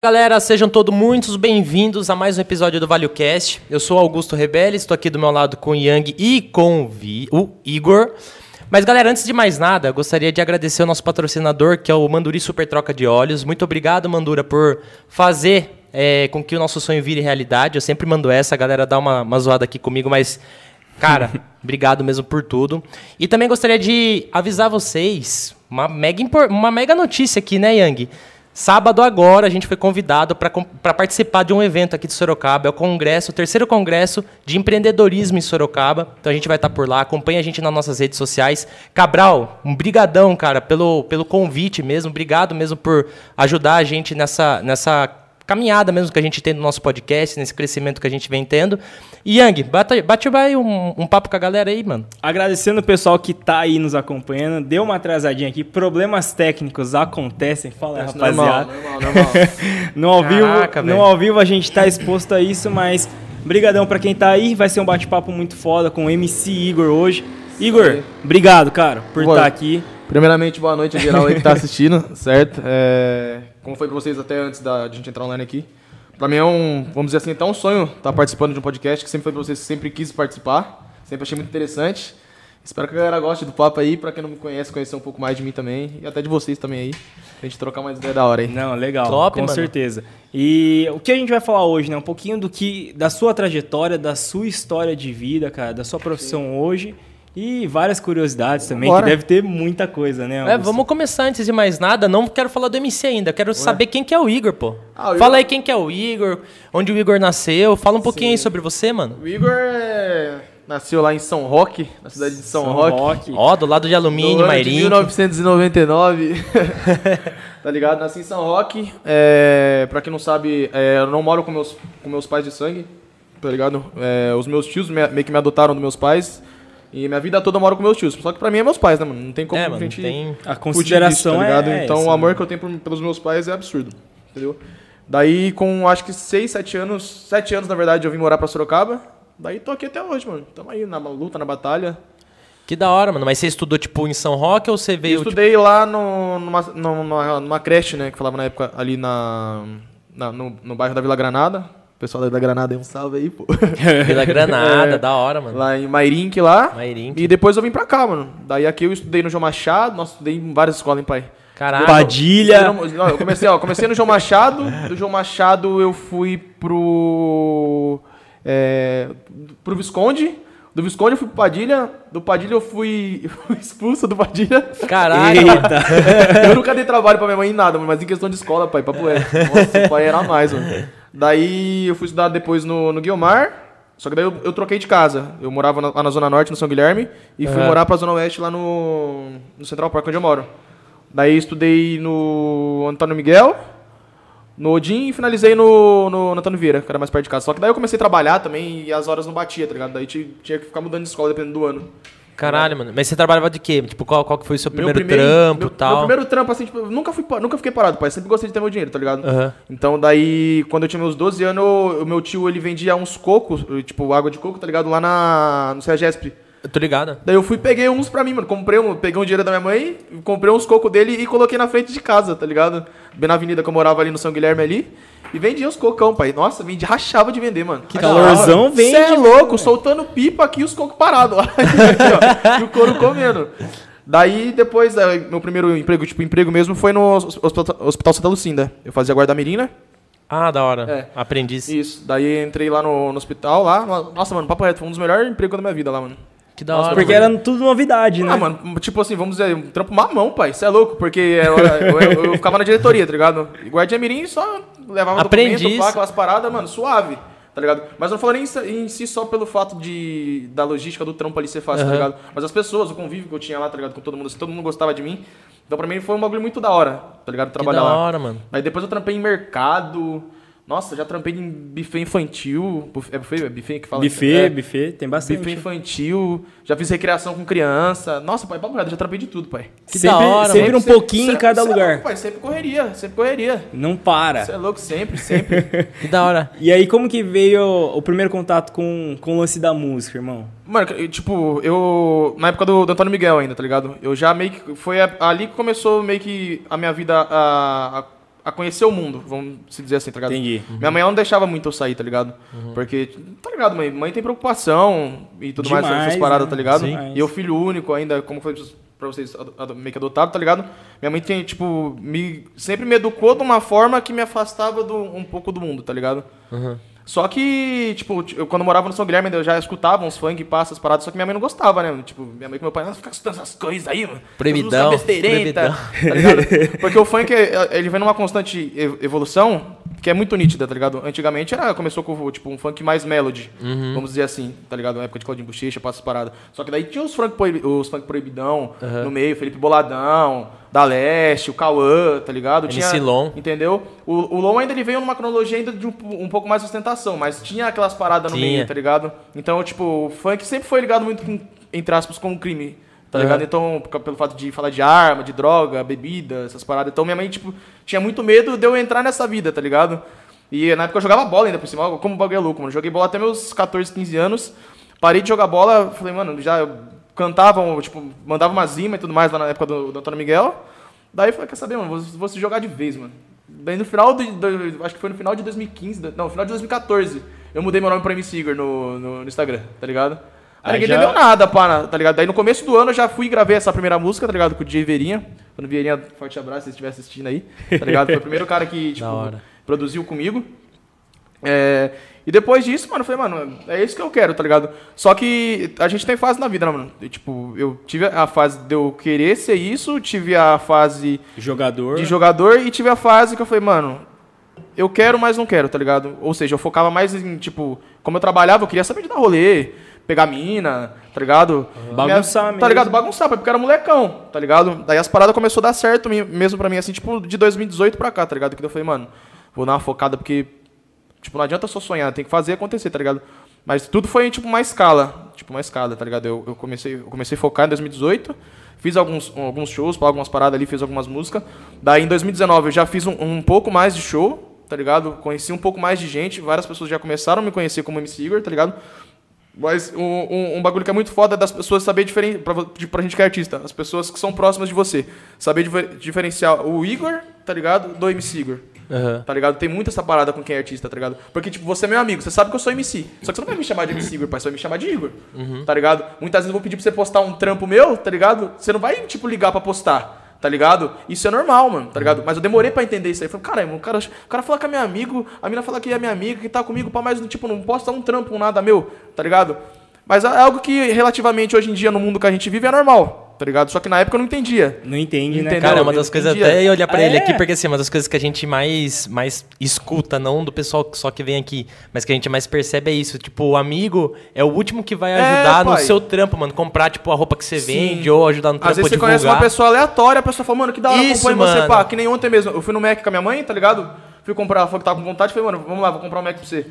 Galera, sejam todos muito bem-vindos a mais um episódio do ValioCast. Eu sou Augusto Rebelo, estou aqui do meu lado com o Yang e com o, Vi, o Igor. Mas galera, antes de mais nada, eu gostaria de agradecer o nosso patrocinador, que é o Manduri Super Troca de Óleos. Muito obrigado, Mandura, por fazer é, com que o nosso sonho vire realidade. Eu sempre mando essa, a galera dá uma, uma zoada aqui comigo, mas Cara, obrigado mesmo por tudo. E também gostaria de avisar vocês uma mega, uma mega notícia aqui, né, Yang? Sábado agora a gente foi convidado para participar de um evento aqui de Sorocaba, é o congresso, o terceiro congresso de empreendedorismo em Sorocaba. Então a gente vai estar tá por lá, acompanha a gente nas nossas redes sociais. Cabral, um brigadão, cara, pelo, pelo convite mesmo, obrigado mesmo por ajudar a gente nessa, nessa caminhada mesmo que a gente tem no nosso podcast, nesse crescimento que a gente vem tendo. E Yang, bate, bate vai um, um, papo com a galera aí, mano. Agradecendo o pessoal que tá aí nos acompanhando. Deu uma atrasadinha aqui, problemas técnicos acontecem. Fala aí, rapaziada. Normal, normal, normal. no, ao Caraca, vivo, no ao vivo a gente tá exposto a isso, mas brigadão para quem tá aí. Vai ser um bate-papo muito foda com o MC Igor hoje. Igor, obrigado, cara, por estar tá aqui. Primeiramente, boa noite a geral aí que tá assistindo, certo? É, como foi para vocês até antes da, de a gente entrar online aqui. Para mim é um, vamos dizer assim, até um sonho estar tá participando de um podcast que sempre foi para vocês, sempre quis participar. Sempre achei muito interessante. Espero que a galera goste do papo aí, para quem não me conhece, conhecer um pouco mais de mim também e até de vocês também aí. Pra gente trocar mais ideia da hora aí. Não, legal. Top, com mano. certeza. E o que a gente vai falar hoje, né? Um pouquinho do que da sua trajetória, da sua história de vida, cara, da sua profissão Sim. hoje e várias curiosidades também, Bora. que deve ter muita coisa, né? É, vamos começar antes de mais nada. Não quero falar do MC ainda, quero Ué. saber quem que é o Igor, pô. Ah, o Fala Igor... aí quem que é o Igor, onde o Igor nasceu. Fala um pouquinho Sim. aí sobre você, mano. O Igor é... nasceu lá em São Roque, na cidade de São, São Roque. Ó, oh, do lado de Alumínio, Mairim. 1999. tá ligado? Nasci em São Roque. É... Pra quem não sabe, é... eu não moro com meus, com meus pais de sangue, tá ligado? É... Os meus tios meio que me adotaram dos meus pais. E minha vida toda eu moro com meus tios. Só que pra mim é meus pais, né, mano? Não tem como é, a gente. Tem... A consideração disso, tá ligado? É então o amor que eu tenho pelos meus pais é absurdo. Entendeu? Daí, com acho que 6, 7 anos, 7 anos na verdade, eu vim morar pra Sorocaba. Daí tô aqui até hoje, mano. Tamo aí na luta, na batalha. Que da hora, mano. Mas você estudou, tipo, em São Roque ou você veio. Eu estudei tipo... lá no, numa, numa, numa creche, né? Que falava na época ali na, na no, no bairro da Vila Granada. Pessoal da Granada aí, um salve aí, pô. Vila Granada, é, da hora, mano. Lá em Mairink, lá. Mairink. E depois eu vim pra cá, mano. Daí aqui eu estudei no João Machado, nossa, estudei em várias escolas, hein, pai. Caralho. Padilha. Eu comecei, ó, comecei no João Machado. Do João Machado eu fui pro. É, pro Visconde. Do Visconde eu fui pro Padilha. Do Padilha eu fui, fui expulso do Padilha. Caralho. Eita. eu nunca dei trabalho pra minha mãe em nada, mas em questão de escola, pai, papo é. Nossa, o pai era mais, mano. Daí eu fui estudar depois no, no Guilmar, só que daí eu, eu troquei de casa. Eu morava na, lá na Zona Norte, no São Guilherme, e fui morar pra Zona Oeste lá no, no Central Park, onde eu moro. Daí estudei no Antônio Miguel, no Odin e finalizei no, no, no Antônio Vieira, que era mais perto de casa. Só que daí eu comecei a trabalhar também e as horas não batia, tá ligado? Daí tinha que ficar mudando de escola dependendo do ano. Caralho, mano. Mas você trabalhava de quê? Tipo, qual, qual que foi o seu primeiro, primeiro trampo e tal? Meu primeiro trampo, assim, tipo, nunca, fui, nunca fiquei parado, pai. Sempre gostei de ter meu dinheiro, tá ligado? Uhum. Então, daí, quando eu tinha meus 12 anos, o meu tio, ele vendia uns cocos, tipo, água de coco, tá ligado? Lá na, no CEGESP. Eu tô ligado. Daí eu fui peguei uns pra mim, mano. Comprei um, peguei um dinheiro da minha mãe, comprei uns cocos dele e coloquei na frente de casa, tá ligado? Bem na avenida que eu morava ali no São Guilherme ali. E vendia os cocão, pai. Nossa, vendi, rachava de vender, mano. Que calorzão vende. Você é louco, soltando pipa aqui os cocos parados lá. e o couro comendo. Daí, depois, meu primeiro emprego, tipo, emprego mesmo, foi no Hospital Santa Lucinda. Eu fazia guarda-mirim, né? Ah, da hora. É. Aprendiz. Isso. Daí entrei lá no, no hospital, lá. Nossa, mano, papo reto, foi um dos melhores empregos da minha vida lá, mano. Que da hora. Porque era tudo novidade, né? Ah, mano, tipo assim, vamos dizer, um trampo mamão, pai. Você é louco, porque eu, eu, eu, eu, ficava na diretoria, tá ligado? Guardia Mirim só levava Aprendiz. documento, pá, aquelas paradas, mano, suave, tá ligado? Mas eu não falo nem em si só pelo fato de, da logística do trampo ali ser fácil, uhum. tá ligado? Mas as pessoas, o convívio que eu tinha lá, tá ligado? Com todo mundo, assim, todo mundo gostava de mim. Então pra mim foi um bagulho muito da hora, tá ligado? Trabalhar que da lá. hora, mano. Aí depois eu trampei em mercado. Nossa, já trampei em buffet infantil. É buffet? É buffet que fala? Buffet, é, buffet, tem bastante. Buffet infantil. Já fiz recreação com criança. Nossa, pai, papo já trampei de tudo, pai. Que sempre, da hora, Sempre um pouquinho sempre, em cada sempre, lugar. É pai, sempre correria, sempre correria. Não para. Você é louco, sempre, sempre. que da hora. E aí, como que veio o primeiro contato com, com o lance da música, irmão? Mano, tipo, eu... Na época do, do Antônio Miguel ainda, tá ligado? Eu já meio que... Foi ali que começou meio que a minha vida a, a a conhecer o mundo, vamos se dizer assim, tá ligado? Entendi. Uhum. Minha mãe não deixava muito eu sair, tá ligado? Uhum. Porque, tá ligado, mãe? Mãe tem preocupação e tudo Demais, mais, essas paradas, né? tá ligado? Sim. E eu filho único ainda, como foi pra vocês, meio que adotado, tá ligado? Minha mãe tem, tipo, me, sempre me educou de uma forma que me afastava do, um pouco do mundo, tá ligado? Uhum. Só que, tipo, eu, quando eu morava no São Guilherme, eu já escutava uns funk, passas, paradas, só que minha mãe não gostava, né? Tipo, minha mãe e meu pai, não, fica escutando essas coisas aí, mano. Proibidão. Tá, tá ligado? Porque o funk, ele vem numa constante evolução que é muito nítida, tá ligado? Antigamente era, começou com, tipo, um funk mais melody, uhum. vamos dizer assim, tá ligado? Na época de Claudinho Bochecha, passas paradas. Só que daí tinha os funk, os funk proibidão uhum. no meio, Felipe Boladão, da Leste, o Cauã, tá ligado? Tinha, MC Lon. Entendeu? O, o Lon ainda ele veio numa cronologia ainda de um, um pouco mais de ostentação, mas tinha aquelas paradas no meio, tá ligado? Então, tipo, o funk sempre foi ligado muito com, entre aspas, com o crime. Tá ligado? Então, pelo fato de falar de arma, de droga, bebida, essas paradas. Então, minha mãe, tipo, tinha muito medo de eu entrar nessa vida, tá ligado? E na época eu jogava bola ainda por cima, como o bagulho é louco, mano. Joguei bola até meus 14, 15 anos. Parei de jogar bola, falei, mano, já cantavam, tipo, mandava uma zima e tudo mais lá na época do, do Antônio Miguel. Daí eu falei, quer saber, mano, vou, vou se jogar de vez, mano. Daí no final, de, de, acho que foi no final de 2015, não, no final de 2014, eu mudei meu nome pra MC Igor no, no, no Instagram, tá ligado? Aí, ninguém já... entendeu nada, pá, tá ligado? Daí no começo do ano eu já fui e gravei essa primeira música, tá ligado? Com o DJ Verinha. Quando o Verinha, forte abraço se estiver assistindo aí, tá ligado? Foi o primeiro cara que, tipo, produziu comigo. É, e depois disso, mano, eu falei, mano, é isso que eu quero, tá ligado? Só que a gente tem fase na vida, né, mano? E, tipo, eu tive a fase de eu querer ser isso, tive a fase. Jogador. De jogador, e tive a fase que eu falei, mano, eu quero, mas não quero, tá ligado? Ou seja, eu focava mais em, tipo, como eu trabalhava, eu queria saber de dar rolê, pegar mina, tá ligado? Uhum. Bagunçar Minha, mesmo. Tá ligado? Bagunçar, porque eu era molecão, tá ligado? Daí as paradas começou a dar certo mesmo pra mim, assim, tipo, de 2018 pra cá, tá ligado? Que eu falei, mano, vou dar uma focada, porque Tipo, não adianta só sonhar, tem que fazer acontecer, tá ligado? Mas tudo foi, tipo, uma escala. Tipo, uma escala, tá ligado? Eu, eu, comecei, eu comecei a focar em 2018, fiz alguns, alguns shows, algumas paradas ali, fiz algumas músicas. Daí, em 2019, eu já fiz um, um pouco mais de show, tá ligado? Conheci um pouco mais de gente, várias pessoas já começaram a me conhecer como MC Igor, tá ligado? Mas um, um, um, bagulho que é muito foda é das pessoas saber diferenciar, pra, pra gente que é artista, as pessoas que são próximas de você. Saber diferenciar o Igor, tá ligado? Do MC Igor. Uhum. Tá ligado? Tem muito essa parada com quem é artista, tá ligado? Porque, tipo, você é meu amigo, você sabe que eu sou MC. Só que você não vai me chamar de MC Igor, pai, você vai me chamar de Igor. Uhum. Tá ligado? Muitas vezes eu vou pedir pra você postar um trampo meu, tá ligado? Você não vai, tipo, ligar pra postar tá ligado? Isso é normal, mano, tá ligado? Mas eu demorei pra entender isso aí. Falei, caramba, o cara, o cara fala que é meu amigo, a mina fala que é minha amiga, que tá comigo, pra mais, tipo, não posta um trampo, um nada meu, tá ligado? Mas é algo que relativamente hoje em dia, no mundo que a gente vive, é normal tá ligado? Só que na época eu não entendia. Não entende, né? Cara, é uma das coisas até eu olhar pra ah, ele é? aqui, porque assim, é uma das coisas que a gente mais, mais escuta, não do pessoal só que vem aqui, mas que a gente mais percebe é isso. Tipo, o amigo é o último que vai é, ajudar é, no seu trampo, mano. Comprar, tipo, a roupa que você Sim. vende ou ajudar no trampo. Às vezes você conhece uma pessoa aleatória, a pessoa fala, mano, que da hora isso, acompanha mano. você, pá. Que nem ontem mesmo. Eu fui no Mac com a minha mãe, tá ligado? Fui comprar, falou que tava com vontade, falei, mano, vamos lá, vou comprar um Mac pra você.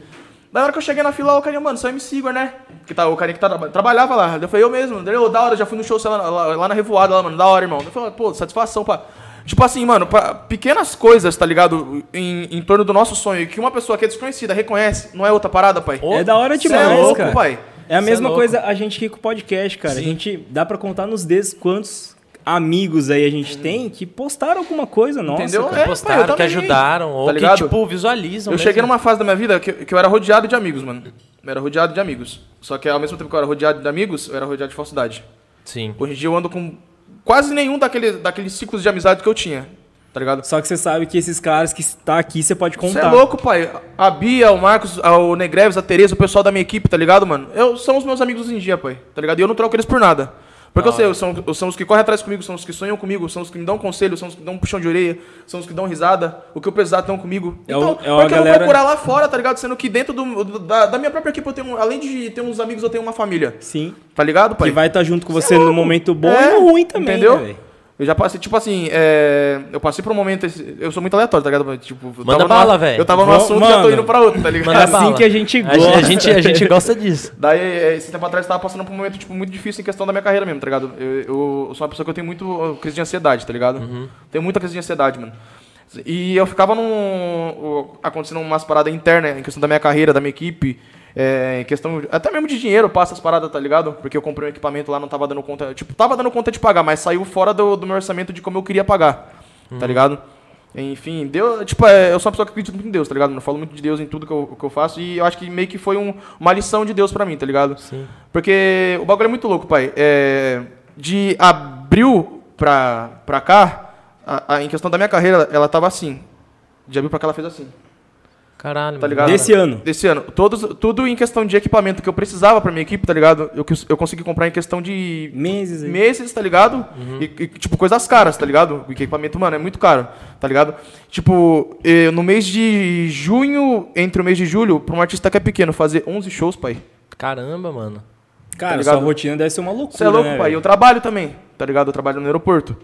Na hora que eu cheguei na fila, o carinha, mano, só MC Igor, né? Que tá, o carinha que tá, trabalhava lá. Eu falei, eu mesmo. Daí, da hora, já fui no show lá, lá, lá na Revoada, lá, mano, da hora, irmão. Eu falei, pô, satisfação, pá. Tipo assim, mano, pra pequenas coisas, tá ligado? Em, em torno do nosso sonho, que uma pessoa que é desconhecida reconhece, não é outra parada, pai? É da hora demais, é louco, cara. pai. É a mesma é coisa a gente aqui com o podcast, cara. Sim. A gente dá pra contar nos dedos quantos amigos aí a gente tem que postaram alguma coisa nossa. Entendeu? É, postaram, que ajudaram, ou tá que, tipo, visualizam. Eu mesmo. cheguei numa fase da minha vida que, que eu era rodeado de amigos, mano. Eu era rodeado de amigos. Só que ao mesmo tempo que eu era rodeado de amigos, eu era rodeado de falsidade. Sim. Hoje em dia eu ando com quase nenhum daquele, daqueles ciclos de amizade que eu tinha. Tá ligado? Só que você sabe que esses caras que está aqui, você pode contar. Você é louco, pai. A Bia, o Marcos, o Negreves, a Tereza, o pessoal da minha equipe, tá ligado, mano? Eu, são os meus amigos hoje em dia, pai. Tá ligado? E eu não troco eles por nada. Porque eu sei, são, são os que correm atrás comigo, são os que sonham comigo, são os que me dão conselho, são os que dão um puxão de orelha, são os que dão risada. O que eu precisar estão comigo. É então, o, é por que galera... eu vou procurar lá fora, tá ligado? Sendo que dentro do, da, da, minha própria equipe, eu tenho, além de ter uns amigos, eu tenho uma família. Sim. Tá ligado, pai? Que vai estar tá junto com você é no momento bom é, e no ruim também, Entendeu? Né, eu já passei, tipo assim, é, eu passei por um momento. Eu sou muito aleatório, tá ligado? Tipo, Manda bala, velho. Eu tava no assunto e já tô indo pra outro, tá ligado? Manda é assim bala. que a gente gosta. A gente, a gente gosta disso. Daí, é, esse tempo atrás, eu tava passando por um momento, tipo, muito difícil em questão da minha carreira mesmo, tá ligado? Eu, eu, eu sou uma pessoa que eu tenho muito crise de ansiedade, tá ligado? Uhum. Tenho muita crise de ansiedade, mano. E eu ficava num. acontecendo umas paradas internas em questão da minha carreira, da minha equipe. É, em questão, até mesmo de dinheiro, passa as paradas, tá ligado? Porque eu comprei um equipamento lá, não tava dando conta. Tipo, tava dando conta de pagar, mas saiu fora do, do meu orçamento de como eu queria pagar, tá uhum. tá ligado? Enfim, Deus, tipo, é, eu sou uma pessoa que acredita muito em Deus, tá ligado? Eu falo muito de Deus em tudo que eu, que eu faço e eu acho que meio que foi um, uma lição de Deus pra mim, tá ligado? Sim. Porque o bagulho é muito louco, pai. É, de abril pra, pra cá, a, a, em questão da minha carreira, ela tava assim. De abril pra cá, ela fez assim. Caralho, tá ligado? Desse ano. Desse ano. Todos, tudo em questão de equipamento que eu precisava pra minha equipe, tá ligado? Eu, eu consegui comprar em questão de. Meses aí. Meses, tá ligado? Uhum. E, e, tipo, coisas caras, tá ligado? O equipamento, mano, é muito caro, tá ligado? Tipo, no mês de junho, entre o mês de julho, pra um artista que é pequeno, fazer 11 shows, pai. Caramba, mano. Cara, tá sua rotina deve ser uma loucura. Você é louco, né, pai. Eu trabalho também, tá ligado? Eu trabalho no aeroporto.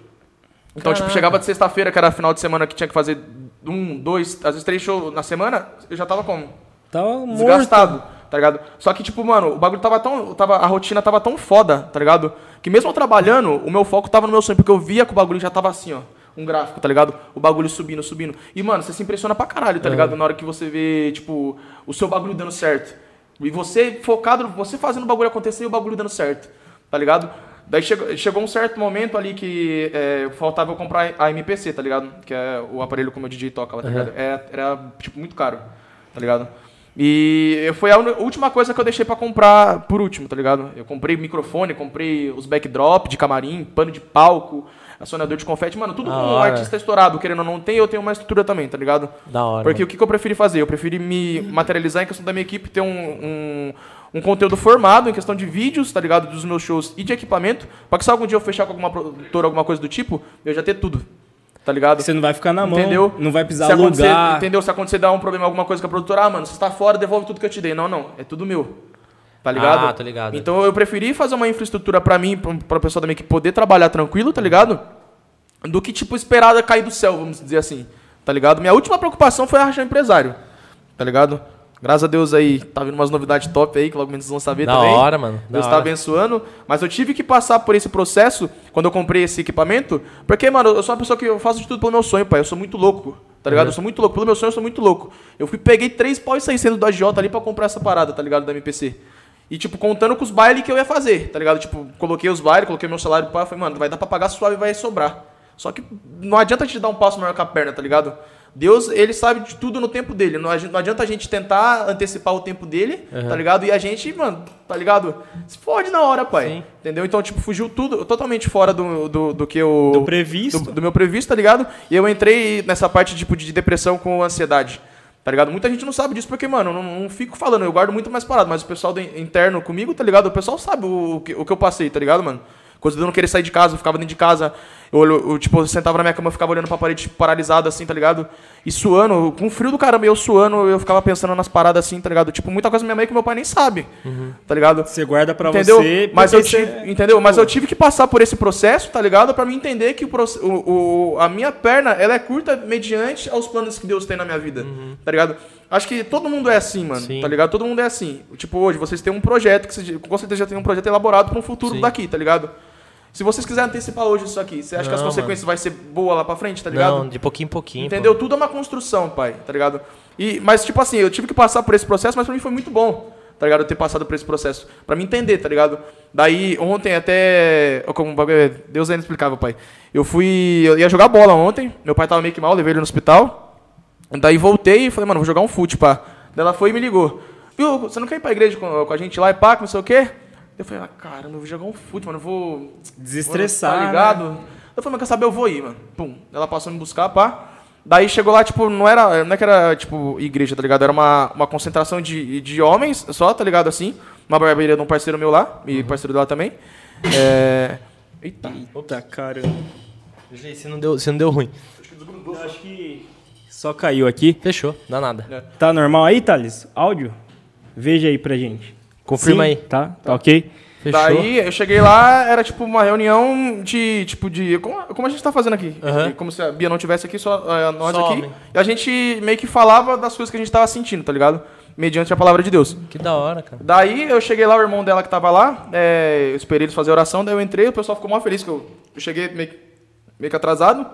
Então, Caraca. tipo, chegava de sexta-feira, que era final de semana que tinha que fazer um, dois, às vezes três shows na semana, eu já tava como? Tava Desgastado, morto. tá ligado? Só que, tipo, mano, o bagulho tava tão. Tava, a rotina tava tão foda, tá ligado? Que mesmo eu trabalhando, o meu foco tava no meu sonho, porque eu via que o bagulho já tava assim, ó. Um gráfico, tá ligado? O bagulho subindo, subindo. E, mano, você se impressiona pra caralho, tá ligado? Na hora que você vê, tipo, o seu bagulho dando certo. E você focado, você fazendo o bagulho acontecer e o bagulho dando certo, tá ligado? Daí chegou, chegou um certo momento ali que é, faltava eu comprar a MPC, tá ligado? Que é o aparelho como o DJ toca lá, tá ligado? É, era, tipo, muito caro, tá ligado? E foi a última coisa que eu deixei para comprar por último, tá ligado? Eu comprei microfone, comprei os backdrop de camarim, pano de palco, acionador de confete, mano, tudo com um artista estourado, querendo ou não tem, eu tenho uma estrutura também, tá ligado? Da hora. Porque mano. o que, que eu preferi fazer? Eu preferi me materializar em questão da minha equipe, ter um, um um conteúdo formado em questão de vídeos, tá ligado? Dos meus shows e de equipamento, para que se algum dia eu fechar com alguma produtora, alguma coisa do tipo, eu já ter tudo. Tá ligado? Você não vai ficar na mão, entendeu? não vai precisar se alugar. Entendeu? Se acontecer dar um problema, alguma coisa com a produtora, ah, mano, você está fora, devolve tudo que eu te dei. Não, não, é tudo meu. Tá ligado? Ah, tá ligado. Então eu preferi fazer uma infraestrutura para mim, pra pessoa também que poder trabalhar tranquilo, tá ligado? Do que, tipo, esperada cair do céu, vamos dizer assim. Tá ligado? Minha última preocupação foi arranjar empresário. Tá ligado? Graças a Deus aí, tá vindo umas novidades top aí, que logo menos vocês vão saber da também. Da hora, mano. Deus tá abençoando. Mas eu tive que passar por esse processo quando eu comprei esse equipamento. Porque, mano, eu sou uma pessoa que eu faço de tudo pelo meu sonho, pai. Eu sou muito louco, tá ligado? Uhum. Eu sou muito louco. Pelo meu sonho, eu sou muito louco. Eu fui, peguei três pau e 600 do AJ ali pra comprar essa parada, tá ligado? Da MPC. E, tipo, contando com os bailes que eu ia fazer, tá ligado? Tipo, coloquei os bailes, coloquei meu salário pro pai. Falei, mano, vai dar pra pagar suave e vai sobrar. Só que não adianta a gente dar um passo maior com a perna, tá ligado? Deus, ele sabe de tudo no tempo dele. Não, adianta a gente tentar antecipar o tempo dele, uhum. tá ligado? E a gente, mano, tá ligado? Se fode na hora, pai. Sim. Entendeu? Então, tipo, fugiu tudo, totalmente fora do, do, do que eu. Do previsto. Do, do, meu previsto, tá ligado? E eu entrei nessa parte, tipo, de depressão com ansiedade. Tá ligado? Muita gente não sabe disso porque, mano, eu não, não fico falando, eu guardo muito mais parado, mas o pessoal do, interno comigo, tá ligado? O pessoal sabe o, o, que, o que eu passei, tá ligado, mano? Coisa de eu não querer sair de casa, eu ficava dentro de casa. Eu, eu, tipo, eu sentava na minha cama, eu ficava olhando pra parede, tipo, paralisado, assim, tá ligado? E suando, com frio do caramba, eu suando, eu ficava pensando nas paradas assim, tá ligado? Tipo, muita coisa minha mãe que meu pai nem sabe, uhum. tá ligado? Você guarda pra entendeu? você. Mas eu tive, é... entendeu? Mas eu tive que passar por esse processo, tá ligado? Pra me entender que o, o, o, a minha perna, ela é curta mediante aos planos que Deus tem na minha vida, uhum. tá ligado? Acho que todo mundo é assim, mano, Sim. tá ligado? Todo mundo é assim. Tipo, hoje vocês têm um projeto, que você, com certeza já tem um projeto elaborado para um futuro Sim. daqui, tá ligado? Se vocês quiserem antecipar hoje isso aqui, você acha não, que as consequências vão ser boas lá pra frente, tá ligado? Não, de pouquinho em pouquinho. Entendeu? Pô. Tudo é uma construção, pai, tá ligado? E, mas, tipo assim, eu tive que passar por esse processo, mas pra mim foi muito bom, tá ligado? Eu ter passado por esse processo. Pra me entender, tá ligado? Daí, ontem até. Como Deus ainda explicava, pai. Eu fui. Eu ia jogar bola ontem, meu pai tava meio que mal, levei ele no hospital. Daí voltei e falei, mano, vou jogar um fute, pá. Daí ela foi e me ligou. Viu, você não quer ir pra igreja com, com a gente lá e pá, não sei o quê? Eu falei, ah, caramba, eu vou jogar um fute, mano, eu vou... Desestressar, Tá ligado? Né? Eu falei, mas quer saber, eu vou ir, mano. Pum, ela passou a me buscar, pá. Daí chegou lá, tipo, não era, não é que era, tipo, igreja, tá ligado? Era uma, uma concentração de, de homens só, tá ligado, assim. Uma barbearia de um parceiro meu lá, e uhum. parceiro dela também. É... Eita. Eita, cara. Se não deu, se não deu ruim. Eu acho que só caiu aqui. Fechou, dá nada. É. Tá normal aí, Thales? Áudio? Veja aí pra gente. Confirma Sim, aí. Tá, tá ok. Fechou. Daí eu cheguei lá, era tipo uma reunião de, tipo, de. Como, como a gente tá fazendo aqui. Uhum. Como se a Bia não tivesse aqui, só uh, nós só aqui. Homem. E a gente meio que falava das coisas que a gente tava sentindo, tá ligado? Mediante a palavra de Deus. Que da hora, cara. Daí eu cheguei lá, o irmão dela que tava lá, é, eu esperei eles fazer oração, daí eu entrei, o pessoal ficou mó feliz que eu, eu cheguei meio, meio que atrasado.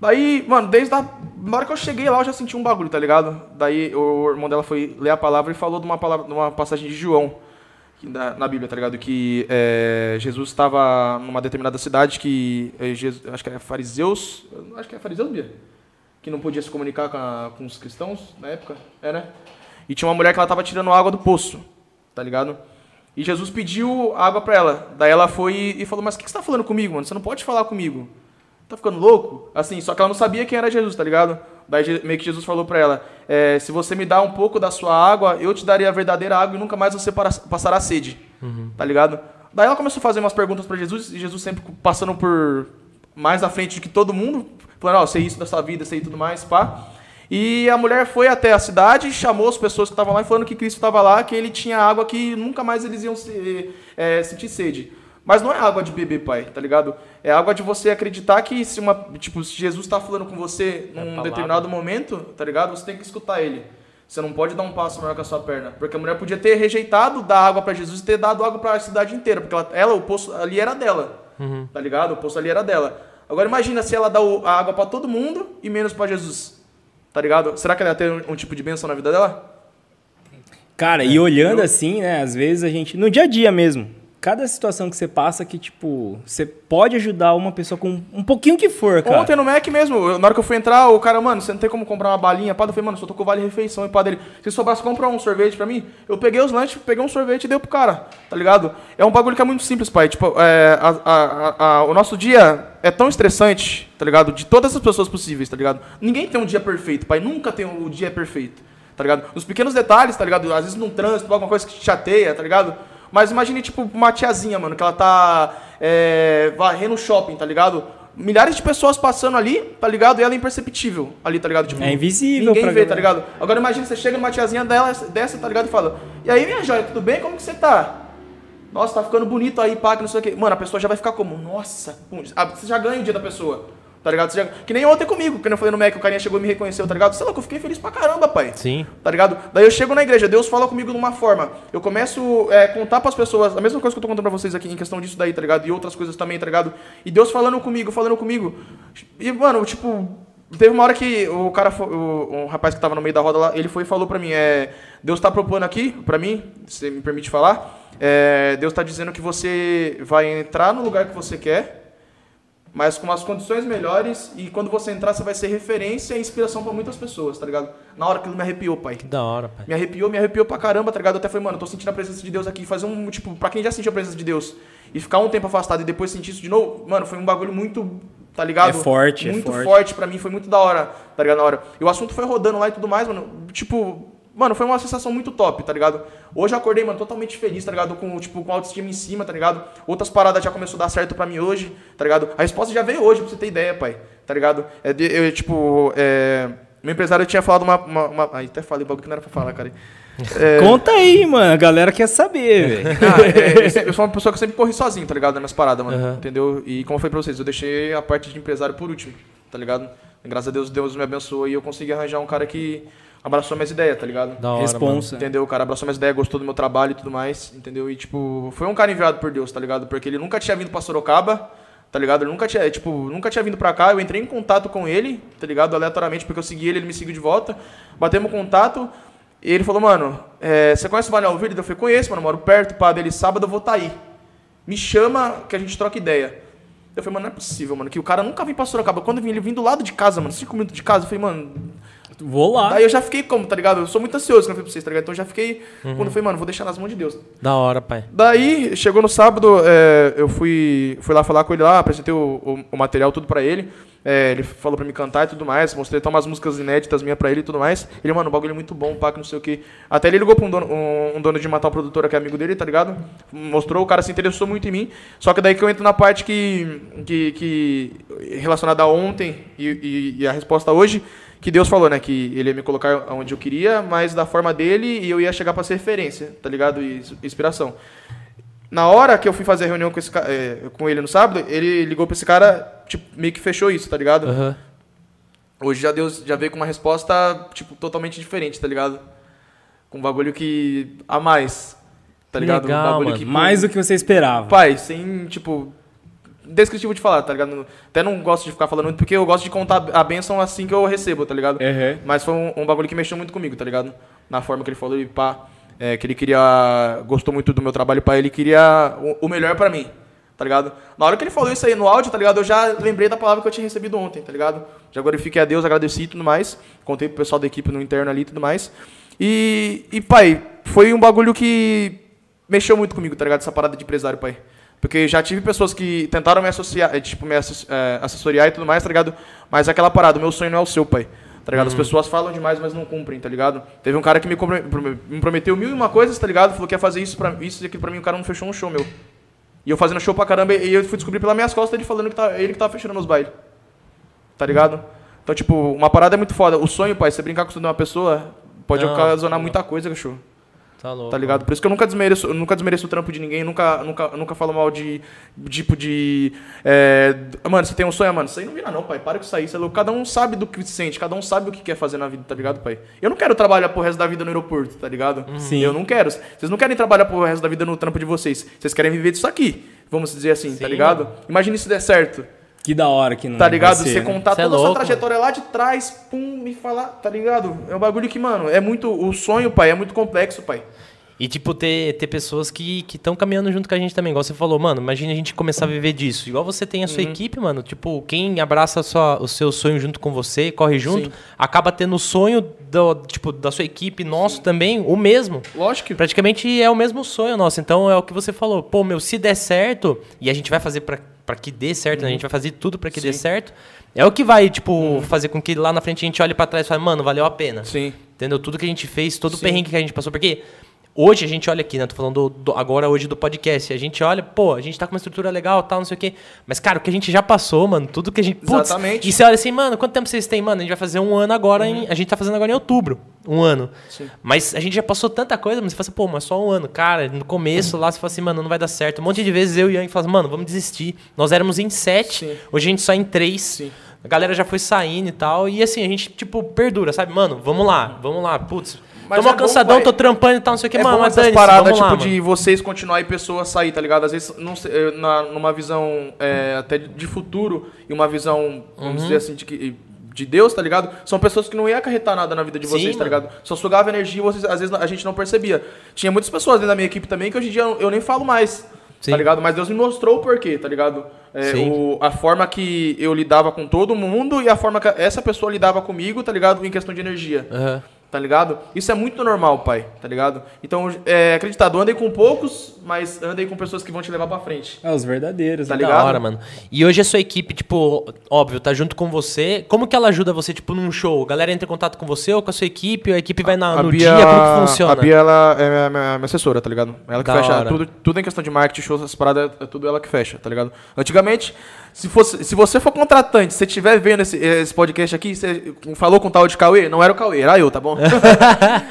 Daí, mano, desde a na hora que eu cheguei lá, eu já senti um bagulho, tá ligado? Daí o irmão dela foi ler a palavra e falou de uma, palavra, de uma passagem de João na, na Bíblia, tá ligado? Que é, Jesus estava numa determinada cidade que é, Jesus, acho que é fariseus, acho que é fariseus, Bia? que não podia se comunicar com, a, com os cristãos na época, é, né? E tinha uma mulher que ela tava tirando água do poço, tá ligado? E Jesus pediu água para ela. Daí ela foi e falou: Mas o que, que você tá falando comigo, mano? Você não pode falar comigo. Tá ficando louco? Assim, só que ela não sabia quem era Jesus, tá ligado? Daí meio que Jesus falou para ela: é, Se você me dá um pouco da sua água, eu te darei a verdadeira água e nunca mais você passará sede. Uhum. Tá ligado? Daí ela começou a fazer umas perguntas para Jesus e Jesus sempre passando por mais à frente do que todo mundo, falando: Ó, oh, sei isso da sua vida, sei tudo mais, pá. E a mulher foi até a cidade, chamou as pessoas que estavam lá e falando que Cristo estava lá, que ele tinha água que nunca mais eles iam se, é, sentir sede. Mas não é água de beber, pai, tá ligado? É água de você acreditar que se uma, tipo, se Jesus está falando com você é num determinado momento, tá ligado? Você tem que escutar ele. Você não pode dar um passo maior com a sua perna, porque a mulher podia ter rejeitado dar água para Jesus e ter dado água para a cidade inteira, porque ela, ela, o poço ali era dela. Uhum. Tá ligado? O poço ali era dela. Agora imagina se ela dá a água para todo mundo e menos para Jesus. Tá ligado? Será que ela ia ter um, um tipo de bênção na vida dela? Cara, é, e olhando eu... assim, né, às vezes a gente. No dia a dia mesmo, cada situação que você passa que, tipo, você pode ajudar uma pessoa com um pouquinho que for, cara. Ontem no Mac mesmo, na hora que eu fui entrar, o cara, mano, você não tem como comprar uma balinha, pá, eu falei, mano, só tô com vale refeição, e pá dele, se sobrasse comprar um sorvete pra mim, eu peguei os lanches, peguei um sorvete e dei pro cara, tá ligado? É um bagulho que é muito simples, pai, tipo, é, a, a, a, o nosso dia é tão estressante, tá ligado? De todas as pessoas possíveis, tá ligado? Ninguém tem um dia perfeito, pai, nunca tem um dia perfeito, tá ligado? Nos pequenos detalhes, tá ligado? Às vezes num trânsito, alguma coisa que te chateia, tá ligado? Mas imagine, tipo, uma tiazinha, mano, que ela tá é, varrendo o shopping, tá ligado? Milhares de pessoas passando ali, tá ligado? E ela é imperceptível ali, tá ligado? Tipo, é invisível. Ninguém vê, tá ligado? Agora imagine, você chega numa tiazinha dela, dessa, tá ligado? E fala, e aí, minha joia, tudo bem? Como que você tá? Nossa, tá ficando bonito aí, pá, que não sei o quê. Mano, a pessoa já vai ficar como? Nossa, ah, você já ganha o dia da pessoa. Tá ligado? Já... Que nem ontem comigo, que eu falei no Mac, o carinha chegou e me reconheceu, tá ligado? Sei lá, que eu fiquei feliz pra caramba, pai. Sim. Tá ligado? Daí eu chego na igreja, Deus fala comigo de uma forma. Eu começo a é, contar pras pessoas, a mesma coisa que eu tô contando pra vocês aqui em questão disso daí, tá ligado? E outras coisas também, tá ligado? E Deus falando comigo, falando comigo. E, mano, tipo, Teve uma hora que o cara, o, o, rapaz que tava no meio da roda lá, ele foi e falou pra mim, é, Deus tá propondo aqui, pra mim, se me permite falar, é, Deus tá dizendo que você vai entrar no lugar que você quer, mas com as condições melhores e quando você entrar você vai ser referência e inspiração para muitas pessoas, tá ligado? Na hora que ele me arrepiou, pai. Que da hora, pai. Me arrepiou, me arrepiou pra caramba, tá ligado? Eu até falei, mano, eu tô sentindo a presença de Deus aqui. Fazer um, tipo, pra quem já sentiu a presença de Deus e ficar um tempo afastado e depois sentir isso de novo, mano, foi um bagulho muito, tá ligado? É forte, é Muito é forte. forte pra mim, foi muito da hora, tá ligado? Na hora. E o assunto foi rodando lá e tudo mais, mano. Tipo, Mano, foi uma sensação muito top, tá ligado? Hoje eu acordei, mano, totalmente feliz, tá ligado? Com, tipo, com autoestima em cima, tá ligado? Outras paradas já começou a dar certo pra mim hoje, tá ligado? A resposta já veio hoje, pra você ter ideia, pai, tá ligado? É, eu, tipo, é... Meu empresário tinha falado uma... uma, uma... Aí até falei bagulho que não era pra falar, cara. É... Conta aí, mano. A galera quer saber, velho. Ah, é, eu sou uma pessoa que sempre corri sozinho, tá ligado? Nas paradas, mano. Uhum. Entendeu? E como foi pra vocês, eu deixei a parte de empresário por último, tá ligado? Graças a Deus, Deus me abençoou e eu consegui arranjar um cara que abraçou minhas ideias, tá ligado? Da hora, Responsa. Entendeu? O cara abraçou minhas ideias, gostou do meu trabalho e tudo mais, entendeu? E, tipo, foi um cara enviado por Deus, tá ligado? Porque ele nunca tinha vindo pra Sorocaba, tá ligado? Ele nunca tinha, tipo, nunca tinha vindo pra cá. Eu entrei em contato com ele, tá ligado? Aleatoriamente, porque eu segui ele, ele me seguiu de volta. Batemos contato. E ele falou, mano, é, você conhece o Vale Alvire? Eu falei, conheço, mano, moro perto, pá, dele, sábado eu vou estar tá aí. Me chama que a gente troca ideia. Eu falei, mano, não é possível, mano, que o cara nunca vem pra Sorocaba. Quando eu vim, ele vim do lado de casa, mano, cinco minutos de casa. Eu falei, mano, Vou lá. Daí eu já fiquei como, tá ligado? Eu sou muito ansioso quando eu fui pra vocês, tá ligado? Então eu já fiquei. Uhum. Quando eu falei, mano, vou deixar nas mãos de Deus. Da hora, pai. Daí, chegou no sábado, é, eu fui, fui lá falar com ele lá, apresentei o, o, o material tudo pra ele. É, ele falou pra me cantar e tudo mais, mostrei até umas músicas inéditas minhas pra ele e tudo mais. Ele, mano, o bagulho é muito bom, pá, que não sei o que. Até ele ligou pra um dono, um, um dono de matar produtora que é amigo dele, tá ligado? Mostrou, o cara se interessou muito em mim. Só que daí que eu entro na parte que. que, que relacionada a ontem e, e, e a resposta hoje que Deus falou, né? Que ele ia me colocar onde eu queria, mas da forma dele e eu ia chegar para ser referência, tá ligado? E inspiração. Na hora que eu fui fazer a reunião com, esse, é, com ele no sábado, ele ligou para esse cara, tipo, meio que fechou isso, tá ligado? Uhum. Hoje já Deus já veio com uma resposta, tipo, totalmente diferente, tá ligado? Com um bagulho que. a mais. Tá ligado? Legal, um bagulho mano. que. Mais do que você esperava. Pai, sem, tipo, descritivo de falar, tá ligado? Até não gosto de ficar falando muito, porque eu gosto de contar a benção assim que eu recebo, tá ligado? Uhum. Mas foi um, um, bagulho que mexeu muito comigo, tá ligado? Na forma que ele falou, e pá, é, que ele queria, gostou muito do meu trabalho, pá, ele queria o, o melhor para mim, tá ligado? Na hora que ele falou isso aí no áudio, tá ligado? Eu já lembrei da palavra que eu tinha recebido ontem, tá ligado? Já glorifiquei a Deus, agradeci e tudo mais. Contei pro pessoal da equipe no interno ali e tudo mais. E, e, pai, foi um bagulho que mexeu muito comigo, tá ligado? Essa parada de empresário, pai. Porque já tive pessoas que tentaram me associar, eh, tipo, me é, assessoriar e tudo mais, tá ligado? Mas aquela parada, o meu sonho não é o seu, pai. Tá ligado? Uhum. As pessoas falam demais, mas não cumprem, tá ligado? Teve um cara que me, me prometeu mil e uma coisas, tá ligado? Falou que ia fazer isso, pra, isso e aquilo pra mim, o cara não fechou um show meu. E eu fazendo show pra caramba, e eu fui descobrir pelas minhas costas ele falando que tá, ele que tava fechando nos bailes. Tá ligado? Então, tipo, uma parada é muito foda. O sonho, pai, você brincar com o sonho de uma pessoa, pode não, ocasionar não. muita coisa, cachorro. Tá louco. Tá ligado? Por isso que eu nunca desmereço, nunca desmereço o trampo de ninguém, nunca, nunca, nunca falo mal de. Tipo de. É, mano, você tem um sonho, mano. Isso aí não vira, não, pai. Para com isso aí. Você é cada um sabe do que se sente, cada um sabe o que quer fazer na vida, tá ligado, pai? Eu não quero trabalhar pro resto da vida no aeroporto, tá ligado? Uhum. Sim. Eu não quero. Vocês não querem trabalhar pro resto da vida no trampo de vocês. Vocês querem viver disso aqui. Vamos dizer assim, tá Sim. tá ligado? Imagina se der certo. Que da hora que não Tá ligado? Ser, você né? contar Cê é toda é essa trajetória lá de trás, pum, e falar, tá ligado? É um bagulho que, mano, é muito. O sonho, pai, é muito complexo, pai. E, tipo, ter, ter pessoas que estão caminhando junto com a gente também. Igual você falou, mano, imagina a gente começar a viver disso. Igual você tem a sua uhum. equipe, mano. Tipo, quem abraça sua, o seu sonho junto com você, corre junto, Sim. acaba tendo o sonho do, tipo, da sua equipe, nosso Sim. também, o mesmo. Lógico. Praticamente é o mesmo sonho nosso. Então é o que você falou. Pô, meu, se der certo, e a gente vai fazer para que dê certo, uhum. né? a gente vai fazer tudo para que Sim. dê certo. É o que vai, tipo, uhum. fazer com que lá na frente a gente olhe para trás e fale, mano, valeu a pena. Sim. Entendeu? Tudo que a gente fez, todo o perrengue que a gente passou. Porque Hoje a gente olha aqui, né? Tô falando do, do, agora hoje do podcast. A gente olha, pô, a gente tá com uma estrutura legal, tal, não sei o quê. Mas, cara, o que a gente já passou, mano, tudo que a gente. Putz, Exatamente. E você olha assim, mano, quanto tempo vocês têm, mano? A gente vai fazer um ano agora uhum. em. A gente tá fazendo agora em outubro. Um ano. Sim. Mas a gente já passou tanta coisa, mas você fala assim, pô, mas só um ano. Cara, no começo uhum. lá você fala assim, mano, não vai dar certo. Um monte de vezes eu e o Yang falam assim, mano, vamos desistir. Nós éramos em sete, Sim. hoje a gente só em três. Sim. A galera já foi saindo e tal. E assim, a gente, tipo, perdura, sabe? Mano, vamos lá, vamos lá. Putz, mas tô é cansadão, bom, tô trampando e tal, não sei o que, é mano, mas essas paradas, tipo, lá, de vocês continuar e pessoas sair, tá ligado? Às vezes, não, na, numa visão é, até de futuro e uma visão, vamos uhum. dizer assim, de, de Deus, tá ligado? São pessoas que não iam acarretar nada na vida de vocês, Sim, tá ligado? Só sugava energia e vocês, às vezes a gente não percebia. Tinha muitas pessoas dentro da minha equipe também que hoje em dia eu nem falo mais. Tá Sim. Tá ligado? Mas Deus me mostrou o porquê, tá ligado? É, o, a forma que eu lidava com todo mundo e a forma que essa pessoa lidava comigo, tá ligado? Em questão de energia. Uhum tá ligado? Isso é muito normal, pai, tá ligado? Então, é, acreditado, andem com poucos, mas andem com pessoas que vão te levar pra frente. É, os verdadeiros, tá né? ligado? Da hora, mano. E hoje a sua equipe, tipo, óbvio, tá junto com você. Como que ela ajuda você, tipo, num show? A galera entra em contato com você ou com a sua equipe? A equipe vai na, a no Bia, dia? Como que funciona? A Bia, ela é minha, minha, minha assessora, tá ligado? Ela que da fecha tudo, tudo em questão de marketing, shows, essas paradas, é tudo ela que fecha, tá ligado? Antigamente, se, fosse, se você for contratante, se você estiver vendo esse, esse podcast aqui, você falou com o tal de Cauê, não era o Cauê, era eu, tá bom?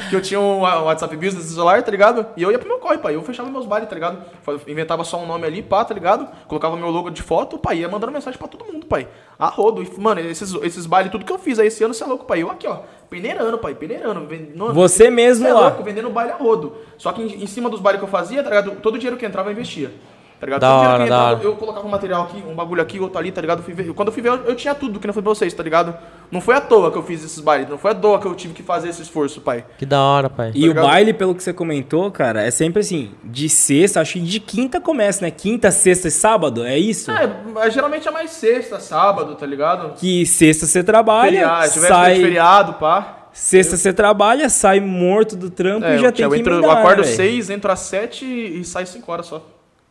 Que eu tinha um WhatsApp Business celular, tá ligado? E eu ia pro meu corre, pai. Eu fechava meus bailes, tá ligado? Inventava só um nome ali, pá, tá ligado? Colocava meu logo de foto, pai, ia mandando mensagem pra todo mundo, pai. A rodo. E, mano, esses, esses bailes, tudo que eu fiz aí esse ano, você é louco, pai. Eu aqui, ó, peneirando, pai, peneirando. Vendendo, você mesmo lá. Louco, vendendo baile a rodo. Só que em, em cima dos bailes que eu fazia, tá ligado? Todo o dinheiro que entrava eu investia. Tá ligado? Da hora, da hora. Eu colocava um material aqui, um bagulho aqui, outro ali, tá ligado? Fui ver, quando eu fui ver, eu, eu tinha tudo que não foi pra vocês, tá ligado? Não foi à toa que eu fiz esses bailes, não foi à toa que eu tive que fazer esse esforço, pai. Que da hora, pai. E tá o baile, pelo que você comentou, cara, é sempre assim, de sexta, acho que de quinta começa, né? Quinta, sexta e sábado, é isso? É, geralmente é mais sexta, sábado, tá ligado? Que sexta você trabalha, feriado, sai... feriado, pá. Sexta você trabalha, sai morto do trampo é, e já tem que entro, Eu acordo véio. seis, entro às sete e sai cinco horas só.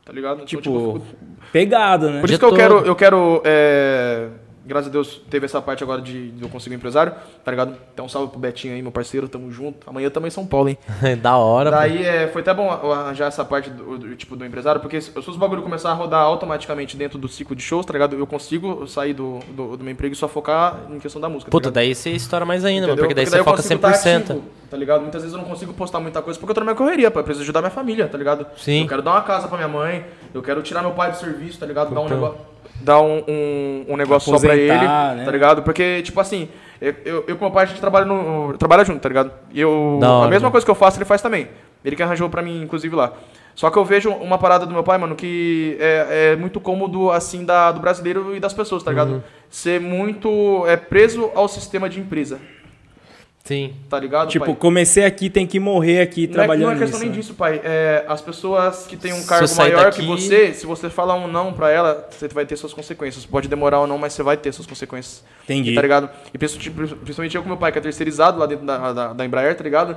Tá ligado? Tipo, então, tipo, pegado, né? Por isso que eu quero, eu quero é, graças a Deus, teve essa parte agora de, de eu conseguir um empresário, tá ligado? Então, um salve pro Betinho aí, meu parceiro, tamo junto. Amanhã também em São Paulo, hein? da hora, Daí é, foi até bom arranjar essa parte do, do, tipo, do empresário, porque se, os bagulho começar a rodar automaticamente dentro do ciclo de shows, tá ligado? Eu consigo sair do, do, do meu emprego e só focar em questão da música. Tá Puta, daí você estoura mais ainda, mano, porque daí porque você foca 100%. Ativo, tá ligado? Muitas vezes eu não consigo postar muita coisa porque eu tô na minha correria, pô. Eu preciso ajudar minha família, tá ligado? Sim. Eu quero dar uma casa pra minha mãe, eu quero tirar meu pai do serviço, tá ligado? Dar um negócio dar um, um, um negócio só pra ele, né? tá ligado? Porque, tipo assim, eu, eu, eu com meu pai, a gente trabalha, no, trabalha junto, tá ligado? E eu, a mesma coisa que eu faço, ele faz também. Ele que arranjou pra mim, inclusive, lá. Só que eu vejo uma parada do meu pai, mano, que é, é muito cômodo, assim, da, do brasileiro e das pessoas, tá ligado? Uhum. Ser muito é, preso ao sistema de empresa. Sim. Tá ligado, Tipo, pai? comecei aqui, tem que morrer aqui Não é, trabalhando não é questão nisso, nem né? disso, pai. É, as pessoas que têm um cargo maior daqui- que você, se você falar um não pra ela, você vai ter suas consequências. Pode demorar ou não, mas você vai ter suas consequências. Entendi. Tá ligado? E principalmente principalmente eu com meu pai, que é terceirizado lá dentro da, da, da Embraer, tá ligado?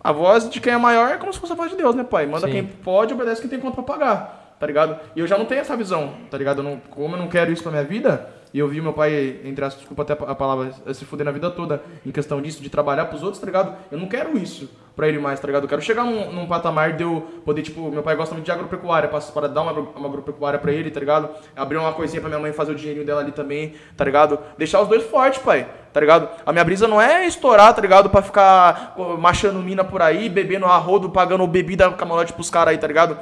A voz de quem é maior é como se fosse a voz de Deus, né, pai? Manda Sim. quem pode, obedece quem tem conta pra pagar, tá ligado? E eu já não tenho essa visão, tá ligado? Eu não, como eu não quero isso pra minha vida, e eu vi meu pai, entre as desculpa até a palavra, se fuder na vida toda, em questão disso, de trabalhar pros outros, tá ligado? Eu não quero isso pra ele mais, tá ligado? Eu quero chegar num, num patamar de eu poder, tipo, meu pai gosta muito de agropecuária, passo para dar uma, uma agropecuária pra ele, tá ligado? Abrir uma coisinha pra minha mãe fazer o dinheirinho dela ali também, tá ligado? Deixar os dois fortes, pai, tá ligado? A minha brisa não é estourar, tá ligado? Pra ficar machando mina por aí, bebendo arrodo, pagando bebida camarote pros caras aí, tá ligado?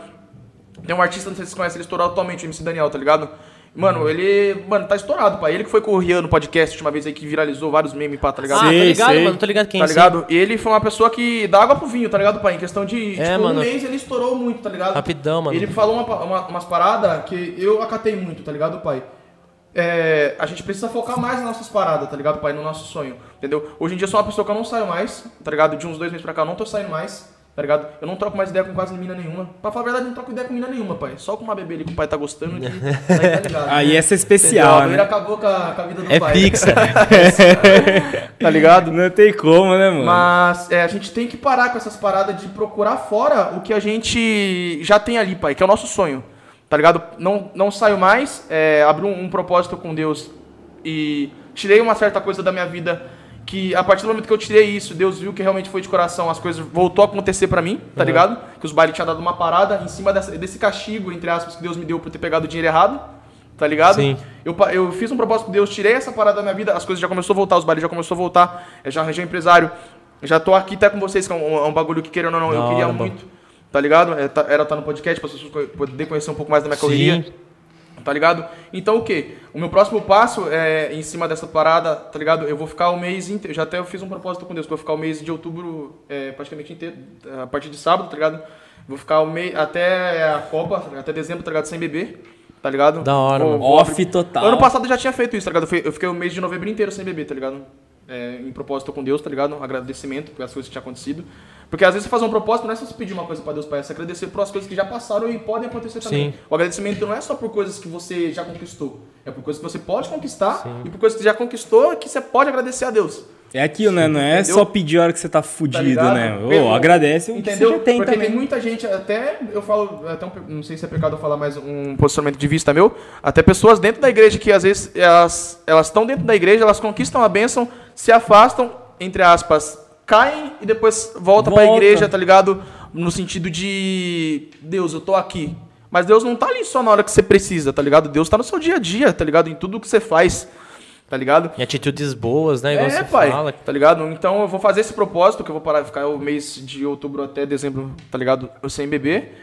Tem um artista, não sei se vocês conhecem, ele estourou atualmente, o MC Daniel, tá ligado? Mano, ele. Mano, tá estourado, pai. Ele que foi com o Rian no podcast última vez aí que viralizou vários memes, pá, tá ligado? Ah, tô Sei, ligado, sei. mano. Tô ligado quem tá ligado? Ele foi uma pessoa que dá água pro vinho, tá ligado, pai? Em questão de. É, tipo, mano. um mês ele estourou muito, tá ligado? Rapidão, mano. Ele falou uma, uma- umas paradas que eu acatei muito, tá ligado, pai? É, a gente precisa focar mais nas nossas paradas, tá ligado, pai? No nosso sonho, entendeu? Hoje em dia eu sou uma pessoa que eu não saio mais, tá ligado? De uns dois meses pra cá eu não tô saindo mais, tá ligado? Eu não troco mais ideia com quase mina nenhuma. Pra falar a verdade, eu não troco ideia com mina nenhuma, pai. Só com uma bebê ali que o pai tá gostando de. Aí tá ligado? Aí essa é Entendeu? especial, A né? acabou com a, com a vida do É pai. fixa. tá ligado? Não tem como, né, mano? Mas é, a gente tem que parar com essas paradas de procurar fora o que a gente já tem ali, pai, que é o nosso sonho. Tá ligado? Não, não saio mais, é, abri um, um propósito com Deus e tirei uma certa coisa da minha vida que a partir do momento que eu tirei isso, Deus viu que realmente foi de coração, as coisas voltou a acontecer pra mim, tá ligado? Que os bailes tinham dado uma parada em cima dessa- desse castigo, entre aspas, que Deus me deu por ter pegado o dinheiro errado, tá ligado? Sim. Eu, eu fiz um propósito com Deus, tirei essa parada da minha vida, as coisas já começou a voltar, os bailes já começou a voltar, eu já arranjei um empresário, eu já tô aqui até com vocês, que é um, é um bagulho que querendo ou não, eu Da queria muito, tá ligado? É, tá- era estar no podcast, para as pessoas poderem conhecer um pouco mais da minha correria. Tá ligado? Então o que? O meu próximo passo é em cima dessa parada, tá ligado? Eu vou ficar o mês inteiro. Já até eu fiz um propósito com Deus, que eu vou ficar o mês de outubro é, praticamente inteiro, a partir de sábado, tá ligado? Vou ficar o mês até a Copa, até dezembro, tá ligado? Sem beber, tá ligado? Da hora, mano. vou Off total. Ano passado eu já tinha feito isso, tá ligado? Eu fiquei o mês de novembro inteiro sem beber, tá ligado? É, em propósito com Deus, tá ligado? Um agradecimento pelas coisas que tinham acontecido. Porque às vezes você faz um propósito, não é só você pedir uma coisa pra Deus, pai, é você agradecer por as coisas que já passaram e podem acontecer também. Sim. O agradecimento não é só por coisas que você já conquistou, é por coisas que você pode conquistar e por coisas que você já conquistou que você pode agradecer a Deus. É aquilo, né? Não é Entendeu? só pedir a hora que você tá fudido, ligado? né? Ô, Pelo- agradece o que Entendeu? você já tem Porque também. tem muita gente, até eu falo, até um pe- não sei se é pecado eu falar mais um posicionamento de vista meu, até pessoas dentro da igreja que às vezes elas elas estão dentro da igreja, elas conquistam a bênção, se afastam, entre aspas, caem e depois voltam pra Volta. igreja, tá ligado? No sentido de Deus, eu tô aqui. Mas Deus não tá ali só na hora que você precisa, tá ligado? Deus tá no seu dia a dia, tá ligado? Em tudo que você faz, tá ligado? E atitudes boas, né? Igual É, pai, fala. tá ligado? Então eu vou fazer esse propósito, que eu vou parar de ficar o mês de outubro até dezembro, tá ligado? Eu sem beber.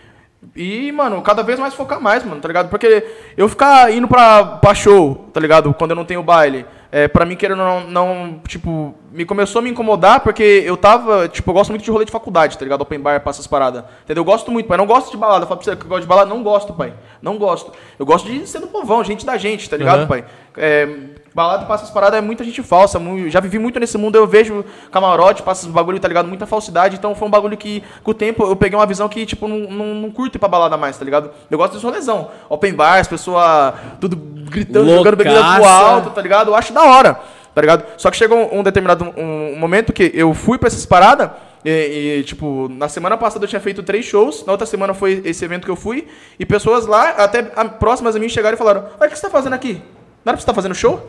E, mano, cada vez mais focar mais, mano, tá ligado? Porque eu ficar indo pra, pra show, tá ligado? Quando eu não tenho baile, é, pra mim querendo não, não, tipo, me começou a me incomodar porque eu tava, tipo, eu gosto muito de rolê de faculdade, tá ligado? Open bar, passa essas paradas. Entendeu? Eu gosto muito, pai. Não gosto de balada. Fala pra você que eu gosto de balada, não gosto, pai. Não gosto. Eu gosto de ser do povão, gente da gente, tá ligado, Aham. pai? É, balada, passa essas paradas é muita gente falsa. mu- já vivi muito nesse mundo, eu vejo camarote, passa esses bagulho, tá ligado? Muita falsidade. Então foi um bagulho que, com o tempo, eu peguei uma visão que, tipo, não, não, não curto ir pra balada mais, tá ligado? Eu gosto desse rolezão. Open bar, as pessoas tudo gritando, jogando bebida pro Loucaça. alto, tá ligado? Eu acho da hora, tá ligado? Só que chegou um, um determinado um, um momento que eu fui pra essas paradas. E, e, tipo, na semana passada eu tinha feito três shows, na outra semana foi esse evento que eu fui, e pessoas lá, até próximas a mim, chegaram e falaram: Olha, o que você tá fazendo aqui? Não era pra você estar fazendo show?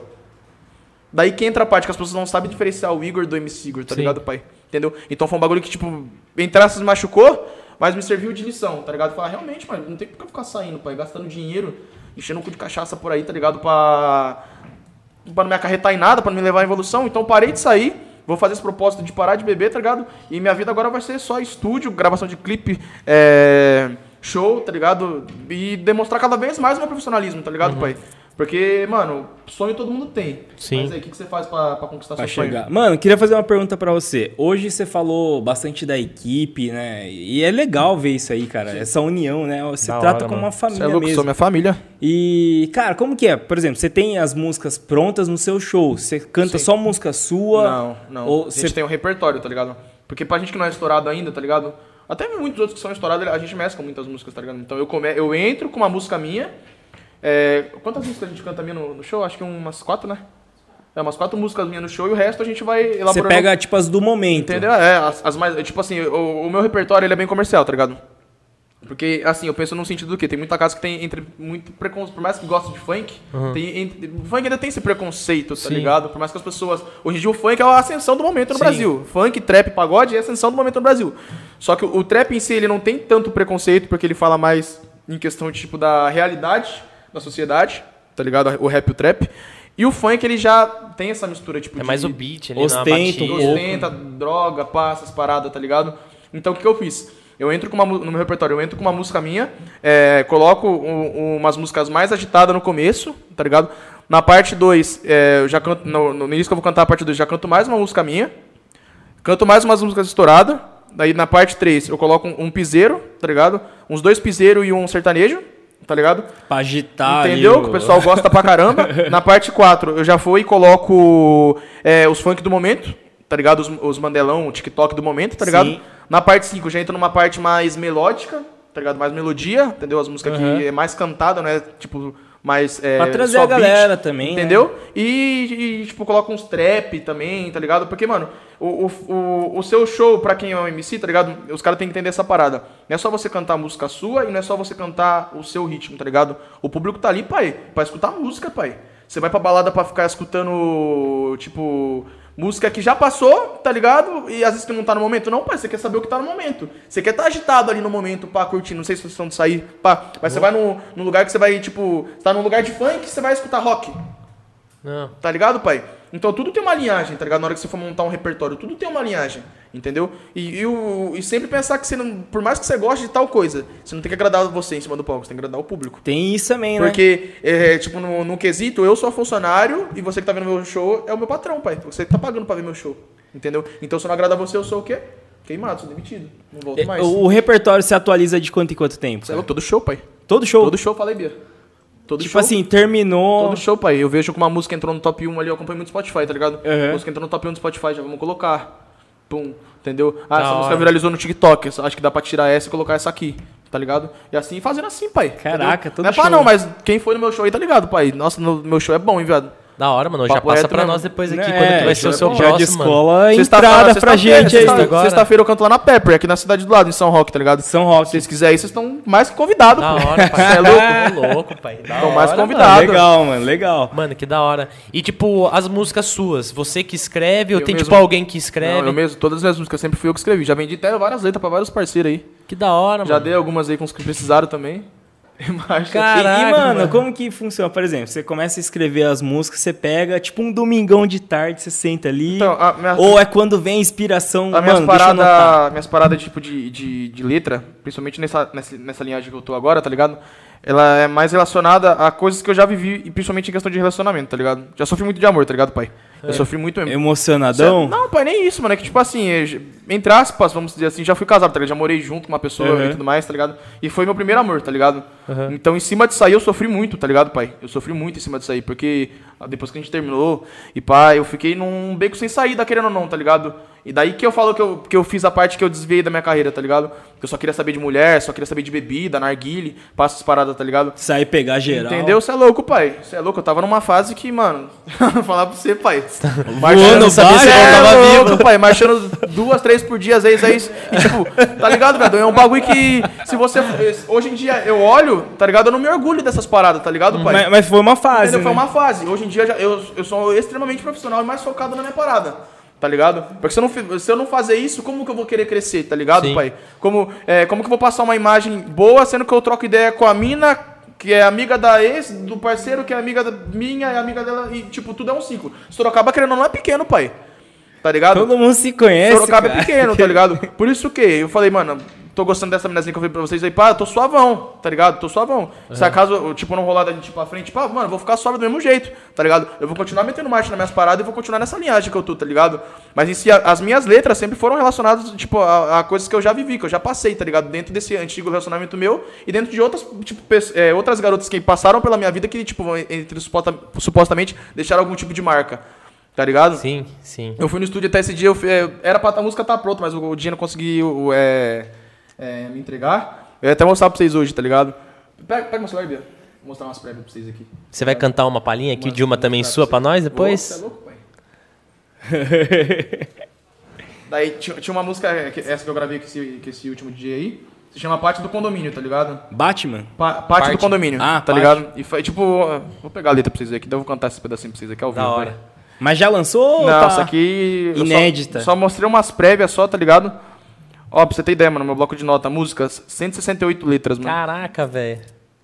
Daí que entra a parte que as pessoas não sabem diferenciar o Igor do MC Igor, tá Sim. ligado, pai? Entendeu? Então foi um bagulho que, tipo, entre aspas, me machucou, mas me serviu de lição, tá ligado? Falar, realmente, mano, não tem por que eu ficar saindo, pai, gastando dinheiro, enchendo um cu de cachaça por aí, tá ligado? Pra, pra não me acarretar em nada, pra não me levar à evolução. Então parei de sair, vou fazer esse propósito de parar de beber, tá ligado? E minha vida agora vai ser só estúdio, gravação de clipe, é, show, tá ligado? E demonstrar cada vez mais o meu profissionalismo, tá ligado, pai? Porque, mano, sonho todo mundo tem. Sim. Mas aí, o que, que você faz pra, pra conquistar pra seu chegar. sonho? Mano, queria fazer uma pergunta para você. Hoje você falou bastante da equipe, né? E é legal ver isso aí, cara. Sim. Essa união, né? Você da trata hora, como mano. uma família você é louco, mesmo. sou minha família. E, cara, como que é? Por exemplo, você tem as músicas prontas no seu show. Você canta Sim. só música sua? Não, não. Ou a gente você... tem um repertório, tá ligado? Porque pra gente que não é estourado ainda, tá ligado? Até muitos outros que são estourados, a gente mescla muitas músicas, tá ligado? Então eu, come... eu entro com uma música minha é, quantas músicas a gente canta minha no, no, show? Acho que umas quatro, né? É, umas quatro músicas minhas no show e o resto a gente vai elaborando. Você pega, tipo, as do momento. Entendeu? É, as, as mais... Tipo assim, o, o, meu repertório ele é bem comercial, tá ligado? Porque, assim, eu penso no sentido do quê? Tem muita casa que tem entre muito preconceito. Por mais que goste de funk, uhum. tem, entre, o funk ainda tem esse preconceito, tá Sim. ligado? Por mais que as pessoas. Hoje em dia o funk é a ascensão do momento no Sim. Brasil. Funk, trap, pagode é a ascensão do momento no Brasil. Só que o, o trap em si ele não tem tanto preconceito, porque ele fala mais em questão tipo da realidade da sociedade, tá ligado? O rap e o trap. E o funk, ele já tem essa mistura, tipo. É de, mais o beat ali, ostenta, um ostenta, droga, passa as paradas, tá ligado? Então o que, que eu fiz? Eu entro com uma, no meu repertório, eu entro com uma música minha, é, coloco um, um, umas músicas mais agitadas no começo, tá ligado? Na parte 2, é, eu já canto. No, no início que eu vou cantar a parte 2, já canto mais uma música minha. Canto mais umas músicas estouradas. Daí na parte 3 eu coloco um, um piseiro, tá ligado? Uns dois piseiros e um sertanejo tá ligado? Pra agitar. Entendeu? Que o pessoal gosta pra caramba. Na parte 4, eu já fui e coloco é, os funk do momento, tá ligado? Os, os mandelão, o TikTok do momento, tá ligado? Sim. Na parte 5, já entra numa parte mais melódica, tá ligado? Mais melodia, entendeu? As músicas uhum. que é mais cantada, né? Tipo, mais. É, pra trazer a galera também. Entendeu? Né? E, e, tipo, coloca uns trap também, tá ligado? Porque, mano, o, o, o, seu show, pra quem é um MC, tá ligado? Os caras têm que entender essa parada. Não é só você cantar música sua e não é só você cantar o seu ritmo, tá ligado? O público tá ali, pai, pra escutar música, pai. Você vai pra balada pra ficar escutando, tipo Música que já passou, tá ligado? E às vezes que não tá no momento. Não, pai, você quer saber o que tá no momento. Você quer estar tá agitado ali no momento, pá, curtir. Não sei se vocês estão de sair, pá. Mas você vai num, num lugar que você vai, tipo, tá num lugar de funk, você vai escutar rock. Não. Tá ligado, pai? Então tudo tem uma linhagem, tá ligado? Na hora que você for montar um repertório, tudo tem uma linhagem, entendeu? E, e, o, e sempre pensar que você não. Por mais que você goste de tal coisa, você não tem que agradar você em cima do palco, você tem que agradar o público. Tem isso também, né? Porque, é, tipo, no, no quesito, eu sou funcionário e você que tá vendo meu show é o meu patrão, pai. Você que tá pagando pra ver meu show. Entendeu? Então se eu não agradar você, eu sou o quê? Queimado, sou demitido. Não volto é, mais. O, o repertório se atualiza de quanto em quanto tempo? É todo show, pai. Todo show? Todo show, falei, Bia. Todo tipo show, assim, terminou. Todo show, pai. Eu vejo que uma música entrou no top 1 ali, eu acompanho muito Spotify, tá ligado? Uhum. A música entrou no top 1 do Spotify, já vamos colocar. Pum, entendeu? Ah, da essa hora. música viralizou no TikTok. Acho que dá pra tirar essa e colocar essa aqui, tá ligado? E assim, fazendo assim, pai. Caraca, entendeu? Não é pá, não, mas quem foi no meu show aí tá ligado, pai. Nossa, no meu show é bom, hein, viado. Da hora, mano. Já passa pra nós depois aqui, é, quando que vai ser o seu já próximo, de escola, mano. entrada sexta pra gente aí. Sexta-feira eu canto lá na Pepper, aqui na cidade do lado, em São Roque, tá ligado? São Roque. Se vocês quiserem, vocês estão mais que convidados. Da pô. hora, pai. Você é louco? louco, pai. Estão mais convidados. Legal, mano, legal. Mano, que da hora. E, tipo, as músicas suas, você que escreve ou eu tem, mesmo. tipo, alguém que escreve? Não, eu mesmo. Todas as minhas músicas sempre fui eu que escrevi. Já vendi até várias letras pra vários parceiros aí. Que da hora, Já mano. Já dei algumas aí com os que precisaram também. Caraca, e, e mano, mano, como que funciona? Por exemplo, você começa a escrever as músicas, você pega, tipo um domingão de tarde, você senta ali. Então, minha... Ou é quando vem a inspiração, a minhas paradas, minhas paradas tipo de, de, de letra, principalmente nessa, nessa, nessa linhagem que eu tô agora, tá ligado? Ela é mais relacionada a coisas que eu já vivi, e principalmente em questão de relacionamento, tá ligado? Já sofri muito de amor, tá ligado, pai? Eu é. sofri muito mesmo. Emocionadão? Não, pai, nem isso, mano. É que, tipo assim, entre aspas, vamos dizer assim, já fui casado, tá ligado? Já morei junto com uma pessoa uhum. e tudo mais, tá ligado? E foi meu primeiro amor, tá ligado? Uhum. Então, em cima disso aí, eu sofri muito, tá ligado, pai? Eu sofri muito em cima disso aí, porque depois que a gente terminou, e pai, eu fiquei num beco sem saída, querendo ou não, tá ligado? E daí que eu falo que eu, que eu fiz a parte que eu desviei da minha carreira, tá ligado? Que eu só queria saber de mulher, só queria saber de bebida, narguile, passa as paradas, tá ligado? Sair pegar geral. Entendeu? Você é louco, pai. Você é louco. Eu tava numa fase que, mano, falar pra você, pai. Marchando, sabia se é tava louco, vivo. pai. Marchando duas, três por dia, às vezes, aí. E, tipo, tá ligado, velho? É um bagulho que, se você. Hoje em dia eu olho, tá ligado? Eu não me orgulho dessas paradas, tá ligado, pai? Mas, mas foi uma fase. Né? Foi uma fase. Hoje em dia eu, eu sou extremamente profissional e mais focado na minha parada tá ligado? Porque se eu, não, se eu não fazer isso, como que eu vou querer crescer, tá ligado, Sim. pai? Como, é, como que eu vou passar uma imagem boa, sendo que eu troco ideia com a mina, que é amiga da ex, do parceiro, que é amiga da minha, é amiga dela, e tipo, tudo é um ciclo. Sorocaba, querendo não é pequeno, pai. Tá ligado? Todo mundo se conhece, Sorocaba é cara. é pequeno, tá ligado? Por isso que eu falei, mano, tô gostando dessa minazinha que eu falei pra vocês aí, pá, eu tô suavão, tá ligado? Tô suavão. Uhum. Se acaso, tipo, não rolar da gente pra frente, pá, mano, vou ficar suave do mesmo jeito, tá ligado? Eu vou continuar metendo marcha nas minhas paradas e vou continuar nessa linhagem que eu tô, tá ligado? Mas em si, as minhas letras sempre foram relacionadas, tipo, a, a coisas que eu já vivi, que eu já passei, tá ligado? Dentro desse antigo relacionamento meu e dentro de outras, tipo, é, outras garotas que passaram pela minha vida que, tipo, entre suposta, supostamente deixaram algum tipo de marca. Tá ligado? Sim, sim. Eu fui no estúdio até esse dia, eu fui, é, era pra a música estar tá pronta, mas o, o dia não conseguiu é, é, me entregar. Eu ia até mostrar pra vocês hoje, tá ligado? Pega, pega meu celular, Bia. Vou mostrar umas prévias pra vocês aqui. Você vai cantar uma palhinha aqui de uma também sua pra nós depois? Você é louco, pai? Daí tinha, tinha uma música, essa que eu gravei com esse, com esse último dia aí. Se chama Parte do Condomínio, tá ligado? Batman? Pa parte, parte, do Condomínio. Ah, tá parte. ligado? E foi tipo. Vou pegar a letra pra vocês aqui, então eu vou cantar esse pedacinho pra vocês aqui ao vivo. Da hora. Mas já lançou? Não, tá isso aqui. Inédita. Só, só, mostrei umas prévias só, tá ligado? Ó, pra você ter ideia, mano, meu bloco de nota, músicas, 168 letras, mano. Caraca, velho.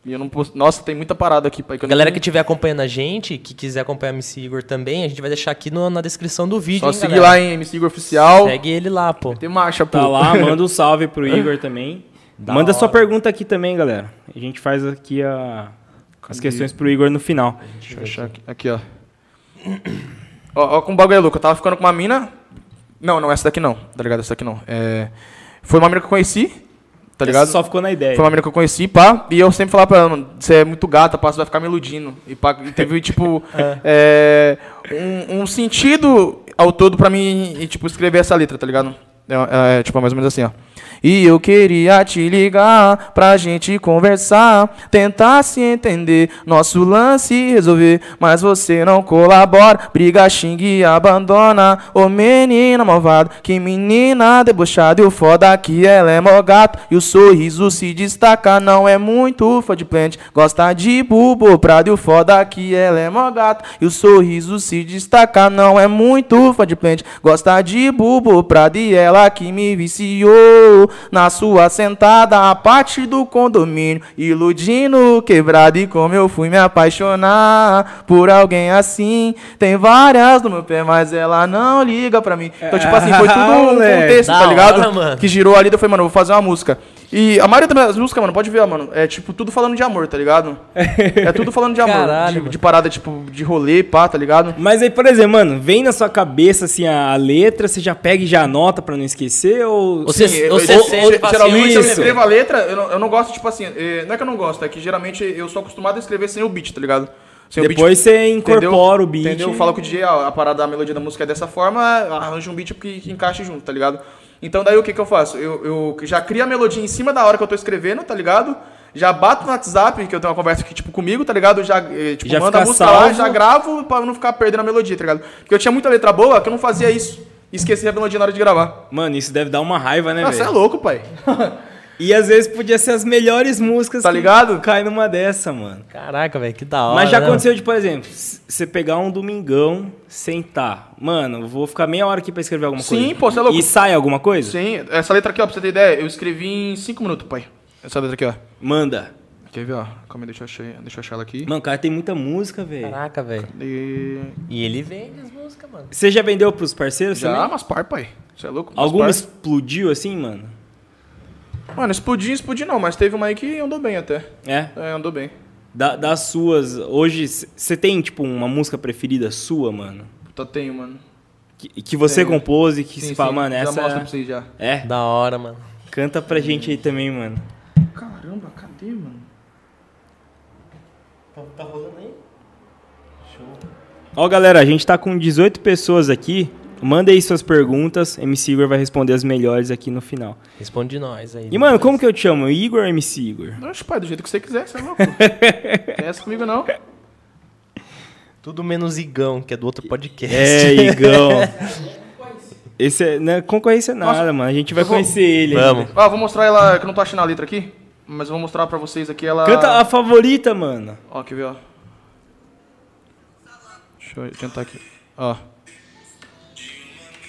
E eu não posso... Nossa, tem muita parada aqui, pai. Que galera que estiver acompanhando a gente, que quiser acompanhar o MC Igor também, a gente vai deixar aqui no, na descrição do vídeo. Só hein, seguir galera? lá em MC Igor Oficial. Segue ele lá, pô. Tem marcha, pô. Tá lá, manda um salve pro Igor também. Da manda hora. sua pergunta aqui também, galera. A gente faz aqui a... as questões pro Igor no final. Deixa eu achar aqui, aqui ó. Ó, ó com o bagulho louco. Eu tava ficando com uma mina. Não, não, essa daqui não. Tá ligado? Essa daqui não. É... Foi uma mina que eu conheci. Tá ligado? Essa só ficou na ideia. Foi uma mina que eu conheci, pá. E eu sempre falava pra ela, você é muito gata, pá, você vai ficar me iludindo. E, pá, e teve, tipo, é. É, um, um, sentido ao todo pra mim, e, tipo, escrever essa letra, tá ligado? É, é, tipo, mais ou menos assim, ó. E eu queria te ligar pra gente conversar, tentar se entender, nosso lance resolver. Mas você não colabora, briga, xinga e abandona. Ô menina malvada, que menina debochada. E o foda que ela é mó gato. E o sorriso se destaca, não é muito fã de plant. Gosta de bubo prado. E o foda que ela é mó gato. E o sorriso se destaca, não é muito fã de plant. Gosta de bubo prado. E ela que me viciou na sua sentada, a parte do condomínio, iludindo quebrado. E como eu fui me apaixonar por alguém assim, tem várias no meu pé, mas ela não liga pra mim. Então, tipo assim, foi tudo um contexto, tá ligado? Hora, que girou ali, eu falei, mano, eu vou fazer uma música. E a maioria das músicas, mano, pode ver, mano, é tipo tudo falando de amor, tá ligado? É tudo falando de amor. Caralho, de, de, parada, tipo, de rolê, pá, tá ligado? Mas aí, por exemplo, mano, vem na sua cabeça, assim, a, letra, você já pega e já anota pra não esquecer, ou... Você, Sim, você eu, eu, Geralmente, se eu escrevo a letra, eu não, eu não gosto, tipo assim, é, não é que eu não gosto, é que geralmente eu sou acostumado a escrever sem o beat, tá ligado? Sem Depois beat, você incorpora entendeu? o beat. Entendeu? Fala com o DJ, ó, a parada da melodia da música é dessa forma, arranja um beat que, que encaixe junto, tá ligado? Então daí o que, que eu faço? Eu, eu já crio a melodia em cima da hora que eu tô escrevendo, tá ligado? Já bato no WhatsApp, que eu tenho uma conversa aqui, tipo, comigo, tá ligado? Já, eh, tipo, já mando a música salvo. lá, já gravo pra não ficar perdendo a melodia, tá ligado? Porque eu tinha muita letra boa que eu não fazia isso. E esquecia a melodia na hora de gravar. Mano, isso deve dar uma raiva, né, velho? Você é louco, pai. E às vezes podia ser as melhores músicas. Tá ligado? Cai numa dessa, mano. Caraca, velho, que da hora. Mas já né? aconteceu de, por exemplo, você pegar um domingão, sentar. Mano, vou ficar meia hora aqui pra escrever alguma Sim, coisa. Sim, pô, você é louco. E sai alguma coisa? Sim, essa letra aqui, ó, pra você ter ideia, eu escrevi em cinco minutos, pai. Essa letra aqui, ó. Manda. Quer ver, ó? Calma aí, deixa eu achar, deixa eu achar ela aqui. Mano, cara tem muita música, velho. Caraca, velho. E... e ele vende as músicas, mano. Você já vendeu pros parceiros já, também? Já, mas par, pai. Você é louco? Alguma par. explodiu assim, mano? Mano, explodir, explodir não, mas teve uma aí que andou bem até. É? É, andou bem. Da, das suas, hoje, você tem, tipo, uma música preferida sua, mano? Puta, tenho, mano. Que, que você tenho. compôs e que sim, se fala, mano, essa... Já mostra pra vocês já. É? Da hora, mano. Canta pra gente aí também, mano. Caramba, cadê, mano? Tá, tá rolando aí? Show. Ó, galera, a gente tá com 18 pessoas aqui. Manda aí suas perguntas, MC Igor vai responder as melhores aqui no final. Responde nós aí. E, mano, como que eu te chamo? Igor ou MC Igor? Oxe, pai, do jeito que você quiser, você é louco. Tem essa comigo, não. Tudo menos Igão, que é do outro podcast. É, Igão. Esse é, não é concorrência nada, Nossa, mano. A gente vai vou, conhecer ele. Vamos. Ah, vou mostrar ela, que eu não tô achando a letra aqui, mas eu vou mostrar pra vocês aqui ela... Canta a favorita, mano. Ó, quer ver, ó. Deixa eu tentar aqui. Ó.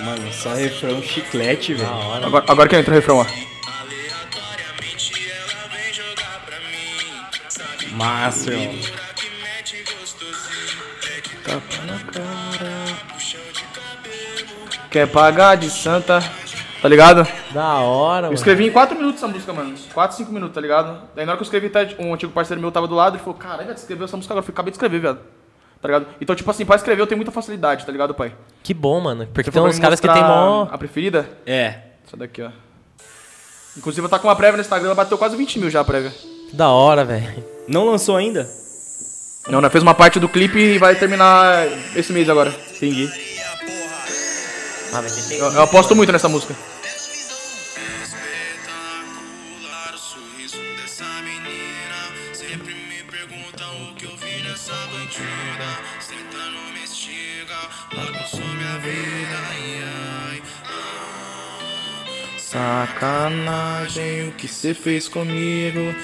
Mano, só refrão chiclete, velho. Agora, agora que entra o refrão, ó. Massa, irmão. Tapa na cara. Quer pagar de santa. Tá ligado? Da hora, Eu mano. escrevi em 4 minutos essa música, mano. 4, 5 minutos, tá ligado? Daí na hora que eu escrevi, tá, um antigo parceiro meu tava do lado e falou, caralho, velho, você escreveu essa música agora. Eu falei, acabei de escrever, velho. Tá ligado? Então, tipo assim, pra escrever eu tenho muita facilidade, tá ligado, pai? Que bom, mano. Porque Se tem uns caras que tem mó. A preferida? É. Essa daqui, ó. Inclusive, eu tá com uma prévia no Instagram, ela bateu quase 20 mil já a prévia. Que da hora, velho. Não lançou ainda? Não, né? Fez uma parte do clipe e vai terminar esse mês agora. Entendi. Ah, Eu, eu aposto muito nessa música. Sacanagem o que você fez comigo.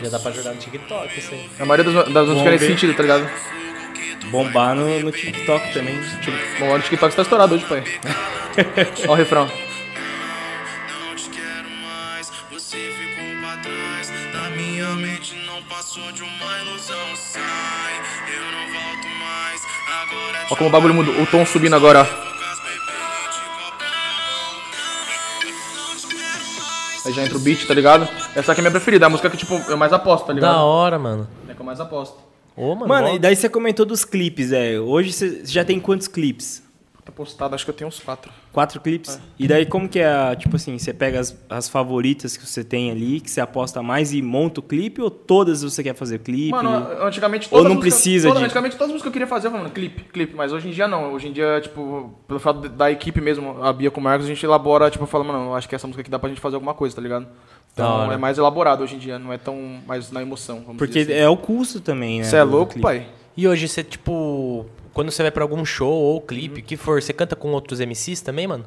Já dá pra jogar no TikTok isso aí. A maioria das, das músicas é nesse sentido, tá ligado? Bombar no, no TikTok também. Bom, o TikTok tá estourado hoje, pai. Ó o refrão. Não te quero mais, você ficou pra trás. Na minha mente não passou de uma ilusão. Sai, eu não volto mais. Agora Ó como o bagulho mudou. O tom subindo agora, ó. Aí já entra o beat, tá ligado? Essa aqui é a minha preferida, a música que, tipo, eu mais aposto, tá ligado? Da hora, mano. É que eu mais aposto. Ô, mano. Mano, ó. e daí você comentou dos clipes, é. Hoje você já tem quantos clipes? Tá postado, acho que eu tenho uns quatro. Quatro clipes? E daí como que é, a- tipo assim, você pega as, as favoritas que você tem ali, que você aposta mais e monta o clipe, ou todas você quer fazer clipe? Mano, antigamente Ou todas não as músicas- precisa todas- de- Antigamente todas as músicas que eu queria fazer, eu mano, clipe, clipe. Mas hoje em dia não. Hoje em dia, tipo, pelo fato da equipe mesmo, a Bia com o Marcos, a gente elabora, tipo, fala, mano, eu acho que essa música aqui dá pra gente fazer alguma coisa, tá ligado? Então é mais elaborado hoje em dia, não é tão mais na emoção, vamos Porque dizer assim. é o custo também, né? Você é louco, clipe. pai? E hoje você, tipo, quando você vai pra algum show ou clipe, que for, você canta com outros MCs também, mano?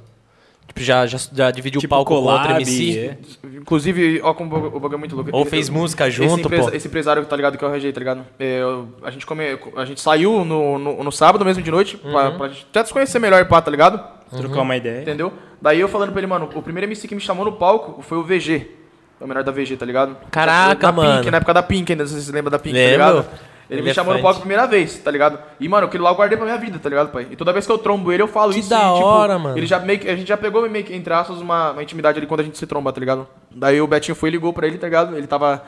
Tipo, já, já, já dividiu Tipo o palco com outro collab, MC? é. Inclusive, ó como o bagulho- é muito louco. Ou fez eu- música esse junto, empresa- pô? Esse empresário, tá ligado, que eu arranjei, tá ligado? É, eu- a, gente come, a gente saiu no, no, no sábado mesmo de noite, Uhum. pra, pra gente até se conhecer melhor, pá, tá ligado? Trocar uma ideia. Entendeu? Daí eu falando pra ele, mano, o primeiro MC que me chamou no palco foi o VG. É o menor da VG, tá ligado? Caraca, da mano. Pink, na época da Pink ainda, não sei se você lembra da Pink, Lembro. tá ligado? Ele, me é chamou no palco a primeira vez, tá ligado? E, mano, aquilo lá eu guardei pra minha vida, tá ligado, pai? E toda vez que eu trombo ele, eu falo Que isso. da e, tipo, hora, mano. Ele já meio que, a gente já pegou meio que, entre aspas, uma, uma intimidade ali quando a gente se tromba, tá ligado? Daí o Betinho foi e ligou pra ele, tá ligado? Ele tava.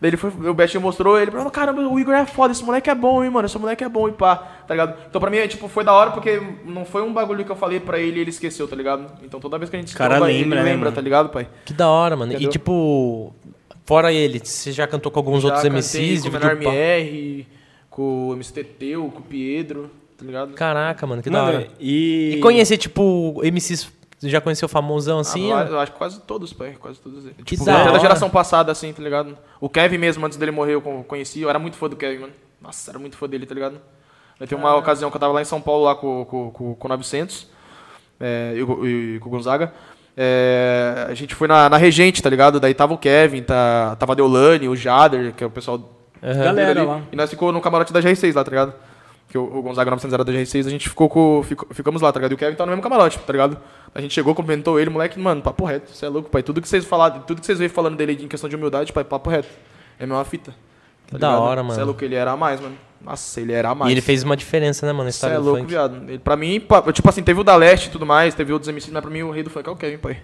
Daí ele foi, o Betinho mostrou ele, falou, caramba, o Igor é foda, esse moleque é bom, hein, mano, esse moleque é bom e pá, tá ligado? Então pra mim, é, tipo, foi da hora porque não foi um bagulho que eu falei pra ele e ele esqueceu, tá ligado? Então toda vez que a gente se Cara tromba, lembra, ele né, lembra, mano? tá ligado, pai? Que da hora, mano. Entendeu? E tipo, fora ele, você já cantou com alguns Já outros MCs? com o Menor o? MR, com o MC Teteu, com o Piedro, tá ligado? Caraca, mano, que da Mano, hora. e... E conhecer, tipo, MCs, você já conheceu famosão assim? Ah, eu acho que quase todos, pai, quase todos. Que tipo, da da geração passada, assim, tá ligado? O Kevin mesmo, antes dele morrer, eu con- conheci, eu era muito fã do Kevin, mano. Nossa, era muito fã dele, tá ligado? Vai ter uma ocasião que eu tava lá em São Paulo, lá com, com, com, com o 900, é, e, o e com o Gonzaga. É, a gente foi na, na Regente, tá ligado? Daí tava o Kevin, tá, tava a Deolane, o Jader, que é o pessoal Aham. Galera dele ali. lá. E nós ficou no camarote da GR6 lá, tá ligado? Que o, o Gonzaga 900 era da GR6, a gente ficou com, fico- ficamos lá, tá ligado? E o Kevin tá no mesmo camarote, tá ligado? A gente chegou, cumprimentou ele, moleque, mano, papo reto, você é louco, pai. Tudo que vocês falaram, tudo que vocês veem falando dele em questão de humildade, pai, papo reto. É a mesma fita. Que da hora, Você é mano. louco, ele era a mais, mano. Nossa, ele era mais. E ele fez uma diferença, né, mano, história é louco, funk. viado. Ele, pra mim, pa- tipo assim, teve o da Leste e tudo mais, teve outros MCs, mas pra mim o rei do funk é o Kevin, pai.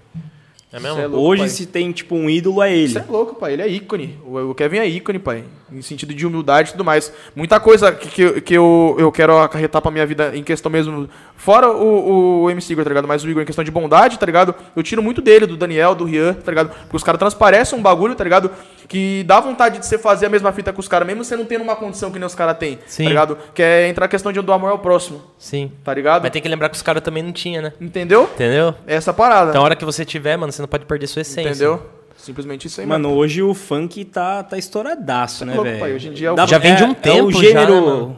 É Cê é mesmo? louco, Hoje, pai. se tem, tipo, um ídolo, é ele. Você é louco, pai. Ele é ícone. O, Kevin é ícone, pai. Em sentido de humildade e tudo mais. Muita coisa que, que, eu- que eu, eu quero acarretar pra minha vida em questão mesmo. Fora o, o MC Igor, tá ligado? Mas o Igor em questão de bondade, tá ligado? Eu tiro muito dele, do Daniel, do Rian, tá ligado? Porque os caras transparecem um bagulho, tá ligado? Que dá vontade de você fazer a mesma fita com os caras, mesmo você não tendo uma condição que nem os caras têm. Sim. Tá ligado? Que é entrar a questão de do amor ao próximo, Sim. tá ligado? Mas tem que lembrar que os caras também não tinham, né? Entendeu? Entendeu? É essa parada. Então a hora que você tiver, mano, você não pode perder sua essência. Entendeu? Simplesmente isso aí, Mano, hoje o funk tá, tá estouradaço, né, velho? Hoje em dia é Já vem de um é, tempo É o já, gênero... né, mano?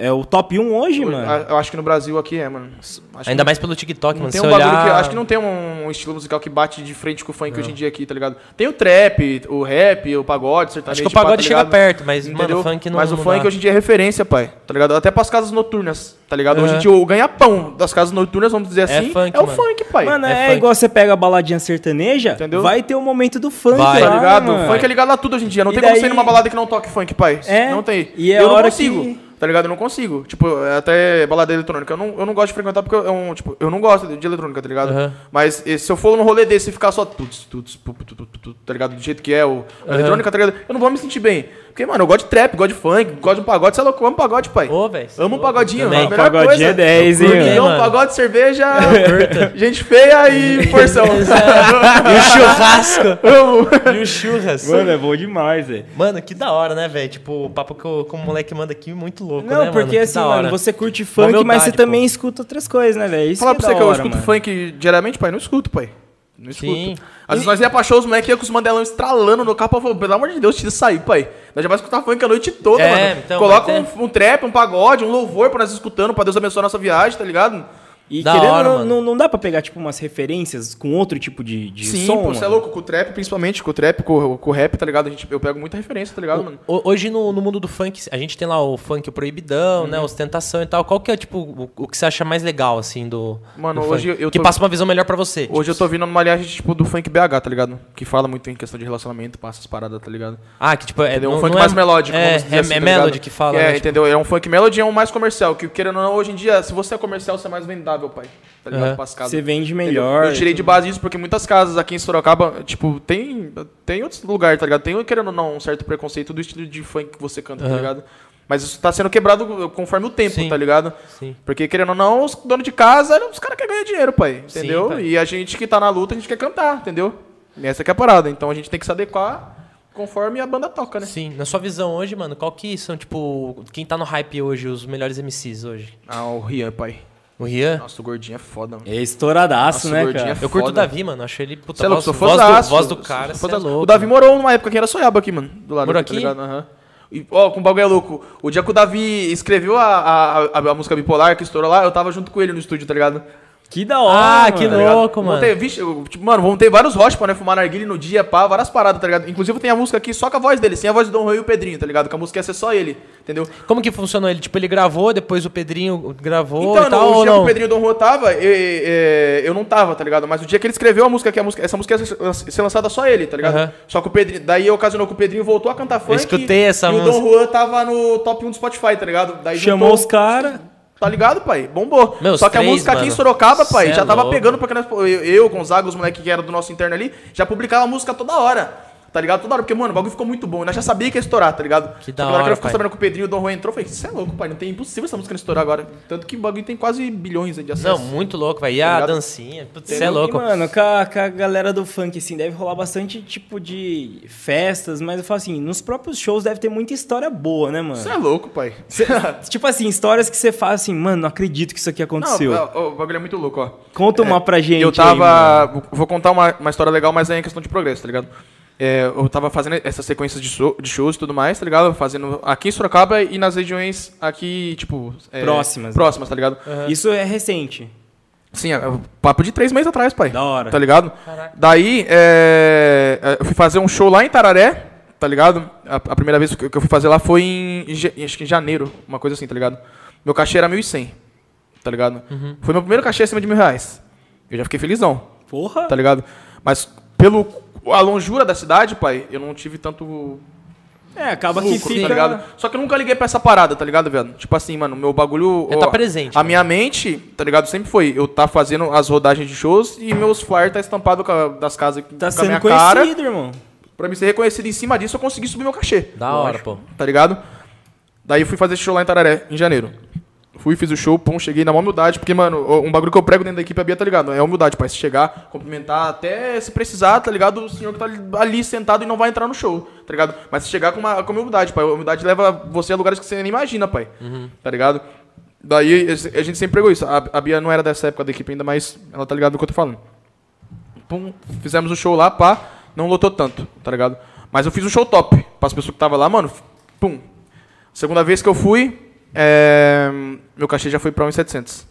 É o top 1 hoje, Eu, mano. eu acho que no Brasil aqui é, mano. Acho Ainda que mais pelo TikTok, não mano. tem um bagulho olhar... que, acho que não tem um estilo musical que bate de frente com o funk hoje em dia aqui, tá ligado? Tem o trap, o rap, o pagode, sertanejo. Acho que o pá, tá pagode chega perto, mas, mano, Entendeu? o funk não Mas o não funk dá. hoje em dia é referência, pai. Tá ligado? Até pras casas noturnas, tá ligado? Hoje Aham. em dia o ganha-pão das casas noturnas, vamos dizer É assim, funk, é o mano. funk, pai. Mano, é é, funk. igual você pega a baladinha sertaneja, Entendeu? vai ter o momento do funk Vai. Tá ligado? mano. O funk é ligado a tudo hoje em dia. Não E tem como daí- você ir numa balada que não toque funk, pai. É, Não tem. e é eu não consigo. que- Tá ligado? Eu não consigo. Tipo, é até balada eletrônica. Eu não, eu não gosto de frequentar porque eu, eu, tipo, eu não gosto de, de eletrônica, tá ligado? Aham. Mas se eu for num rolê desse e ficar só tuts, tuts, pu, pu, tu, tu, tu, tu, tá ligado? Do jeito que é o a eletrônica, tá ligado? Eu não vou me sentir bem. Porque, mano, eu gosto de trap, gosto de funk, gosto de um pagode. Você é louco? Eu amo pagode, pai. Ô, velho. Amo um pagodinho, Também. melhor Pagodinho coisa. é 10, hein, Curto, mano? então, Mano. pagode, cerveja, gente feia e porção. E o churrasco. Amo. e o churras. Mano, é bom demais, velho. Mano, que da hora, né, velho? Tipo, o papo que o, que o moleque manda aqui, muito louco, Não, né, mano? porque Que assim, mano, você curte funk, humildade, mas você pô. também escuta outras coisas, né, velho? Isso Falar pra é você que eu escuto mano. funk diariamente, pai. Não escuto, pai. Não escuto. Sim. Às vezes nós ia pra show, os moleques iam com os mandelão estralando no carro. Falei, pelo amor de Deus, tira sair, pai. Nós já vai escutar funk a noite toda, É, mano. então, Coloca um, um trap, um pagode, um louvor pra nós escutando, pra Deus abençoar a nossa viagem, tá ligado? E Da querendo, hora, não, mano. não, dá pra pegar, tipo, umas referências com outro tipo de, de Sim, som, pô, você é mano? louco. Com o trap, principalmente, com o trap, com, com o rap, tá ligado? A gente, eu pego muita referência, tá ligado, mano? Ho- Hoje no, no mundo do funk, a gente tem lá o funk proibidão, Uhum. né? Ostentação e tal. Qual que é, tipo, o, o que você acha mais legal, assim, do. Mano, do hoje funk? eu Que tô- passa uma visão melhor pra você. Hoje eu tô vindo numa linhagem, tipo, do funk BH, tá ligado? Que fala muito em questão de relacionamento, passa as paradas, tá ligado? Ah, que tipo, é. Entendeu? Um não- funk não mais é, melódico, É, é, assim, é tá melody que fala, É, né? tipo- entendeu? É um funk melody, é um mais comercial. Que querendo ou não, hoje em dia, se você é comercial, você é mais pai. Tá ligado? Aham. Pras casas. Você vende Entendeu? melhor. Eu tirei de base isso porque muitas casas aqui em Sorocaba, tipo, tem, tem outros lugares, tá ligado? Tem, querendo ou não, um certo preconceito do estilo de funk que você canta, tá Aham. ligado? Mas isso tá sendo quebrado conforme o tempo, Sim. tá ligado? Sim. Porque, querendo ou não, os donos de casa, os caras querem ganhar dinheiro, pai. Sim, Entendeu? pai. E a gente que tá na luta, a gente quer cantar, entendeu? E essa que é a parada. Então a gente tem que se adequar conforme a banda toca, né? Sim, na sua visão hoje, mano, qual que são, tipo, quem tá no hype hoje, os melhores MCs hoje? Ah, o Rian, pai. O Rian? Nossa, o gordinho é foda, mano. É estouradaço, Nossa, né, o gordinho cara? é Eu curto o. Davi, mano, acho ele puta Você é louco, voz, sou voz, do, voz do cara, você é louco. O Davi morou numa época que era Soiaba aqui, mano. Do lado Morou aqui, aqui? Tá ligado? Aham. E, ó, com o bagulho é louco. O dia que o Davi escreveu a, a, a, a música bipolar que estourou lá, eu tava junto com ele no estúdio, tá ligado? Que da hora, Ah, mano. que Tá ligado? louco, mano. Vão ter, vixe, eu- tipo, mano, vão ter vários roches pra né, fumar narguilha no dia, pá, várias paradas, tá ligado? Inclusive tem a música aqui só com a voz dele, sem a voz do Dom Rui e o Pedrinho, tá ligado? Que a música ia ser só ele, entendeu? Como que funcionou ele? Tipo, ele gravou, depois o Pedrinho gravou Então, e tal, no, o dia que o Pedrinho Dom Juan tava, eu, eu, eu não tava, tá ligado? Mas o dia que ele escreveu a música, que a música, essa música ia ser- lançada só ele, tá ligado? Aham. Só que o Pedrinho, daí ocasionou que o Pedrinho voltou a cantar funk. escutei essa e música. o Dom Juan tava no top 1 do Spotify, tá ligado? Daí Chamou juntou- os caras. Tá ligado, pai? Bombou. Meu, os Só que a três, música aqui em mano. Sorocaba, pai, Cê já é tava louco. pegando, porque nós, eu, Gonzaga, os moleques que eram do nosso interno ali, já publicava a música toda hora. Tá ligado? Toda hora, porque, mano, o bagulho ficou muito bom. Nós já sabia que ia estourar, tá ligado? Que da na hora que hora, nós ficou sabendo que o Pedrinho e o Dom Juan entrou, eu falei, você é louco, pai, não tem impossível essa música não estourar agora. Tanto que o bagulho tem quase bilhões aí de Não, acessos. muito louco, velho. E Tá a dancinha, putz, você é louco. E, mano, com a, com a galera do funk, assim, deve rolar bastante tipo de festas, mas eu falo assim, nos próprios shows deve ter muita história boa, né, mano? Você é louco, pai. tipo assim, histórias que você fala assim, mano, não acredito que isso aqui aconteceu. Não, ó, o bagulho é muito louco, ó. Conta uma pra gente. Eu aí, mano. tava. vou contar uma, uma história legal, mas é em questão de progresso, tá ligado? É, eu tava fazendo essas sequências de, show- de shows e tudo mais, tá ligado? Fazendo aqui em Sorocaba e nas regiões aqui, tipo. é, Próximas. Próximas, tá ligado? Isso é recente. Sim, é, papo de três meses atrás, pai. Da hora. Tá ligado? Daí, é, eu fui fazer um show lá em Tararé, tá ligado? A, a primeira vez que eu fui fazer lá foi em, em acho que em janeiro, uma coisa assim, tá ligado? Meu cachê era 1.100, tá ligado? Foi meu primeiro cachê acima de mil reais. Eu já fiquei felizão, Porra. tá ligado? Mas pelo a longura da cidade, pai, eu não tive tanto É, acaba que lucro, fica... tá ligado? Só que eu nunca liguei pra essa parada, tá ligado, velho? Tipo assim, mano, meu bagulho. É ó, tá presente, A mano. minha mente, tá ligado? Sempre foi eu tá fazendo as rodagens de shows e meus flyers tá estampado com a- das casas Tá com a sendo minha conhecido, cara. irmão. Pra me ser reconhecido em cima disso, eu consegui subir meu cachê. Da hora, pô. Tá ligado? Daí eu fui fazer esse show lá em Tararé, em janeiro. Fui, fiz o show, pum, cheguei na maior humildade, porque, mano, um bagulho que eu prego dentro da equipe, a Bia, tá ligado? É humildade, pai. Se chegar, cumprimentar, até se precisar, tá ligado? O senhor que tá ali- sentado e não vai entrar no show, tá ligado? Mas se chegar com, uma, com humildade, pai. A humildade leva você a lugares que você nem imagina, pai. Tá ligado? Daí a gente sempre pregou isso. A, a Bia não era dessa época da equipe ainda, mas ela tá ligada no que eu tô falando. Pum, fizemos o show lá, pá, não lotou tanto, tá ligado? Mas eu fiz um show top pras pessoas que tava lá, mano. Pum. Segunda vez que eu fui, é, meu cachê já foi pra 1.700.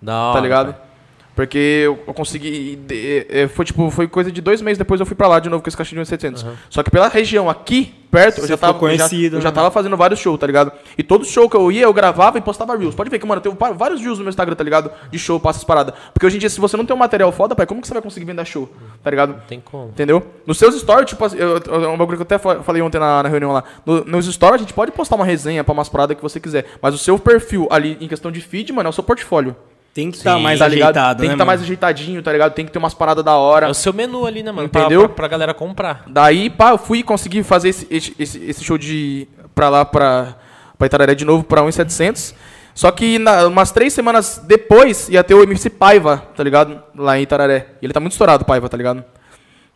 Da hora, tá ligado? pai. Porque eu, eu consegui. de- é, foi tipo, foi coisa de dois meses depois eu fui pra lá de novo com esse cachê de 1.700. Só que pela região aqui, perto, eu Você já tava. ficou eu já- conhecido, eu já, né? tava fazendo vários shows, tá ligado? E todo show que eu ia, eu gravava e postava Reels. Pode ver que, mano, eu tenho vários Reels no meu Instagram, tá ligado? De show, passa essas paradas. Porque hoje em dia, se você não tem um material foda, pai, como que você vai conseguir vender show? Tá ligado? Não tem como. Entendeu? Nos seus stories, tipo, assim, eu, eu- é um bagulho que eu até fa- falei ontem na, na reunião lá. No- nos stories, a gente pode postar uma resenha pra umas paradas que você quiser. Mas o seu perfil ali, em questão de feed, mano, é o seu portfólio. Tem que estar Sim, mais tá ligado? ajeitado, Tem né, que estar mais mano? ajeitadinho, tá ligado? Tem que ter umas paradas da hora. É o seu menu ali, né, mano? Pra- Entendeu? Pra, pra galera comprar. Daí, pá, eu fui conseguir fazer esse, esse, esse- show de. pra lá, pra, pra Itararé de novo, pra 1,700. Só que na, umas três semanas depois ia ter o MC Paiva, tá ligado? Lá em Itararé. E ele tá muito estourado, Paiva, tá ligado?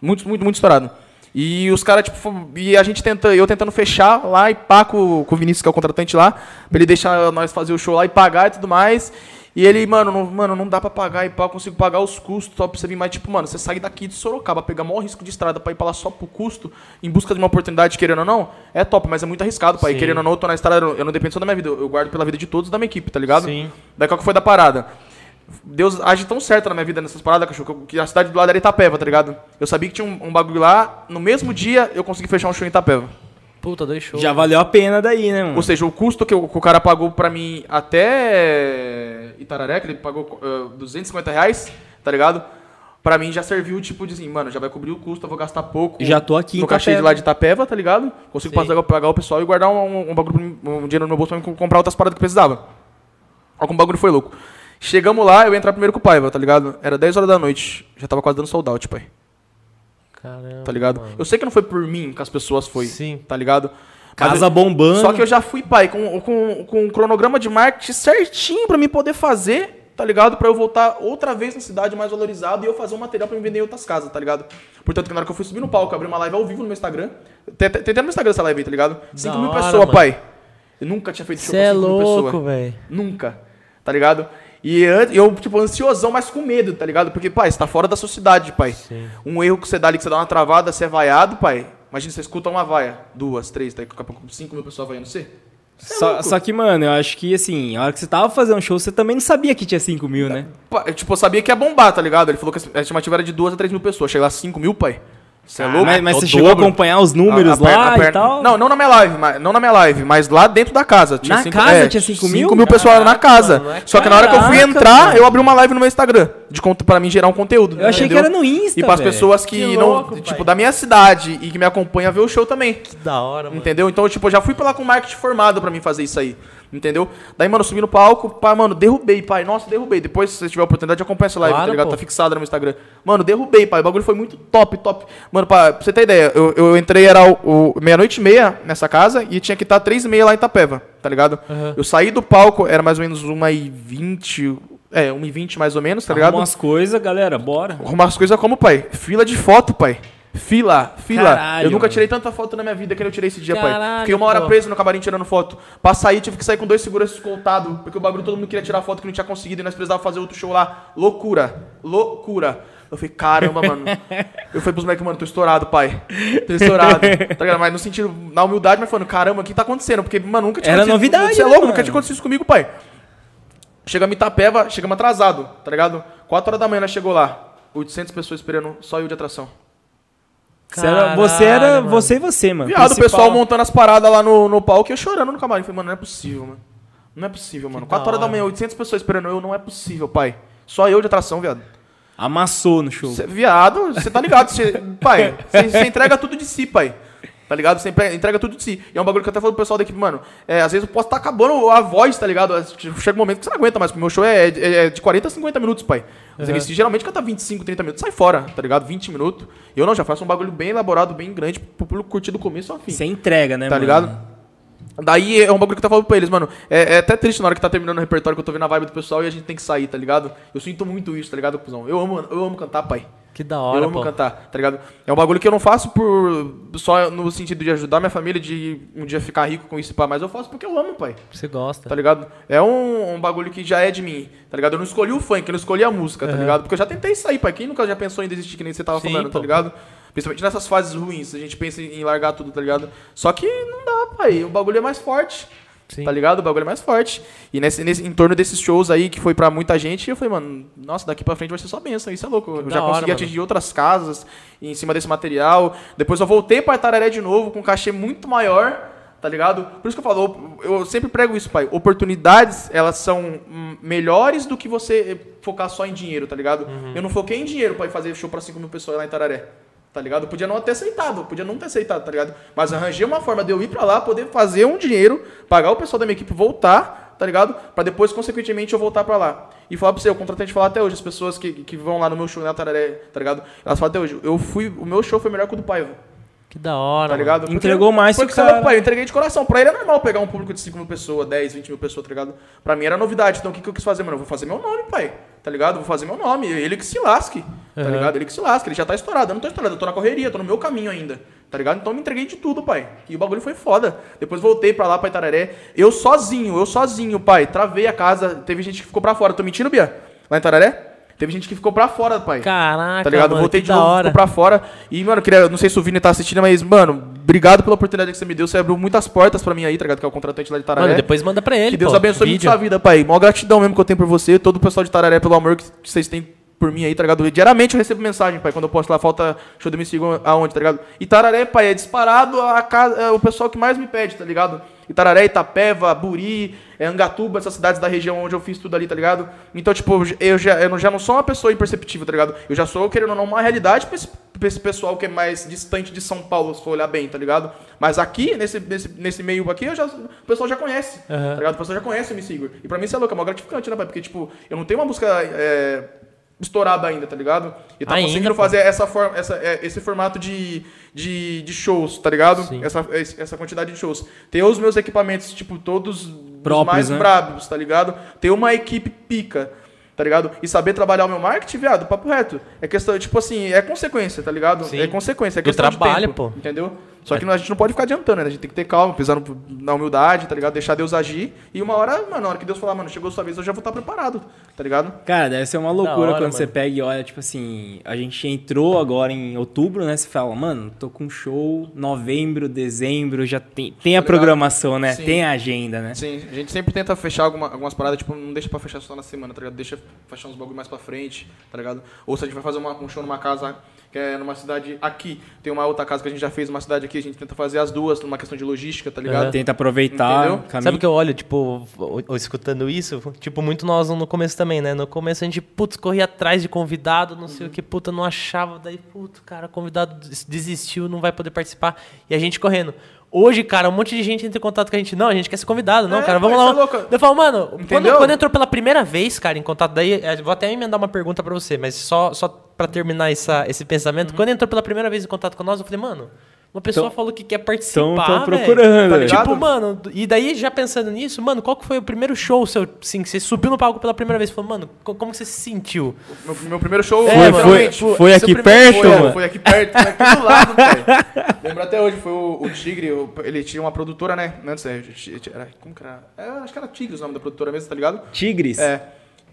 Muito, muito, muito estourado. E os caras, tipo, e a gente tenta, eu tentando fechar lá e pá com, com o Vinícius, que é o contratante lá, pra ele deixar nós fazer o show lá e pagar e tudo mais. E ele, mano, não, mano, não dá pra pagar e pá, eu consigo pagar os custos, só pra você vir mais, tipo, mano, você sair daqui de Sorocaba, pegar maior risco de estrada pra ir pra lá só pro custo, em busca de uma oportunidade, querendo ou não, é top, mas é muito arriscado, pai. Sim. Querendo ou não, eu tô na estrada, eu não dependo só da minha vida, eu guardo pela vida de todos da minha equipe, tá ligado? Sim. Daí qual que foi da parada? Deus age tão certo na minha vida nessas paradas, cachorro, que a cidade do lado era Itapeva, tá ligado? Eu sabia que tinha um, um bagulho lá, no mesmo dia eu consegui fechar um show em Itapeva. Puta, dois shows. Já valeu a pena daí, né, mano? Ou seja, o custo que o, que o cara pagou pra mim até Itararé, que ele pagou uh, 250 reais, tá ligado? Pra mim já serviu, tipo, de assim, mano, já vai cobrir o custo, eu vou gastar pouco. Já tô aqui No cachê de lá de Itapeva, tá ligado? Consigo Sim. pagar, pagar o pessoal e guardar um, um bagulho, mim, um dinheiro no meu bolso pra mim comprar outras paradas que precisava. Olha como o bagulho foi louco. Chegamos lá, eu ia entrar primeiro com o Paiva, tá ligado? Era 10 horas da noite. Já tava quase dando sold out, pai. Caramba. Tá ligado? mano. Eu sei que não foi por mim que as pessoas foi. Sim. Tá ligado? Mas Casa eu- bombando. Só que eu já fui, pai, com, com, com um cronograma de marketing certinho pra mim poder fazer, tá ligado? Pra eu voltar outra vez na cidade mais valorizado e eu fazer um material pra me vender em outras casas, tá ligado? Portanto, que na hora que eu fui subir no palco, abri uma live ao vivo no meu Instagram. Tem até no Instagram essa live aí, tá ligado? 5 mil pessoas, mano. pai. Eu nunca tinha feito show Você com é 5 mil louco, pessoas. velho. Nunca. Tá ligado? E eu, tipo, ansiosão, mas com medo, tá ligado? Porque, pai, você tá fora da sociedade, pai. Sim. Um erro que você dá ali, que você dá uma travada, você é vaiado, pai. Imagina, você escuta uma vaia, duas, três, tá aí com 5 mil pessoas vaiando você. Cê é Só, só que, mano, eu acho que, assim, a hora que você tava fazendo um show, você também não sabia que tinha 5 mil, né? Tipo, eu sabia que ia bombar, tá ligado? Ele falou que a estimativa era de 2 a 3 mil pessoas. Chega lá 5 mil, pai. Você é louco? mas mas é você chegou a acompanhar os números A- a lá a e perna- tal? Não, não na minha live, mas, não na minha live, mas lá dentro da casa. Na cinco- casa tinha cinco mil? 5 mil pessoas na Caraca, casa. mano, é Só que na hora que eu fui entrar, mano. eu abri uma live no meu Instagram. De conta pra mim gerar um conteúdo. Eu achei que entendeu? era no Insta, E pras velho. pessoas que, Que não. louco, tipo, pai. da minha cidade e que me acompanham ver o show também. Que da hora, mano. Entendeu? Então, tipo, eu já fui pra lá com marketing formado pra mim fazer isso aí. Entendeu? Daí, mano, eu subi no palco, pá, mano, derrubei, pai. Nossa, derrubei. Depois, se você tiver a oportunidade, acompanha essa live, Claro, tá ligado? pô. Tá fixada no meu Instagram. Mano, derrubei, pai. O bagulho foi muito top, top. Mano, pra, pra você ter ideia, eu, eu entrei, era o, o meia-noite e meia nessa casa e tinha que estar três e meia lá em Itapeva, tá ligado? Aham. Eu saí do palco, era mais ou menos uma e vinte, é, uma e vinte mais ou menos, tá ligado? Arruma umas coisas, galera, bora. Arrumar as coisas como, pai? Fila de foto, pai. Fila, fila. Caralho, eu nunca tirei tanta foto na minha vida que eu tirei esse dia, pai. Caralho, Fiquei uma hora pô. preso no camarim tirando foto. Pra sair, tive que sair com dois seguranças escoltados, porque o bagulho todo mundo queria tirar foto que não tinha conseguido e nós precisávamos fazer outro show lá. Loucura. Loucura. Eu falei, caramba, mano. Eu falei pros moleques, mano, tô estourado, pai. Tô estourado. Tá ligado? Mas no sentido, na humildade, mas falando, caramba, o que tá acontecendo? Porque, mano, nunca tinha Era novidade, Você é né, louco, mano? nunca tinha acontecido isso comigo, pai. Chegamos em Itapeva, chegamos atrasado, tá ligado? 4 horas da manhã nós chegou lá. 800 pessoas esperando só eu de atração. Você era, você, era Caralho, mano. você e você, mano. Viado, o pessoal montando as paradas lá no, no palco e eu chorando no camarim. Falei, mano, não é possível, mano. Não é possível, mano. da 4 horas da manhã, 800 pessoas esperando eu, não é possível, pai. Só eu de atração, viado. Amassou no show. Cê, viado, você tá ligado, cê, pai. Você entrega tudo de si, pai. Tá ligado? Você entrega tudo de si. E é um bagulho que eu até falo pro pessoal da equipe, mano. É, às vezes eu posso estar acabando a voz, tá ligado? Chega um momento que você não aguenta mais, porque o meu show é, é- é de 40 a 50 minutos, pai. Os Uhum. MC geralmente canta 25, 30 minutos, sai fora, tá ligado? 20 minutos. Eu não, já faço um bagulho bem elaborado, bem grande, pro público curtir do começo ao fim. Você entrega, né, Tá mano? ligado? Daí é um bagulho que eu tava falando pra eles, mano. É, é até triste na hora que tá terminando o repertório que eu tô vendo a vibe do pessoal e a gente tem que sair, tá ligado? Eu sinto muito isso, tá ligado, cuzão? Eu amo, eu amo cantar, pai. Que da eu hora, amo pô. cantar, tá ligado? É um bagulho que eu não faço por só no sentido de ajudar minha família, de um dia ficar rico com isso e pá, mas eu faço porque eu amo, pai. Você gosta. Tá ligado? É um, um bagulho que já é de mim, tá ligado? Eu não escolhi o funk, eu não escolhi a música, tá Uhum. ligado? Porque eu já tentei sair, pai. Quem nunca já pensou em desistir, que nem você tava Sim, falando, tá pô. ligado? Principalmente nessas fases ruins, a gente pensa em largar tudo, tá ligado? Só que não dá, pai. O bagulho é mais forte. Sim. Tá ligado? O bagulho é mais forte. E nesse, nesse, em torno desses shows aí, que foi pra muita gente, eu falei, mano, nossa, daqui pra frente vai ser só benção. Isso é louco. eu já hora, consegui mano. atingir outras casas em cima desse material. Depois eu voltei pra Itararé de novo, com um cachê muito maior tá ligado? Por isso que eu falo, eu sempre prego isso, pai. Oportunidades, elas são melhores do que você focar só em dinheiro, tá ligado? Uhum. Eu não foquei em dinheiro para fazer show para 5 mil pessoas lá em Tararé. Tá ligado? Eu podia não ter aceitado, podia não ter aceitado, tá ligado? Mas arranjei uma forma de eu ir pra lá, poder fazer um dinheiro, pagar o pessoal da minha equipe voltar, tá ligado? Pra depois, consequentemente, eu voltar pra lá. E falar pra você, o contratante fala até hoje, as pessoas que, que vão lá no meu show na Tararé, tá ligado? Elas falam até hoje, eu fui, o meu show foi melhor que o do Paiva. Que da hora. Tá ligado? Porque, Entregou mais porque, cara. Pai, eu entreguei de coração. Pra ele é normal pegar um público de 5 mil pessoas, 10, 20 mil pessoas, tá ligado? Pra mim era novidade. Então o que, que eu quis fazer, mano? Eu vou fazer meu nome, pai. Tá ligado? Vou fazer meu nome. Ele que se lasque. Tá uhum. ligado? Ele que se lasque. Ele já tá estourado. Eu não tô estourado. Eu tô na correria, tô no meu caminho ainda. Tá ligado? Então eu me entreguei de tudo, pai. E o bagulho foi foda. Depois voltei pra lá, pra Itararé. Eu sozinho, eu sozinho, pai. Travei a casa. Teve gente que ficou pra fora. Tô mentindo, Bia? Lá em Itararé? Teve gente que ficou pra fora, pai. Caraca, Tá ligado? Mano, Voltei de novo, hora. ficou pra fora. E, mano, queria, não sei se o Vini tá assistindo, mas, mano, obrigado pela oportunidade que você me deu. Você abriu muitas portas pra mim aí, tá ligado? Que é o contratante lá de Tararé. Mano, depois manda pra ele, Que Deus pô, abençoe muito sua vida, pai. Mó gratidão mesmo que eu tenho por você, todo o pessoal de Tararé, pelo amor que vocês têm por mim aí, tá ligado? Diariamente eu recebo mensagem, pai, quando eu posto lá, falta show de me sigam aonde, tá ligado? Itararé, pai, é disparado a casa, é o pessoal que mais me pede, tá ligado? Itararé, Itapeva, Buri, é, Angatuba, essas cidades da região onde eu fiz tudo ali, tá ligado? Então, tipo, eu já, eu já não sou uma pessoa imperceptível, tá ligado? Eu já sou, querendo ou não, uma realidade pra esse, pra esse pessoal que é mais distante de São Paulo, se for olhar bem, tá ligado? Mas aqui, nesse, nesse, nesse meio aqui, eu já, o pessoal já conhece, uhum. tá ligado? O pessoal já conhece o Me Sigo. E pra mim isso é louco, é uma gratificante, né, pai? Porque, tipo, eu não tenho uma música... É, estourado ainda, tá ligado? E tá ainda, conseguindo fazer essa forma, essa, é, esse formato de, de, de shows, tá ligado? Essa, essa quantidade de shows. Ter os meus equipamentos, tipo, todos Próprios, mais né? brabos, tá ligado? Ter uma equipe pica tá ligado? E saber trabalhar o meu marketing, viado, papo reto. É questão, tipo assim, é consequência, tá ligado? Sim. É consequência, é questão trabalho, tempo, pô. Entendeu? Só que a gente não pode ficar adiantando, né? A gente tem que ter calma, pisar na humildade, tá ligado? Deixar Deus agir. E uma hora, mano, na hora que Deus falar, mano, chegou a sua vez, eu já vou estar preparado, tá ligado? Cara, deve ser uma loucura hora, quando mano. você pega e olha, tipo assim, a gente entrou agora em outubro, né? Você fala, mano, tô com show, novembro, dezembro, já tem, tem a tá programação, né? Sim. Tem a agenda, né? Sim, a gente sempre tenta fechar alguma, algumas paradas, tipo, não deixa pra fechar só na semana, tá ligado? Deixa fechar uns bagulho mais pra frente, tá ligado? Ou se a gente vai fazer uma, um show numa casa que é numa cidade aqui. Tem uma outra casa que a gente já fez, uma cidade aqui, a gente tenta fazer as duas, numa questão de logística, tá ligado? Tenta aproveitar. Sabe o que eu olho, tipo, ou, escutando isso? Tipo, muito nós no começo também, né? No começo a gente, putz, corria atrás de convidado, não sei uhum. o que, puta, não achava. Daí, putz, cara, convidado desistiu, não vai poder participar. E a gente correndo. Hoje, cara, um monte de gente entra em contato com a gente. Não, a gente quer ser convidado. Não, é, cara, vamos lá. É eu falo, mano, quando, quando, entrou pela primeira vez, cara, em contato, daí, é, vou até emendar uma pergunta para você, mas só, só para terminar essa, esse pensamento. Uhum. Quando entrou pela primeira vez em contato com nós, eu falei, mano, uma pessoa falou que quer participar. Estão procurando. Tá tipo, mano, e daí já pensando nisso, mano, qual que foi o primeiro show seu, assim, que você subiu no palco pela primeira vez? Falou, mano, como você se sentiu? Meu, meu primeiro show é, foi, foi, foi aqui perto, foi, mano. Foi aqui perto, foi aqui do lado, velho. Lembro até hoje, foi o, o Tigre, o, ele tinha uma produtora, né? Antes, era, como que era? É, acho que era Tigres o nome da produtora mesmo, tá ligado? Tigres? É.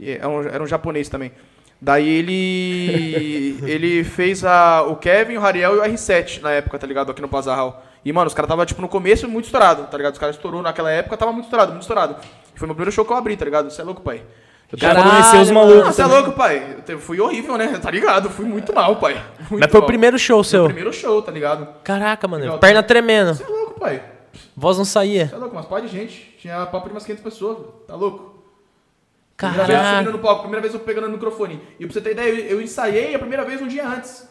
Era um, era um japonês também. Daí ele ele fez a, o Kevin, o Rariel e o R7 na época, tá ligado? Aqui no Plaza Hall. E, mano, os caras tava, tipo, no começo muito estourado, tá ligado? Os caras estourou naquela época, tava muito estourado, muito estourado. E foi meu primeiro show que eu abri, tá ligado? Você é louco, pai. Eu conhecer os malucos. Você é louco, pai. Eu fui horrível, né? Tá ligado? Fui muito mal, pai. Muito Mas foi mal. o primeiro show seu? Foi o primeiro show, tá ligado? Caraca, mano. Legal, perna tá... tremendo. Você é louco, pai. Voz não saía. Você é louco, mas pá de gente. Tinha papo de umas 500 pessoas. Tá louco? Caraca. Primeira vez subindo no palco, primeira vez eu pegando o microfone. E pra você ter ideia, eu, eu ensaiei a primeira vez um dia antes.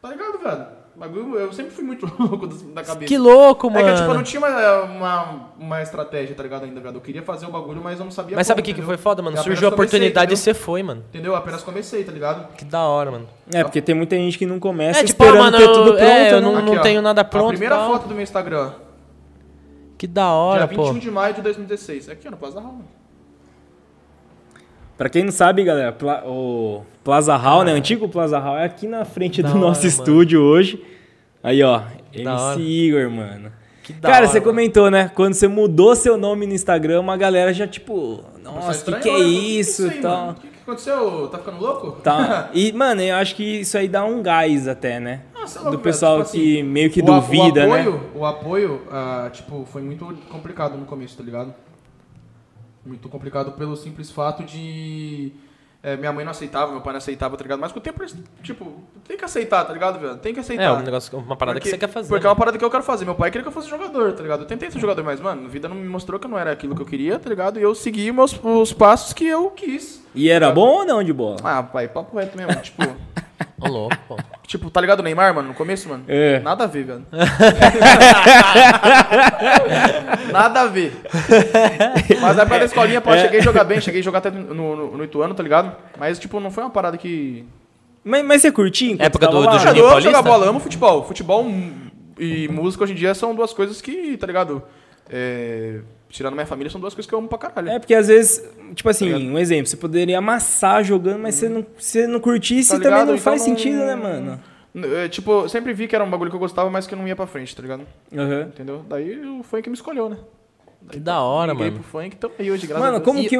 Tá ligado, velho? bagulho, eu sempre fui muito louco da cabeça. Que louco, mano. É que, tipo, eu não tinha uma, uma, uma estratégia, tá ligado, ainda, velho. Eu queria fazer o bagulho, mas eu não sabia Mas como, sabe o que, que foi foda, mano? Surgiu a oportunidade comecei, e você foi, mano. Entendeu? Apenas comecei, tá ligado? Que da hora, mano. É, porque tem muita gente que não começa é, tipo, esperando mano, ter tudo pronto. É, eu não, Aqui, não tenho nada pronto. A primeira foto do meu Instagram. Que da hora, Dia 21 pô. de maio de 2016. Aqui, ó, no Plaza Hall, Pra quem não sabe, galera, o Plaza Hall, ah, né? O antigo Plaza Hall é aqui na frente do nosso hora, estúdio mano. hoje. Aí, ó, MC Igor, mano. Cara, hora, você mano. comentou, né? Quando você mudou seu nome no Instagram, uma galera já, tipo, nossa, o que, que é isso e tal. O que, que aconteceu? Tá ficando louco? Tá. E, mano, eu acho que isso aí dá um gás até, né? Ah, Nossa, do pessoal tipo que assim, meio que duvida, o apoio, né? O apoio, uh, tipo, foi muito complicado no começo, tá ligado? Muito complicado pelo simples fato de é, minha mãe não aceitava, meu pai não aceitava, tá ligado? Mas com o tempo, tipo, tem que aceitar, tá ligado, velho? Tem que aceitar. É, um negócio, uma parada porque, que você quer fazer. Porque né? é uma parada que eu quero fazer. Meu pai queria que eu fosse jogador, tá ligado? Eu tentei ser jogador, mas, mano, a vida não me mostrou que não era aquilo que eu queria, tá ligado? E eu segui meus, os passos que eu quis. E era tá bom ou não de bola? Ah, pai, papo reto mesmo. tipo. Ô, louco, pô. Tipo, tá ligado o Neymar, mano, no começo, mano? É. Nada a ver, velho. Nada a ver. Mas na época da escolinha, pô, é. cheguei a jogar bem, cheguei a jogar até no, no, no Ituano, tá ligado? Mas, tipo, não foi uma parada que. Mas, mas você curtia? Época do, do Juninho Paulista? Eu jogar bola, amo futebol. Futebol e música hoje em dia são duas coisas que, tá ligado? É tirando minha família, são duas coisas que eu amo pra caralho. É, porque às vezes, tipo assim, tá um exemplo, você poderia amassar jogando, mas você não, você não curtisse, tá também não então faz não... sentido, né, mano? É, tipo, eu sempre vi que era um bagulho que eu gostava, mas que não ia pra frente, tá ligado? Uhum. Entendeu? Daí o funk me escolheu, né? Que da hora, mano. pro funk, então aí hoje, graças Mano, como e... que.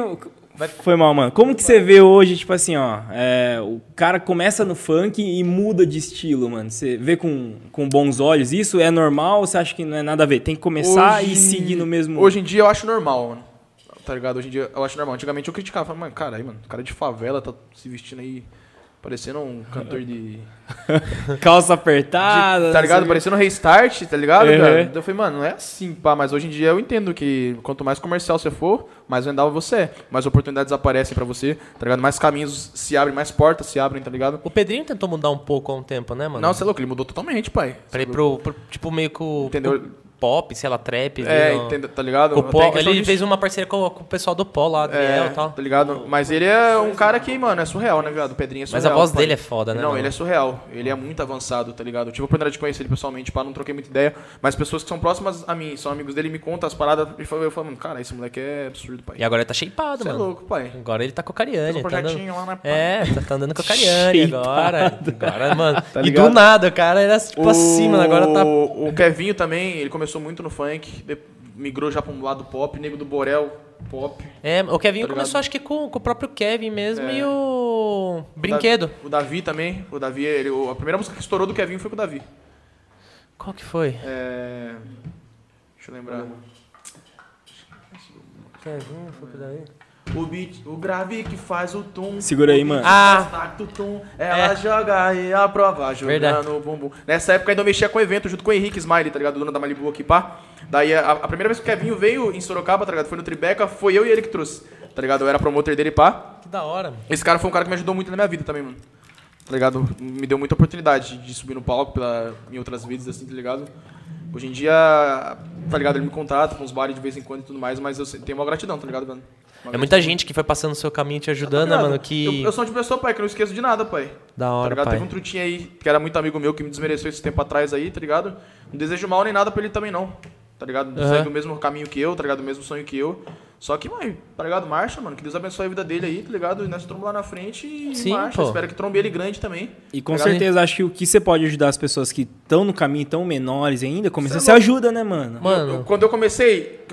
Vai... Foi mal, mano. Como que você vê hoje, tipo assim, ó, é, o cara começa no funk e muda de estilo, mano? Você vê com, com bons olhos? Isso é normal ou você acha que não é nada a ver? Tem que começar hoje... e seguir no mesmo... Hoje em dia eu acho normal, mano. Tá ligado? Hoje em dia eu acho normal. Antigamente eu criticava, falava, mano, cara aí, mano, cara de favela tá se vestindo aí Parecendo um cantor de. Calça apertada. De, tá ligado? Parecendo um restart, tá ligado, uhum. cara? Eu falei, mano, não é assim, pá. Mas hoje em dia eu entendo que quanto mais comercial você for, mais vendável você é. Mais oportunidades aparecem pra você, tá ligado? Mais caminhos se abrem, mais portas se abrem, tá ligado? O Pedrinho tentou mudar um pouco há um tempo, né, mano? Não, você é louco, ele mudou totalmente, pai. Pra ir pro, pro, tipo, meio que o. Entendeu? Pop, sei lá, trap. É, no... entende, tá ligado? O ele fez uma parceria com, com, o pessoal do Pó lá, Adriel é, e tal. Tá ligado? Mas ele é um cara que, mano, é surreal, né, viado? O Pedrinho é surreal. Mas a voz pai. dele é foda, né? Não, mano? ele é surreal. Ele é muito avançado, tá ligado? Eu tive a oportunidade de conhecer ele pessoalmente, pá, não troquei muita ideia. Mas pessoas que são próximas a mim, são amigos dele, me contam as paradas e eu falo, mano, cara, esse moleque é absurdo, pai. E agora ele tá shapeado, Cê mano. é louco, pai. Agora ele tá com o Cariani. Um projetinho tá andando... lá, né, pai? É, tá, tá andando com o Cariani agora. Agora, mano. tá e do nada, o cara era tipo o... acima, agora tá. O Kevinho também, ele começou muito no funk migrou já para um lado pop, Nego do Borel, pop. É, o Kevin tá começou acho que com, com, o próprio Kevin mesmo é. e o Brinquedo. O Davi, também, o Davi, ele, a primeira música que estourou do Kevin foi com o Davi. Qual que foi? É... Deixa eu lembrar. Kevin foi com o Davi? O beat, o grave que faz o tum. Segura aí, mano. Ah, tum, ela é. joga e aprova, jogando o bumbum. Nessa época ainda eu mexia com o evento junto com o Henrique Smiley, tá ligado? O dono da Malibu aqui, pá. Daí a, a, primeira vez que o Kevinho veio em Sorocaba, tá ligado? Foi no Tribeca, foi eu e ele que trouxe, tá ligado? Eu era promotor dele, pá. Que da hora, mano. Esse cara foi um cara que me ajudou muito na minha vida também, mano. Tá ligado? Me deu muita oportunidade de subir no palco pela, em outras vidas, assim, tá ligado? Hoje em dia, tá ligado? Ele me contrata com os bares de vez em quando e tudo mais, mas eu tenho uma gratidão, tá ligado, mano? É muita gente que foi passando o seu caminho te ajudando, tá né, mano? Que... Eu, eu sou uma pessoa, pai, que não esqueço de nada, pai. Da hora, tá pai. Teve um trutinho aí, que era muito amigo meu, que me desmereceu esse tempo atrás aí, tá ligado? Não desejo mal nem nada pra ele também, não tá ligado? Uhum. Segue o mesmo caminho que eu, tá ligado? O mesmo sonho que eu. Só que, mãe, tá ligado? Marcha, mano. Que Deus abençoe a vida dele aí, tá ligado? E nós trombamos lá na frente e Sim, marcha. Pô. Espero que trombe ele grande também. E com tá certeza, acho que o que você pode ajudar as pessoas que estão no caminho, tão menores ainda, começar, você, ajuda, né, mano? Mano. Eu, eu, quando eu comecei,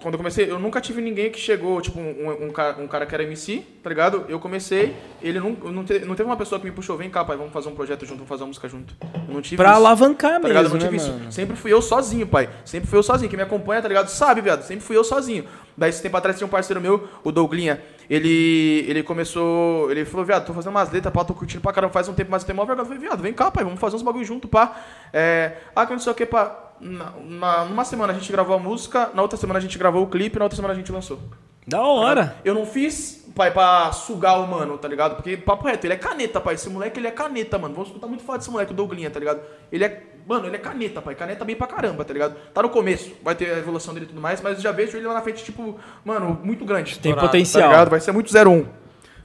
quando eu comecei, eu nunca tive ninguém que chegou, tipo, um, um, cara, um cara que era MC, tá ligado? Eu comecei, ele não, não, te, não teve uma pessoa que me puxou, vem cá, pai, vamos fazer um projeto junto, vamos fazer uma música junto. Eu não tive Pra isso, alavancar tá mesmo, Não tive né, isso. Mano? Sempre fui eu sozinho, pai. Sempre fui eu sozinho. Quem me acompanha, tá ligado? Sabe, viado. Sempre fui eu sozinho. Daí, esse tempo atrás, tinha um parceiro meu, o Douglinha. Ele, ele começou. Ele falou, viado, tô fazendo umas letras, pá, tô curtindo pra caramba, faz um tempo, mas eu tenho uma vergonha. Eu falei, viado, vem cá, pai, vamos fazer uns bagulho junto, pá. É, ah, que não sei o que, pá. Na, na, numa semana a gente gravou a música, na outra semana a gente gravou o clipe, na outra semana a gente lançou. Da hora. Eu não fiz, pai, pra sugar o mano, tá ligado? Porque, papo reto, ele é caneta, pai. Esse moleque, ele é caneta, mano. Vamos escutar muito foda desse moleque, o Douglinha, tá ligado? Ele é, mano, ele é caneta, pai. Caneta bem pra caramba, tá ligado? Tá no começo, vai ter a evolução dele e tudo mais, mas eu já vejo ele lá na frente, tipo, mano, muito grande. Tem potencial. Tá ligado? Vai ser muito 01.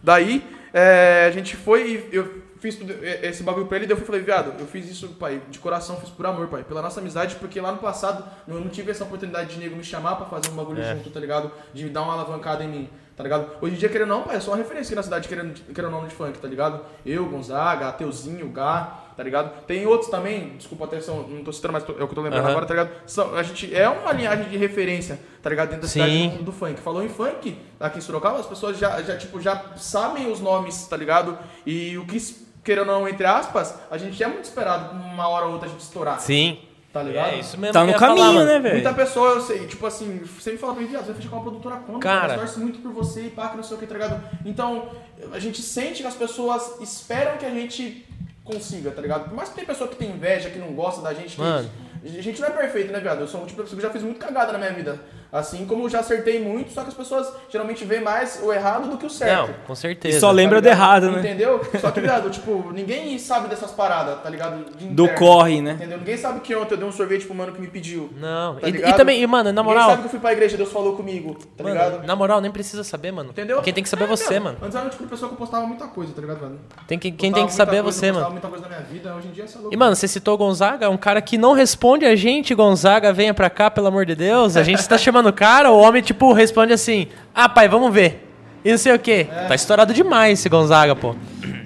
Daí, é, a gente foi e eu fiz tudo, esse bagulho pra ele, daí eu falei, viado, eu fiz isso, pai, de coração, fiz por amor, pai, pela nossa amizade, porque lá no passado eu não tive essa oportunidade de nego me chamar pra fazer um bagulho é. junto, tá ligado? De me dar uma alavancada em mim, tá ligado? Hoje em dia, querendo não, pai, é só uma referência aqui na cidade, querendo, querendo nome de funk, tá ligado? Eu, Gonzaga, Ateuzinho, Gá, tá ligado? Tem outros também, desculpa até, são, não tô citando, mas tô, é o que eu tô lembrando uhum. agora, tá ligado? São, a gente é uma linhagem de referência, tá ligado? Dentro da Sim. cidade do, do, funk. Falou em funk, aqui em Sorocaba, as pessoas já, já, tipo, já sabem os nomes, tá ligado? E o que querendo ou não, entre aspas, a gente é muito esperado uma hora ou outra a gente estourar. Sim. Tá ligado? É isso mesmo. Tá que no caminho, falar, né, velho? Muita pessoa, eu sei, tipo assim, sempre fala pra mim, viado, você vai fechar com uma produtora quando? Cara. Elas torcem muito por você e pá, que não sei o que, tá ligado? Então, a gente sente que as pessoas esperam que a gente consiga, tá ligado? Por mais que tem pessoa que tem inveja, que não gosta da gente, que Mano. a gente não é perfeito, né, viado? Eu sou um tipo de pessoa que já fiz muito cagada na minha vida. Assim como eu já acertei muito, só que as pessoas geralmente veem mais o errado do que o certo. Não, com certeza. E só lembra do ligado? errado, né? Entendeu? Só que, viado, tipo, ninguém sabe dessas paradas, tá ligado? De Do corre, né? Entendeu? Ninguém sabe que ontem eu dei um sorvete pro mano que me pediu. Não. Tá e, e ligado? também, e, mano, na Ninguém moral. sabe que eu fui pra igreja, Deus falou comigo, tá mano, ligado? na moral, nem precisa saber, mano. Entendeu? Quem tem que saber é É, você, mano. Antes era tipo pessoa que eu postava muita coisa, tá ligado, velho? Tem que, quem Postava tem que saber é você, mano. muita coisa na minha vida, hoje em dia é louco. E, mano, você citou o Gonzaga, um cara que não responde a gente, Gonzaga, venha pra cá, pelo amor de Deus. A gente tá chamando o cara, o homem, tipo, responde assim, ah, pai, vamos ver. E não sei o quê. Tá estourado demais esse Gonzaga, pô.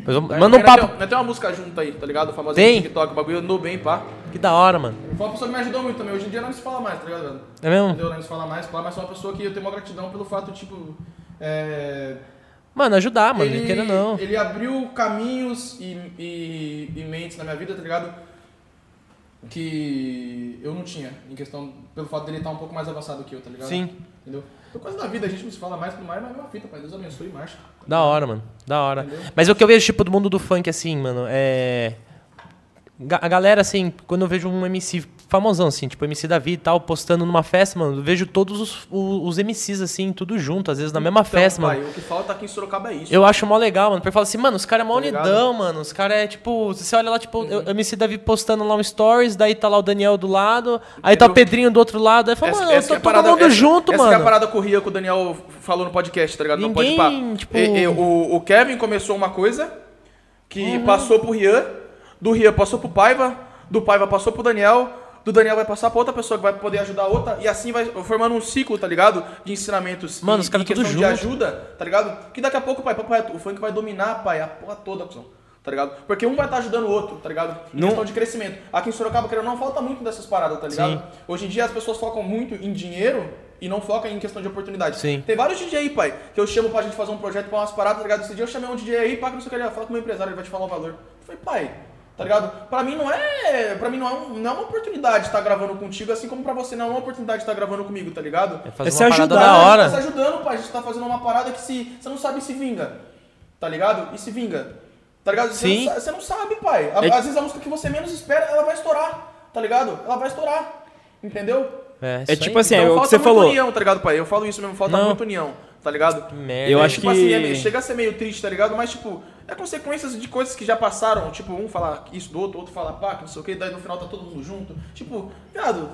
Mas Manda um papo. Tem, tem uma música junto aí, tá ligado? Famosa Tem? TikTok, o bagulho andou bem, pá. Que da hora, mano. Foi uma pessoa que me ajudou muito também. Hoje em dia não se fala mais, tá ligado, velho? É mesmo? Entendeu? Não se fala mais, pá, mas é uma pessoa que eu tenho uma gratidão pelo fato, tipo. É, Mano, ajudar, mano. ele, Queira não. ele abriu caminhos e, e, e mentes na minha vida, tá ligado? Que eu não tinha, em questão, pelo fato dele estar um pouco mais avançado que eu, tá ligado? Sim. Entendeu? Por coisa da vida, a gente não se fala mais, tudo mais, mas é uma fita, pai. Deus abençoe marcha. Da hora, mano. Da hora. Entendeu? Mas o que eu vejo, tipo, do mundo do funk, assim, mano, é. A galera, assim, quando eu vejo um MC famosão, assim, tipo MC Davi e tal, postando numa festa, mano, vejo todos os, os, os MCs, assim, tudo junto, às vezes na mesma festa, então, pai, mano. o que falta aqui em Sorocaba é isso. Eu acho mó legal, mano. Porque fala assim, mano, os caras é mó Tá ligado? unidão, mano. Os caras é tipo. Você olha lá, tipo, o MC Davi postando lá um stories, daí tá lá o Daniel do lado, aí tá o? Pedrinho do outro lado. Aí fala, mano, eu que tô é a todo parada- mundo essa- junto, essa mano. que é a parada que o Ria, que o Daniel falou no podcast, tá ligado? Não pode Ninguém, tipo- E- e o, o Kevin começou uma coisa que Uhum. passou pro Rian, do Rian passou pro Paiva, do Paiva passou pro Daniel, do Daniel vai passar pra outra pessoa que vai poder ajudar a outra, e assim vai formando um ciclo, tá ligado? De ensinamentos Mano, e, os caras tudo de ajuda, tá ligado? Que daqui a pouco, pai, reto, o funk vai dominar, pai, a porra toda, cuzão. Tá ligado? Porque um vai estar ajudando o outro, tá ligado? Em Não- questão de crescimento. Aqui em Sorocaba, querendo não, falta muito dessas paradas, tá ligado? Sim. Hoje em dia as pessoas focam muito em dinheiro e não focam em questão de oportunidade. Sim. Tem vários DJ aí, pai, que eu chamo pra gente fazer um projeto pra umas paradas, tá ligado? Esse dia eu chamei um DJ aí, pá, que não sei o que, ele fala com o meu empresário, ele vai te falar o valor. Eu falei, pai, tá ligado? Pra mim não é. Pra mim não é, um- não é uma oportunidade estar gravando contigo, assim como pra você não é uma oportunidade estar gravando comigo, tá ligado? É fazer É se ajudar, da né? hora. Tá se ajudando, pai. A gente tá fazendo uma parada que se. Você não sabe se vinga. Tá ligado? E se vinga. Tá ligado? Você Sim. não sa- Você não sabe, pai. É- Às vezes a música que você menos espera, ela vai estourar. Tá ligado? Ela vai estourar. Entendeu? É, É tipo aí. assim, é Então o que falta você falou. união, tá ligado, pai? Eu falo isso mesmo, falta Não. muita união, tá ligado? Que merda. Eu acho tipo que- assim, é- chega a ser meio triste, tá ligado? Mas, tipo, é consequências de coisas que já passaram. Tipo, um fala isso do outro, outro fala pá, que não sei o que, daí no final tá todo mundo junto. Tipo, viado,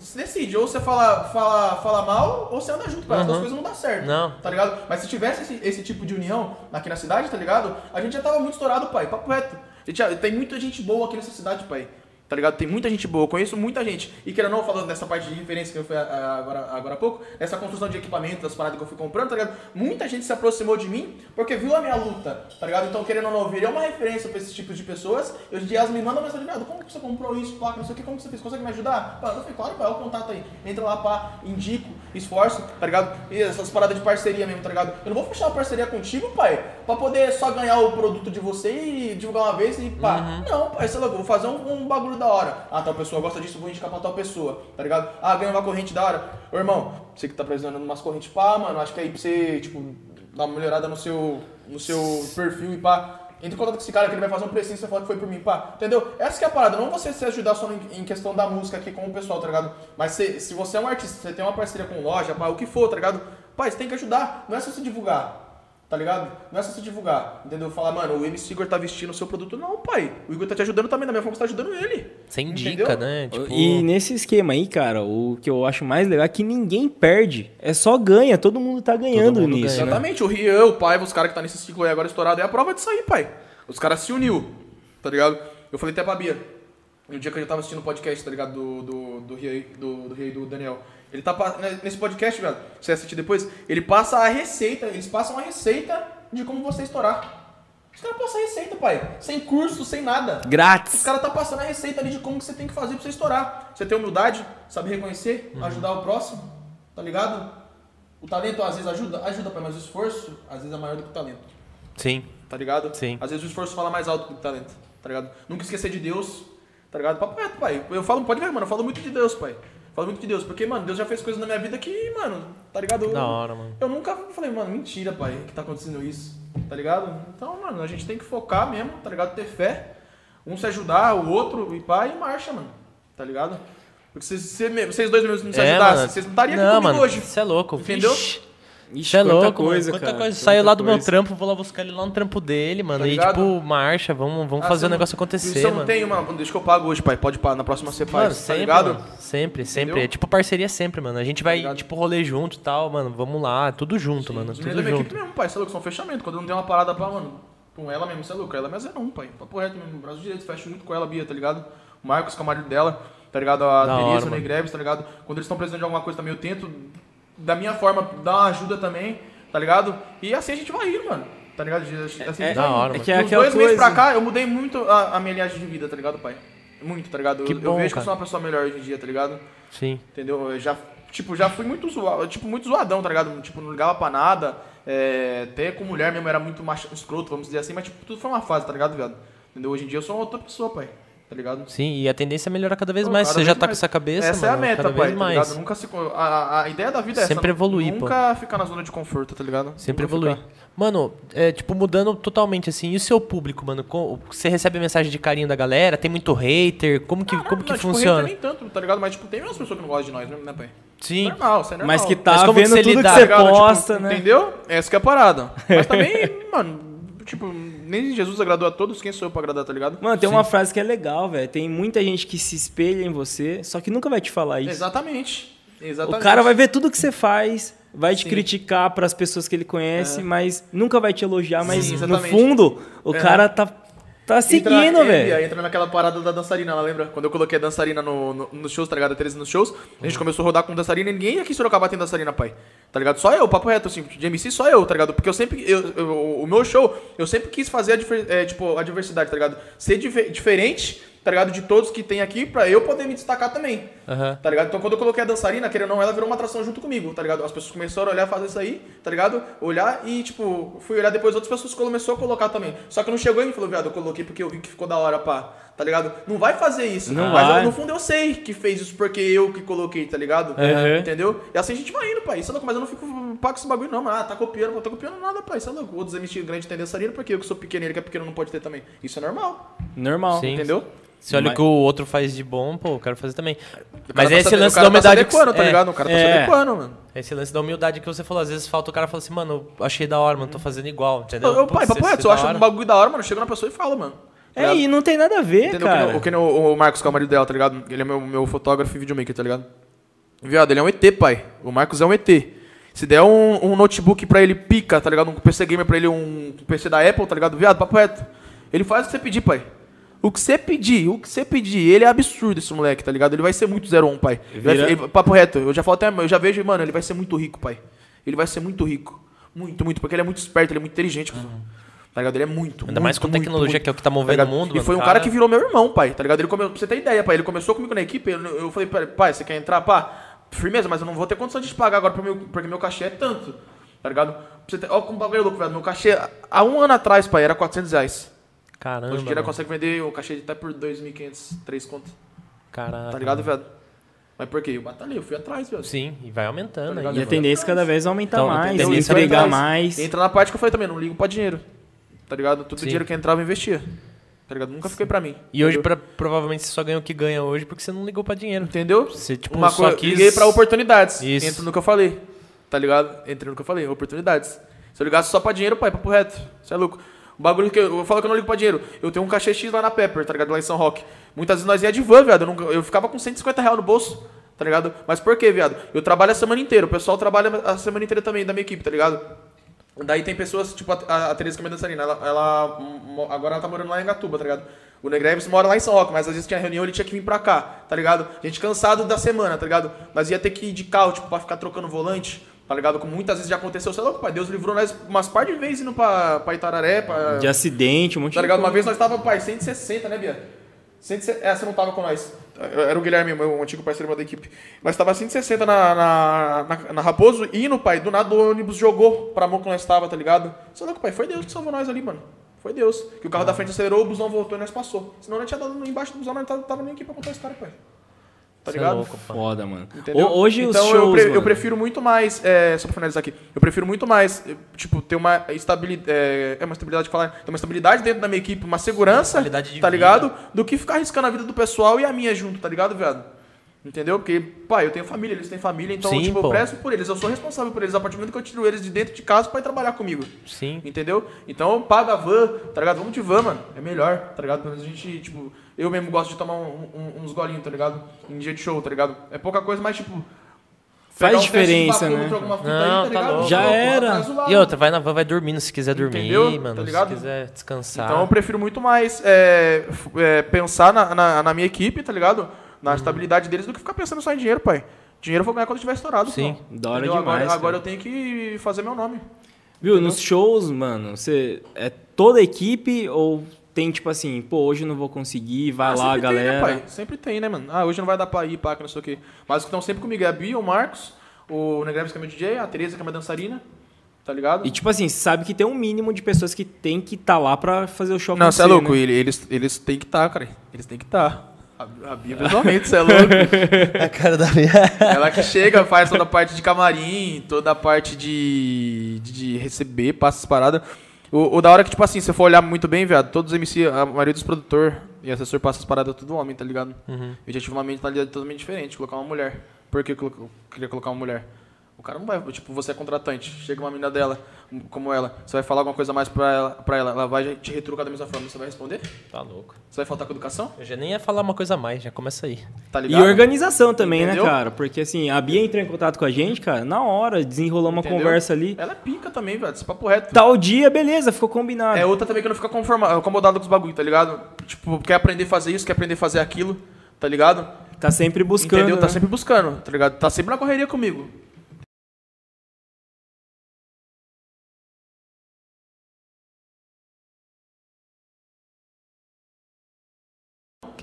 você decide. Ou você fala, fala, fala mal, ou você anda junto, cara. As duas Uhum. coisas não dá certo. Não. Tá ligado? Mas se tivesse esse, esse tipo de união aqui na cidade, tá ligado? A gente já tava muito estourado, pai. Papo reto. Gente tem muita gente boa aqui nessa cidade, pai. Tá ligado? Tem muita gente boa, eu conheço muita gente. E querendo ou não, falando dessa parte de referência que eu fui agora, agora há pouco, nessa construção de equipamento, das paradas que eu fui comprando, tá ligado? Muita gente se aproximou de mim porque viu a minha luta, tá ligado? Então, querendo ou não, virei uma referência pra esses tipos de pessoas. E hoje em dia elas me mandam mensagem, viado, como que você comprou isso, pá, não sei o que, como que você fez, consegue me ajudar? Pá, eu falei, claro, pá, olha o contato aí. Entra lá, pá, indico, esforço, tá ligado? E essas paradas de parceria mesmo, tá ligado? Eu não vou fechar uma parceria contigo, pai, pra poder só ganhar o produto de você e divulgar uma vez e pá. Não, pai, sei lá, eu vou fazer um, um bagulho da hora. Ah, tal pessoa gosta disso, vou indicar pra tal pessoa, tá ligado? Ah, ganha uma corrente da hora. Ô, irmão, você que tá precisando de umas correntes, pá, mano, acho que aí pra você, tipo, dar uma melhorada no seu, no seu perfil e pá. Entre em contato com esse cara que ele vai fazer um precinho e você fala que foi por mim, pá. Entendeu? Essa que é a parada. Não você se ajudar só em, questão da música aqui com o pessoal, tá ligado? Mas se, se você é um artista, você tem uma parceria com loja, pá, o que for, tá ligado? Pá, você tem que ajudar. Não é só se divulgar. Tá ligado? Não é só se divulgar, entendeu? Falar, mano, o MC Igor tá vestindo o seu produto. Não, pai. O Igor tá te ajudando também, da mesma forma que você tá ajudando ele. Sem Entendeu? dica, né? Tipo, E nesse esquema aí, cara, o que eu acho mais legal é que ninguém perde. É só ganha, todo mundo tá ganhando mundo nisso, ganha. né? Exatamente, o Rian, o Paiva, os caras que tá nesse ciclo aí agora estourado, é a prova de sair, pai. Os caras se uniu, tá ligado? Eu falei até pra Bia, no dia que eu já tava assistindo o podcast, tá ligado? Do, do, do Rian do, do, Rian e do Daniel. Ele tá né, nesse podcast, velho, você assistir depois, ele passa a receita, eles passam a receita de como você estourar. Os caras passam a receita, pai. Sem curso, sem nada. Os Grátis. caras tá passando a receita ali de como que você tem que fazer pra você estourar. Você ter humildade, saber reconhecer, ajudar o próximo, tá ligado? O talento às vezes ajuda, ajuda, pai, mas o esforço às vezes é maior do que o talento. sim. tá ligado? Sim. Às vezes o esforço fala mais alto do que o talento, tá ligado? Nunca esquecer de Deus, tá ligado? Papo reto, pai. Eu falo, pode ver, mano, eu falo muito de Deus, pai. Falo muito de Deus, porque, mano, Deus já fez coisas na minha vida que, mano, tá ligado? Da hora, mano. Eu nunca falei, mano, mentira, pai, que tá acontecendo isso, tá ligado? Então, mano, a gente tem que focar mesmo, tá ligado? Ter fé, um se ajudar, o outro, e pá, e marcha, mano, tá ligado? Porque se, se, vocês dois mesmos não se É, ajudassem, mano. vocês não estariam aqui Não, comigo mano, hoje. Você é louco. Entendeu? Ixi, é quanta louco, coisa, mano. Quanta cara, coisa. Saiu lá do meu coisa. trampo, vou lá buscar ele lá no trampo dele, mano. Tá e tipo, marcha, vamos, vamos Ah, fazer o não- negócio acontecer, você não mano. tem, mano, deixa que eu pago hoje, pai. Pode pagar, na próxima você Mano, faz, tá sempre, ligado? mano. Sempre, sempre. Entendeu? É tipo parceria sempre, mano. A gente vai, ligado? tipo, rolê junto e tal, mano. Vamos lá, tudo junto, mano. Os Tudo minha junto. equipe mesmo, pai, você é louco, são fechamento. Quando não tem uma parada pra, mano, com ela mesmo, você é louco. Ela é minha 01, pai. Papo reto mesmo, braço direito, fecho muito com ela, Bia, tá ligado? O Marcos, que é o marido dela, tá ligado? A Tereza, o mano. Negreves, tá ligado? Quando eles estão precisando de alguma coisa também, eu tento, da minha forma, dar uma ajuda também, tá ligado? E assim a gente vai indo, mano. Tá ligado? Assim É, vai da hora, mano. É que é dois meses coisa. pra cá, eu mudei muito a, a minha linhagem de vida, tá ligado, pai? Muito, tá ligado? Que eu, bom, eu vejo que cara. eu sou uma pessoa melhor hoje em dia, tá ligado? Sim. Entendeu? Eu já, tipo, já fui muito zoado, tipo, muito zoadão, tá ligado? Tipo, não ligava pra nada. É, até com mulher mesmo era muito macho, escroto, vamos dizer assim, mas tipo, tudo foi uma fase, tá ligado, viado? Entendeu? Hoje em dia eu sou outra pessoa, pai. Tá ligado? Sim, e a tendência é melhorar cada vez Pô, mais. cada Você já vez tá com mais. essa cabeça, essa mano. é a meta, cada pai, vez tá mais. Nunca se, a, a- ideia da vida é essa. Sempre evoluir, pô. Nunca ficar na zona de conforto, tá ligado? Sempre Nunca evoluir. ficar. Mano, é, tipo, mudando totalmente, assim, e o seu público, mano? Com- Você recebe mensagem de carinho da galera? Tem muito hater? Como que, Ah, não, como que não, tipo, funciona? hater nem tanto, tá ligado? Mas tipo, tem umas pessoas que não gostam de nós, né, pai? Sim. Normal, isso é normal. Mas que Mas tá como que vendo você tudo lidar? que você ligado? Tipo, posta, né? Entendeu? Essa que é a parada. Mas também, mano, tipo, nem Jesus agradou a todos, quem sou eu pra agradar, tá ligado? Mano, tem uma frase que é legal, velho. Tem muita gente que se espelha em você, só que nunca vai te falar isso. Exatamente. Exatamente. O cara vai ver tudo que você faz, vai te Sim. criticar pras pessoas que ele conhece, mas nunca vai te elogiar. Mas Sim, no fundo, o É. cara tá, tá Entra- seguindo, velho. Entra naquela parada da dançarina, ela lembra? Quando eu coloquei a dançarina no, no, nos shows, tá ligado? A Teresa nos shows, a gente começou a rodar com dançarina e ninguém aqui em Sorocaba tem dançarina, pai. Tá ligado? Só eu, papo reto, assim, de MC só eu, tá ligado? Porque eu sempre, eu, eu- o meu show, eu sempre quis fazer a, é, tipo, a diversidade, tá ligado? Ser dife- diferente, tá ligado? De todos que tem aqui, pra eu poder me destacar também. Aham. Tá ligado? Então quando eu coloquei a dançarina, querendo ou não, ela virou uma atração junto comigo, tá ligado? As pessoas começaram a olhar, fazer isso aí, tá ligado? Olhar e, tipo, fui olhar depois outras pessoas começou a colocar também. Só que não chegou e me falou, viado, eu coloquei porque eu vi que ficou da hora, pá. Tá ligado? Não vai fazer isso. Não Mas vai. eu- no fundo eu sei que fez isso porque eu que coloquei, tá ligado? Uhum. Entendeu? E assim a gente vai indo, pai. Isso é louco, mas eu não fico pá com esse bagulho, não, mano. Ah, tá copiando, não tô copiando nada, pai. Isso é louco. Outros MT grande tem dançarina, porque eu que sou pequeno e ele que é pequeno não pode ter também. Isso é normal. Normal. Sim. Entendeu? Se olha Mas- o que o outro faz de bom, pô, eu quero fazer também. Mas tá é esse se- lance o cara da humildade Tá se adequando, que, tá é, ligado? O cara tá se É. adequando, mano. Esse lance da humildade que você falou, às vezes falta o cara falar assim, mano, eu achei da hora, mano, tô fazendo igual, entendeu? Eu, pai, Putz, papo reto, se é eu acho um bagulho da hora, mano, eu chego na pessoa e falo, mano. É, ligado? e não tem nada a ver, Entendeu? cara. O- que nem o, o Marcos, que é o marido dela, tá ligado? Ele é meu, meu fotógrafo e videomaker, tá ligado? Viado, ele é um ET, pai. O Marcos é um ET. Se der um, um notebook pra ele pica, tá ligado? Um PC gamer pra ele, um PC da Apple, tá ligado? Viado, papo reto. Ele faz o que você pedir, pai. O que você pedir, o que você pedir, ele é absurdo esse moleque, tá ligado? Ele vai ser muito 01, pai. Ele vai- Vira- ele- papo reto, eu já falo até, eu já vejo, mano, ele vai ser muito rico, pai. Ele vai ser muito rico. Muito, muito, porque ele é muito esperto, ele é muito inteligente. Tá ligado? Ele é muito. Ainda mais muito, com muito, tecnologia, muito. que é o que tá movendo ligado? o mundo, E mano, foi um cara. cara que virou meu irmão, pai, tá ligado? Ele come... Pra você ter ideia, pai, ele começou comigo na equipe, eu, eu falei, pai, você quer entrar? Pá, firmeza, mas eu não vou ter condição de te pagar agora porque meu, porque meu cachê é tanto, tá ligado? Pra você ter... Ó, como o bagulho é louco, velho. Meu cachê, há um ano atrás, pai, era 400 reais. Caramba, Hoje em dia ele consegue vender o cachê até por 2.500, 3 conto. Caraca. Tá ligado, velho? Mas por quê? Eu batalhei, eu fui atrás, velho. Sim, e vai aumentando Tá? E a tendência é cada vez aumentar Então, mais, entregar atrás. mais. Entra na parte que eu falei também, não ligo pra dinheiro. Tá ligado? Todo Sim. dinheiro que entrava eu investia. Tá ligado? Nunca fiquei pra mim. E hoje, entendeu? pra- provavelmente, você só ganha o que ganha hoje porque você não ligou pra dinheiro. Entendeu? Você, tipo, Uma só coisa, quis... liguei pra oportunidades. Isso. Entra no que eu falei. Tá ligado? Entra no que eu falei, oportunidades. Se eu ligasse só pra dinheiro, pai, papo reto. Você é louco. O bagulho que eu, eu falo que eu não ligo pra dinheiro. Eu tenho um cachê X lá na Pepper, tá ligado? Lá em São Roque. Muitas vezes nós ia de van, viado. Eu, nunca- eu ficava com 150 reais no bolso, tá ligado? Mas por quê, viado? Eu trabalho a semana inteira. O pessoal trabalha a semana inteira também, da minha equipe, tá ligado? Daí tem pessoas, tipo a, a, Teresa que é minha dançarina, ela, ela agora ela tá morando lá em Gatuba, tá ligado? O Negreves mora lá em São Roque, mas às vezes tinha reunião ele tinha que vir pra cá, tá ligado? A gente cansado da semana, tá ligado? Nós ia ter que ir de carro, tipo, pra ficar trocando volante, tá ligado? Como muitas vezes já aconteceu, sei lá, pai, Deus livrou nós umas par de vezes indo pra, pra Itararé, pra... De acidente, um monte Tá de ligado? Uma vez nós tava, pai, 160, né, Bia? 160, essa não tava com nós. Era o Guilherme, meu antigo parceiro da equipe. Mas tava 160 na, na, na, na Raposo, indo, pai. Do nada o ônibus jogou pra mão que nós tava, tá ligado? Você é louco, pai. Foi Deus que salvou nós ali, mano. Foi Deus. Que o carro da frente acelerou, o busão voltou e nós passou. Senão nós tinha dado embaixo do busão, nós tava, tava nem aqui pra contar a história, pai. Tá ligado? É louco, Foda, mano. Entendeu? Hoje então, os shows, eu, pre eu prefiro muito mais, é, só pra finalizar aqui, eu prefiro muito mais, tipo, ter uma estabilidade, é, é uma estabilidade de falar, ter uma estabilidade dentro da minha equipe, uma segurança, tá ligado? Do que ficar arriscando a vida do pessoal e a minha junto, tá ligado, viado? Entendeu? Porque, pai, eu tenho família, eles têm família, então Sim, tipo, eu prezo por eles. Eu sou responsável por eles a partir do momento que eu tiro eles de dentro de casa pra ir trabalhar comigo. Sim. Entendeu? Então, paga a van, tá ligado? Vamos de van, mano. É melhor, tá ligado? Pelo menos a gente, tipo, eu mesmo gosto de tomar um, um, uns golinhos, tá ligado? Em dia de show, tá ligado? É pouca coisa, mas, tipo, Faz um diferença, né? Não, aí, tá tá Já era. E outra, vai na van, vai dormindo se quiser dormir, Entendeu? mano. Tá se quiser descansar. Então eu prefiro muito mais é, é, pensar na, na, na, minha equipe, tá ligado? na uhum. estabilidade deles do que ficar pensando só em dinheiro, pai. Dinheiro eu vou ganhar quando estiver estourado. Sim, da hora demais. Agora, agora, eu tenho que fazer meu nome. Viu, Entendeu? nos shows, mano, você é toda a equipe ou tem tipo assim, pô, hoje eu não vou conseguir, vai ah, lá, galera. Tem, né, pai? Sempre tem, né, mano? Ah, hoje não vai dar pra ir, pá, que não sei o quê. Mas os que estão sempre comigo é a Bia, o Marcos, o Negreves, que é meu DJ, a Tereza, que é minha dançarina. Tá ligado? E tipo assim, sabe que tem um mínimo de pessoas que tem que estar tá lá pra fazer o show Não, você é louco, né? eles, eles têm que estar, tá, cara. Eles têm que estar. Tá. A, Bia, pessoalmente, você é louco. a cara da Bia. Ela que chega, faz toda a parte de camarim, toda a parte de, de receber, passa as paradas. O, o, da hora que, tipo assim, se for olhar muito bem, viado, todos os MC, a maioria dos produtores e assessor passa as paradas tudo homem, tá ligado? Uhum. Eu já tive uma mentalidade totalmente diferente, colocar uma mulher. Por que eu queria colocar uma mulher? O cara não vai, tipo, você é contratante, chega uma menina dela, como ela, você vai falar alguma coisa mais pra ela, pra ela, ela vai te retrucar da mesma forma, você vai responder? Tá louco. Você vai faltar com educação? Eu já nem ia falar uma coisa a mais, já começa aí. Tá ligado? E organização também, né, Entendeu? né, cara? Porque assim, a Bia entrou em contato com a gente, cara, na hora, desenrolou uma Entendeu? conversa ali. Ela é pica também, velho, esse papo reto. Tal dia, beleza, ficou combinado. É outra também que não fica conformado, acomodado com os bagulho, tá ligado? Tipo, quer aprender a fazer isso, quer aprender a fazer aquilo, tá ligado? Tá sempre buscando. Entendeu? Tá né? Tá sempre buscando, tá ligado? Tá sempre na correria comigo.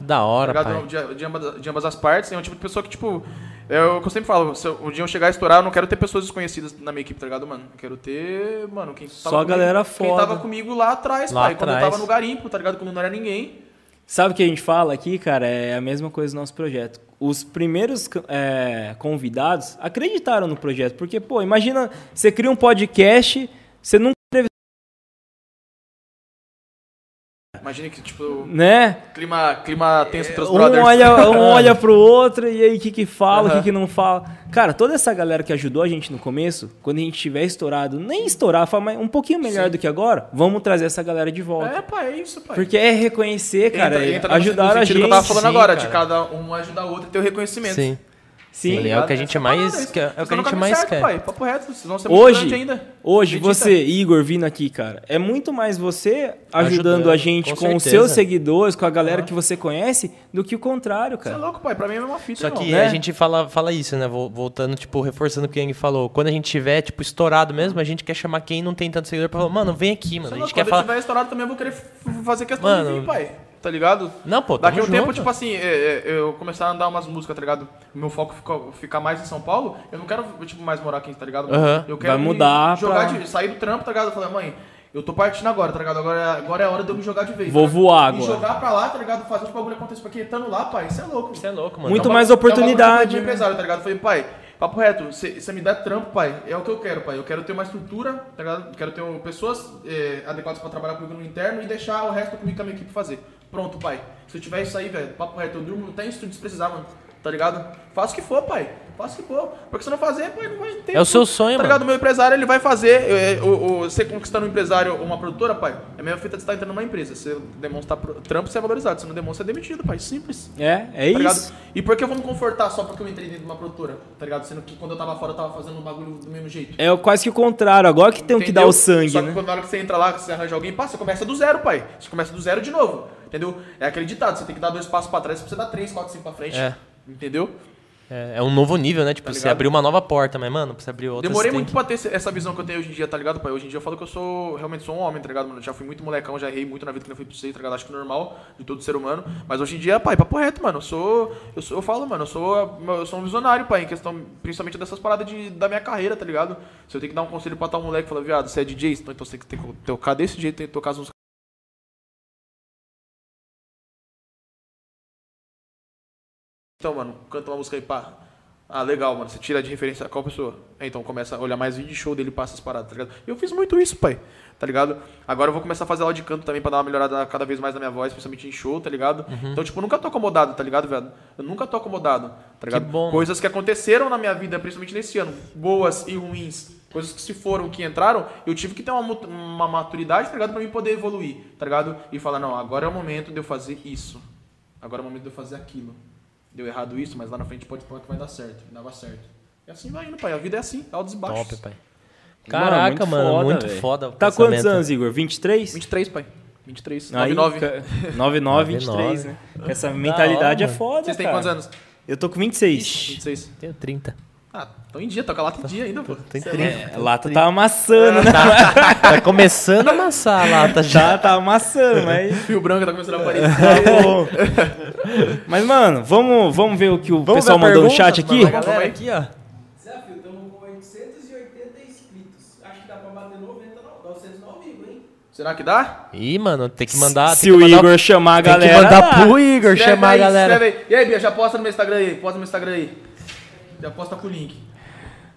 Da hora, tá pai. De, de, ambas, de ambas as partes. É um tipo de pessoa que, tipo... É o que eu sempre falo, se o dia eu chegar a estourar, eu não quero ter pessoas desconhecidas na minha equipe, tá ligado, mano? Eu quero ter, mano, quem Só tava a galera comigo, foda. Quem tava comigo lá atrás, lá pai. Atrás. Quando eu tava no garimpo, tá ligado? Quando não era ninguém. Sabe o que a gente fala aqui, cara? É a mesma coisa do nosso projeto. Os primeiros é, convidados acreditaram no projeto. Porque, pô, imagina, você cria um podcast, você nunca Imagina que, tipo. Né? Clima, clima tenso entre os um brothers. Olha, um olha pro outro e aí o que que fala, o uhum. que que não fala. Cara, toda essa galera que ajudou a gente no começo, quando a gente tiver estourado, nem estourar, um pouquinho melhor Sim. do que agora, vamos trazer essa galera de volta. É, pai, é isso, pai. Porque é reconhecer, cara, entra, entra ajudar a gente. que eu tava falando Sim, agora, cara. de cada um ajudar o outro e ter o reconhecimento. Sim. Sim, tá é o que a gente mais quer. É o que a gente mais certo, quer. Pai, papo reto, senão você hoje, ainda. Hoje, você, Igor, vindo aqui, cara, é muito mais você ajudando, ajudando a gente com, com os seus seguidores, com a galera uhum. que você conhece, do que o contrário, cara. Você é louco, pai. Pra mim é uma fita, Só que né? a gente fala, fala isso, né? Voltando, tipo, reforçando o que o Yang falou. Quando a gente tiver, tipo, estourado mesmo, a gente quer chamar quem não tem tanto seguidor pra falar, mano, vem aqui, mano. Você a gente quer quando falar. Quando tiver estourado também, eu vou querer fazer questão mano, de vir, pai tá ligado? Não, pô, Daqui a um junto. tempo, tipo assim, é, é, eu começar a andar umas músicas, tá ligado? Meu foco fica, ficar mais em São Paulo, eu não quero, tipo, mais morar aqui, tá ligado? Uhum. Eu quero Vai mudar jogar pra... de, sair do trampo, tá ligado? Eu falei, mãe, eu tô partindo agora, tá ligado? Agora, é, agora é a hora de eu me jogar de vez. Vou tá voar agora. E jogar pra lá, tá ligado? Fazer os bagulho acontecer. Porque estando lá, pai, isso é louco. Isso é louco, mano. Muito é mais oportunidade. É uma empresário, tá ligado? Eu falei, pai, papo reto, você me dá trampo, pai, é o que eu quero, pai. Eu quero ter uma estrutura, tá ligado? Quero ter pessoas é, adequadas pra trabalhar comigo no interno e deixar o resto comigo com a minha equipe fazer. Pronto, pai. Se eu tiver isso aí, velho, papo reto, eu durmo até em estúdio se precisar, mano. Tá ligado? Faça o que for, pai. Que for. Porque se não fazer, pai, não vai ter. É o seu sonho, Tá ligado? O meu empresário, ele vai fazer. É, o, o, você conquistando um empresário ou uma produtora, pai, é a mesma fita de estar entrando numa empresa. Você demonstra trampo, você é valorizado. Se não demonstra, é demitido, pai. Simples. É, é tá isso. Ligado? E por que eu vou me confortar só porque eu entrei dentro de uma produtora? Tá ligado? Sendo que quando eu tava fora, eu tava fazendo um bagulho do mesmo jeito. É quase que o contrário. Agora que tem que dar o sangue, só que né? quando na hora que você entra lá, que você arranja alguém, passa, você começa do zero, pai. Você começa do zero de novo. Entendeu? É aquele ditado, você tem que dar dois passos pra trás, você precisa dar três, quatro, cinco pra frente. É. Entendeu? É, é um novo nível, né? Tipo, Tá você abriu uma nova porta, mas, mano, você abrir outra. Demorei muito pra ter essa visão que eu tenho hoje em dia, tá ligado, pai? Hoje em dia eu falo que eu sou, realmente sou um homem, tá ligado, mano? Já fui muito molecão, já errei muito na vida que não fui pra você, tá ligado? Acho que normal de todo ser humano. Mas hoje em dia, pai, papo reto, mano. Eu sou, eu sou, eu falo, mano, eu sou, eu sou um visionário, pai, em questão, principalmente dessas paradas de, da minha carreira, tá ligado? Se eu tenho que dar um conselho pra tal moleque, falar, viado, você é DJ, então então você tem que tocar desse jeito, tem que tocar as Então, mano, canta uma música aí, pá. Ah, legal, mano. Você tira de referência qual pessoa? É, então começa a olhar mais vídeo show dele passa as paradas, tá ligado? Eu fiz muito isso, pai. Tá ligado? Agora eu vou começar a fazer aula de canto também pra dar uma melhorada cada vez mais na minha voz, principalmente em show, tá ligado? Então, tipo, eu nunca tô acomodado, tá ligado, velho? Eu nunca tô acomodado, tá ligado? bom, mano. Coisas que aconteceram na minha vida, principalmente nesse ano, boas e ruins, coisas que se foram, que entraram, eu tive que ter uma, uma maturidade, tá ligado? Pra mim poder evoluir, tá ligado? E falar, não, agora é o momento de eu fazer isso. Agora é o momento de eu fazer aquilo. Deu errado isso, mas lá na frente pode pode que vai dar certo. E dava certo. E assim vai indo, pai. A vida é assim, altos e baixos. Top, pai. Caraca, mano, muito velho. foda o Tá pensamento. quantos anos, Igor? 23? 23, pai. 23. Aí, 99. ca- 99, 23, né? Essa mentalidade é mano. foda, Vocês têm quantos anos? Eu tô com 26. 26. Tenho 30. Ah, tô em dia, toca lá em dia ainda, pô. Tem Cê é 30. louco. É, lata tá amassando, né? Tá começando a amassar a lata já. Já tá amassando, mas... Fio branco tá começando a aparecer. Tá bom. Mas, mano, vamos, vamos ver o que o Vamos pessoal a mandou no chat aqui? mano, galera aqui, ó. Desafio, estamos com 880 inscritos. Acho que dá pra bater 90, não. 900 no ao vivo, hein? Será que dá? Ih, mano, tem que mandar. Se tem que o mandar, Igor chamar a Tem galera... que mandar pro Igor Escreve chamar aí, a galera. E aí, Bia, já posta no meu Instagram aí. Posta no meu Instagram aí. Já posta com o link.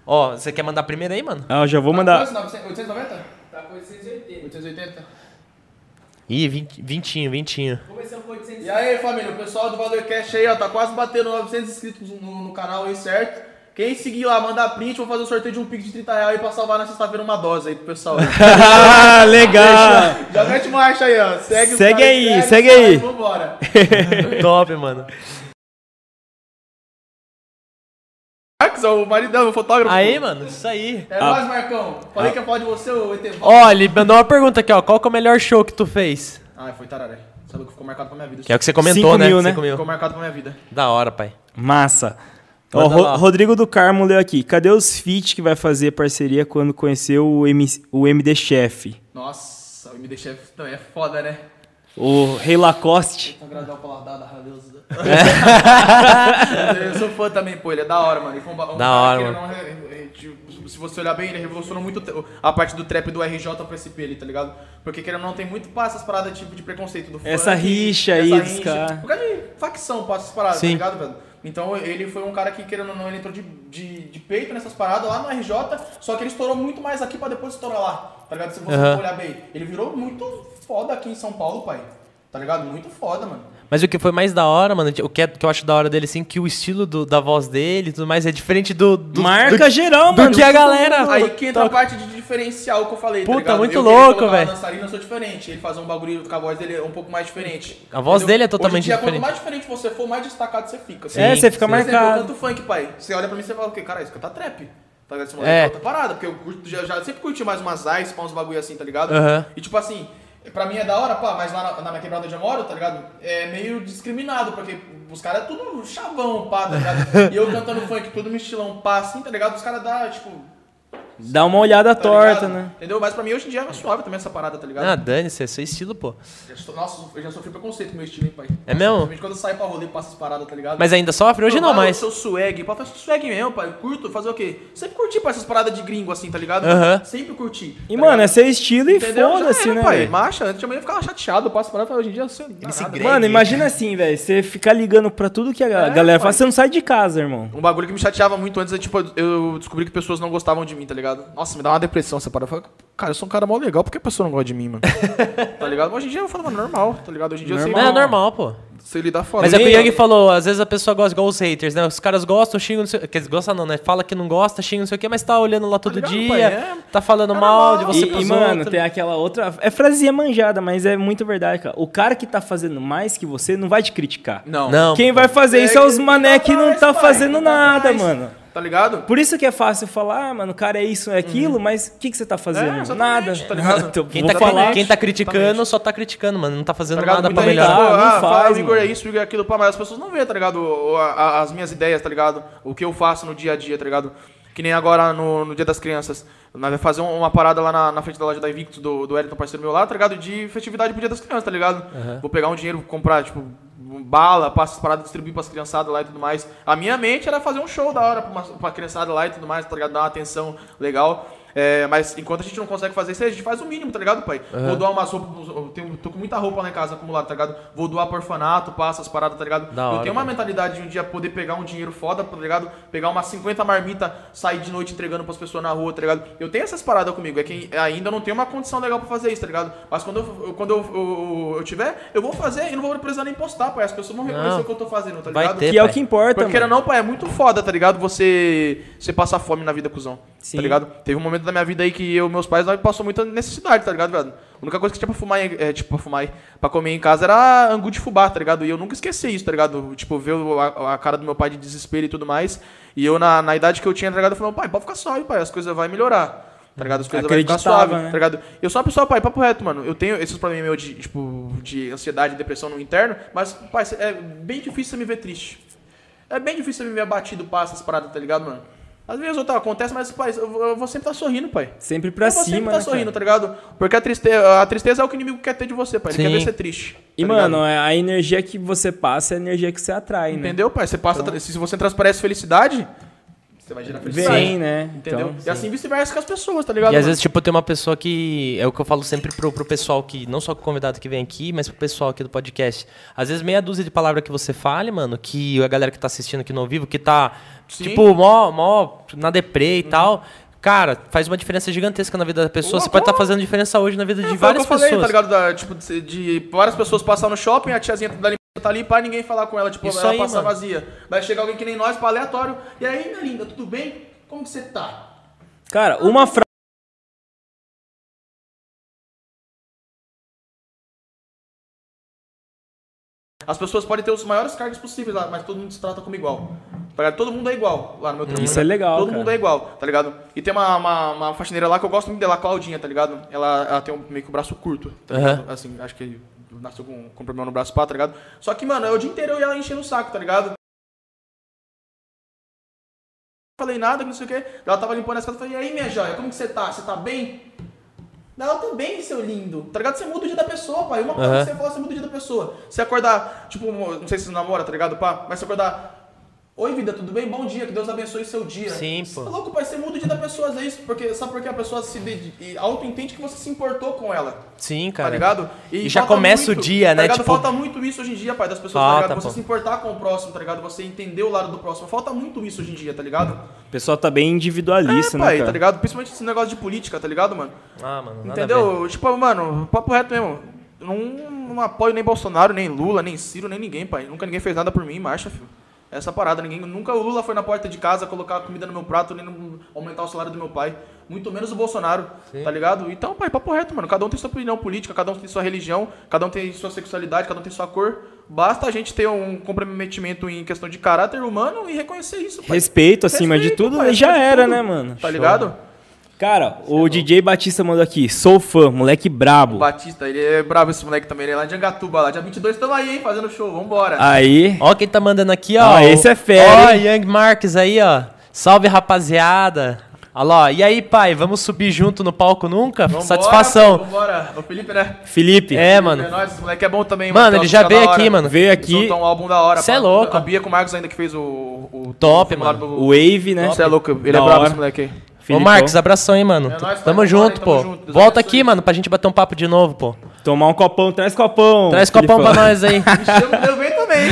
Ó, você quer mandar primeiro aí, mano? Ah, eu já vou Tá mandar... 900? 890? Tá com 880. 880? Ih, 20, vintinho, vintinho. Começamos com 800. E aí, família, o pessoal do Valor Cash aí, ó, tá quase batendo 900 inscritos no, no canal aí, certo? Quem seguir lá, mandar print, vou fazer o sorteio de um pix de 30 reais aí pra salvar na sexta-feira uma dose aí pro pessoal. Ah, legal! Já mete marcha aí, ó. Segue, Segue caras, aí, segue sai, aí. Vambora. Top, mano. Marcos, ó, o maridão, o fotógrafo. Aí, mano, isso aí. É nóis, Marcão. Falei que ia falar de você, ô Etevaldo. Ó, ele mandou uma pergunta aqui, ó. Qual que é o melhor show que tu fez? Ai, foi tararé. Sabe o que ficou marcado pra minha vida? Que é o que você comentou, Cinco né? mil, né? Cinco mil. Ficou marcado pra minha vida. Da hora, pai. Massa. Ó, Ro-. Rodrigo do Carmo leu aqui. Cadê os feat que vai fazer parceria quando conheceu o, M o MD Chef? Nossa, o MD Chef também é foda, né? O Rei Lacoste. Tá agradar o paladar da Deus. eu sou fã também, pô, ele é da hora, mano. Ele foi um, um Da cara hora, que ele mano. não tipo, se você olhar bem, ele revolucionou muito a parte do trap do RJ pro SP ali, tá ligado? Porque querendo ou não, tem muito passa essas paradas tipo de preconceito do Essa funk, rixa essa aí dos rixa. cara. Por causa de facção passa essas paradas, Sim. tá ligado, velho? Então ele foi um cara que, querendo ou não, ele entrou de, de, de peito nessas paradas lá no RJ, só que ele estourou muito mais aqui pra depois estourar lá, tá ligado? Se você for olhar bem. Ele virou muito foda aqui em São Paulo, pai. Tá ligado? Muito foda, mano. Mas o que foi mais da hora, mano, o que, é- que eu acho da hora dele, assim, que o estilo do- da voz dele e tudo mais é diferente do. do Marca do, geral, do mano. que a galera. Aí que entra a parte de diferencial que eu falei, tá Puta, ligado? muito eu, que louco, velho. dançarina, eu sou diferente. Ele fazer um bagulho com a voz dele é um pouco mais diferente. A voz dele é totalmente dia, diferente. Quanto mais diferente você for, mais destacado você fica. É, você fica exemplo, marcado. Eu canto funk, pai. Você olha pra mim e você fala o quê? Cara, isso canta trap. Tá ligado? Esse moleque É. outra parada, porque eu curto, já, já sempre curti mais umas ice, pra uns bagulho assim, tá ligado? E tipo assim, pra mim é da hora, pá, mas lá na, na minha quebrada onde eu moro, tá ligado? É meio discriminado, porque os caras é tudo chavão, pá, tá ligado? e eu cantando funk, tudo no estilão pá, assim, tá ligado? Os caras dá, tipo, Dá uma olhada tá torta, ligado? né? Entendeu? Mas pra mim hoje em dia é suave também essa parada, tá ligado? Ah, dane-se, é seu estilo, pô. Sou- Nossa, eu já sofri preconceito com meu estilo, hein, pai? É mesmo? Principalmente quando eu saio pra rolê e passo as paradas, tá ligado? Mas ainda sofre? Hoje não Mano, mais. Eu sou swag, pode fazer swag mesmo, pai. Eu curto fazer o quê? Sempre curti pra essas paradas de gringo, assim, tá ligado? Aham. Sempre curti. E, tá mano, ligado? é seu estilo e foda-se, né? pai? Marcha, antes eu ficava chateado, eu passo parada, hoje em dia você não se nada. grega. Mano, imagina assim, velho. Você ficar ligando pra tudo que a É, galera pai. faz, você não sai de casa, irmão. Um bagulho que me chateava muito antes é, tipo, eu descobri que pessoas não gostavam de mim, tá ligado? Nossa, me dá uma depressão essa parada. Eu falo, cara, eu sou um cara mó legal, por que a pessoa não gosta de mim, mano? tá ligado? Hoje em dia eu falo, mano, normal, tá ligado? Hoje em dia eu sei, É normal, pô. sei lidar foda. Mas é o que o Yang falou, às vezes a pessoa gosta igual os haters, né? Os caras gostam, xingam, não sei, quer dizer, gosta não, né? Fala que não gosta, xinga não sei o quê, mas tá olhando lá todo ligado, dia, pai? É. tá falando É mal de normal. você E, pros e, mano, outros. tem aquela outra. É frasinha manjada, mas é muito verdade, cara. O cara que tá fazendo mais que você não vai te criticar. Não. Não, Quem vai fazer É isso é os mané tá que não tá pai, fazendo tá nada, atrás. mano. Tá ligado? Por isso que é fácil falar, ah, mano, o cara é isso, é aquilo, uhum. mas o que, que você tá fazendo? É, nada. Tá ligado? então, quem, tá, falar, quem tá criticando exatamente. só tá criticando, mano. Não tá fazendo tá nada pra melhorar. Tipo, ah, não faz, o Igor é isso, o Igor é aquilo, pá, mas as pessoas não veem, tá ligado? As minhas ideias, tá ligado? O que eu faço no dia a dia, tá ligado? Que nem agora no, no Dia das Crianças. Nós vamos fazer uma parada lá na, na, frente da loja da Invictus, do, do Elton, parceiro meu lá, tá ligado? De festividade pro Dia das Crianças, tá ligado? Uhum. Vou pegar um dinheiro, comprar, tipo, bala, passa as paradas, distribuir pras criançadas lá e tudo mais. A minha mente era fazer um show da hora pra, uma, pra criançada lá e tudo mais, tá ligado? Dar uma atenção legal. É, mas enquanto a gente não consegue fazer isso, a gente faz o mínimo, tá ligado, pai? Uhum. Vou doar umas roupas, eu tenho, tô com muita roupa lá em casa acumulada, tá ligado? Vou doar pro orfanato, passa as paradas, tá ligado? Da eu hora, tenho uma mentalidade de um dia poder pegar um dinheiro foda, tá ligado? Pegar umas 50 marmitas, sair de noite entregando pras pessoas na rua, tá ligado? Eu tenho essas paradas comigo, é que ainda não tenho uma condição legal pra fazer isso, tá ligado? Mas quando eu, quando eu, eu, eu tiver, eu vou fazer e não vou precisar nem postar, pai. As pessoas vão reconhecer não. o que eu tô fazendo, tá ligado? Ter, que é o que importa, Porque não, pai, é muito foda, tá ligado? Você, você passar fome na vida, cuzão. Sim. Tá ligado? Teve um momento da minha vida aí que eu, meus pais, nós passou muita necessidade, tá ligado, velho? A única coisa que tinha pra fumar, é, tipo, pra fumar, pra comer em casa era angu de fubá, tá ligado? E eu nunca esqueci isso, tá ligado? Tipo, ver a, a, cara do meu pai de desespero e tudo mais. E eu, na, na idade que eu tinha, tá ligado? Eu falei, pai, pode ficar suave, pai, as coisas vão melhorar. Tá ligado? As coisas vão ficar suave, né? tá ligado? Eu sou uma pessoa, pai, papo reto, mano. Eu tenho esses problemas meus de, tipo, de ansiedade e depressão no interno, mas, pai, é bem difícil você me ver triste. É bem difícil você me ver abatido, passa essas paradas, tá ligado, mano? Às vezes outra acontece, mas, pai, eu vou sempre estar tá sorrindo, pai. Sempre pra eu cima, vou sempre estar tá sorrindo, cara? tá ligado? Porque a tristeza, a tristeza é o que o inimigo quer ter de você, pai. Ele Sim. quer ver você triste. Tá e, ligado? mano, é a energia que você passa é a energia que você atrai, né? Entendeu, pai? Você passa, então... se você transparece felicidade, você vai gerar felicidade. Vem, né? Entendeu? Então, e assim vice-versa com as pessoas, tá ligado? E às vezes, tipo, tem uma pessoa que. É o que eu falo sempre pro, pro pessoal que. Não só o convidado que vem aqui, mas pro pessoal aqui do podcast. Às vezes, meia dúzia de palavras que você fale, mano, que a galera que tá assistindo aqui no ao vivo, que tá Sim. Tipo, mó, mó na deprê e uhum. tal. Cara, faz uma diferença gigantesca na vida da pessoa. Você pode estar tá fazendo diferença hoje na vida de é, várias pessoas. Falei, tá ligado? Da, tipo, de, de, várias pessoas passar no shopping, a tiazinha da tá ali pra ninguém falar com ela, tipo, Isso ela aí, passar mano. vazia. Vai chegar alguém que nem nós, pra aleatório. E aí, minha linda, tudo bem? Como que você tá? Cara, uma frase. As pessoas podem ter os maiores cargos possíveis lá, mas todo mundo se trata como igual. Tá todo mundo é igual lá no meu trampo. Isso tá é legal. Todo cara. mundo é igual, tá ligado? E tem uma, uma, uma, faxineira lá que eu gosto muito dela, a Claudinha, tá ligado? Ela, ela tem um, meio que o um braço curto, tá uhum. Assim, acho que nasceu com, com problema no braço pá, tá ligado? Só que, mano, é o dia inteiro eu ia ela enchendo o saco, tá ligado? falei nada, não sei o que. Ela tava limpando as casas, falei, e aí, minha joia, como que você tá? Você tá bem? Tô bem, seu lindo. Tá ligado? Você muda o dia da pessoa, pai. Uma coisa uhum. que você fala, você muda o dia da pessoa. Você acordar, tipo, não sei se você namora, tá ligado, pá? Mas você acordar Oi, vida, tudo bem? Bom dia, que Deus abençoe seu dia. Sim, pô. Você é louco, pai, você muda o dia da pessoa, é isso? Porque, sabe por que a pessoa se auto-entende que você se importou com ela. Sim, cara. Tá ligado? E, e já começa muito, o dia, tá né? Ligado? Tipo... Falta muito isso hoje em dia, pai, das pessoas, tá falta, tá ligado? Você pô. se importar com o próximo, tá ligado? Você entender o lado do próximo. Falta muito isso hoje em dia, tá ligado? O pessoal tá bem individualista, é, né, pai, cara? tá ligado? Principalmente esse negócio de política, tá ligado, mano? Ah, mano, Entendeu? Tipo, mano, papo reto mesmo. Não, não apoio nem Bolsonaro, nem Lula, nem Ciro, nem ninguém, pai. Nunca ninguém fez nada por mim, marcha, filho. Essa parada, ninguém, nunca o Lula foi na porta de casa colocar comida no meu prato, nem no, aumentar o salário do meu pai. Muito menos o Bolsonaro, Sim. tá ligado? Então, pai, papo reto, mano. Cada um tem sua opinião política, cada um tem sua religião, cada um tem sua sexualidade, cada um tem sua cor. Basta a gente ter um comprometimento em questão de caráter humano e reconhecer isso. Pai. Respeito acima Respeito, de tudo, pai, já era, tudo, né, mano? Tá Show. ligado? Cara, Você o é DJ Batista mandou aqui, sou fã, moleque brabo. O Batista, ele é brabo esse moleque também, ele é lá de Angatuba, lá dia 22 estamos aí, hein, fazendo show, vambora. Aí. Ó quem tá mandando aqui, ó. Ah, esse é fera. Ó, Young Marques aí, ó. Salve, rapaziada. Olha lá, e aí, pai, vamos subir junto no palco nunca? Vambora, Satisfação. Vambora, o Felipe, né? Felipe. É, mano. É nóis, esse moleque é bom também, mano. Mano, ele já veio aqui, mano. Veio aqui. Soltou um álbum da hora. Você é louco. A Bia com o Marcos ainda que fez o... o Top, mano. O Wave, né? Você é louco, ele da é brabo esse moleque aí. Ô, Marcos, abração aí, mano. É nóis, tamo junto, pô. Junto. Volta aqui, mano, pra gente bater um papo de novo, pô. Tomar um copão, traz copão. Traz copão pra nós aí. eu venho também.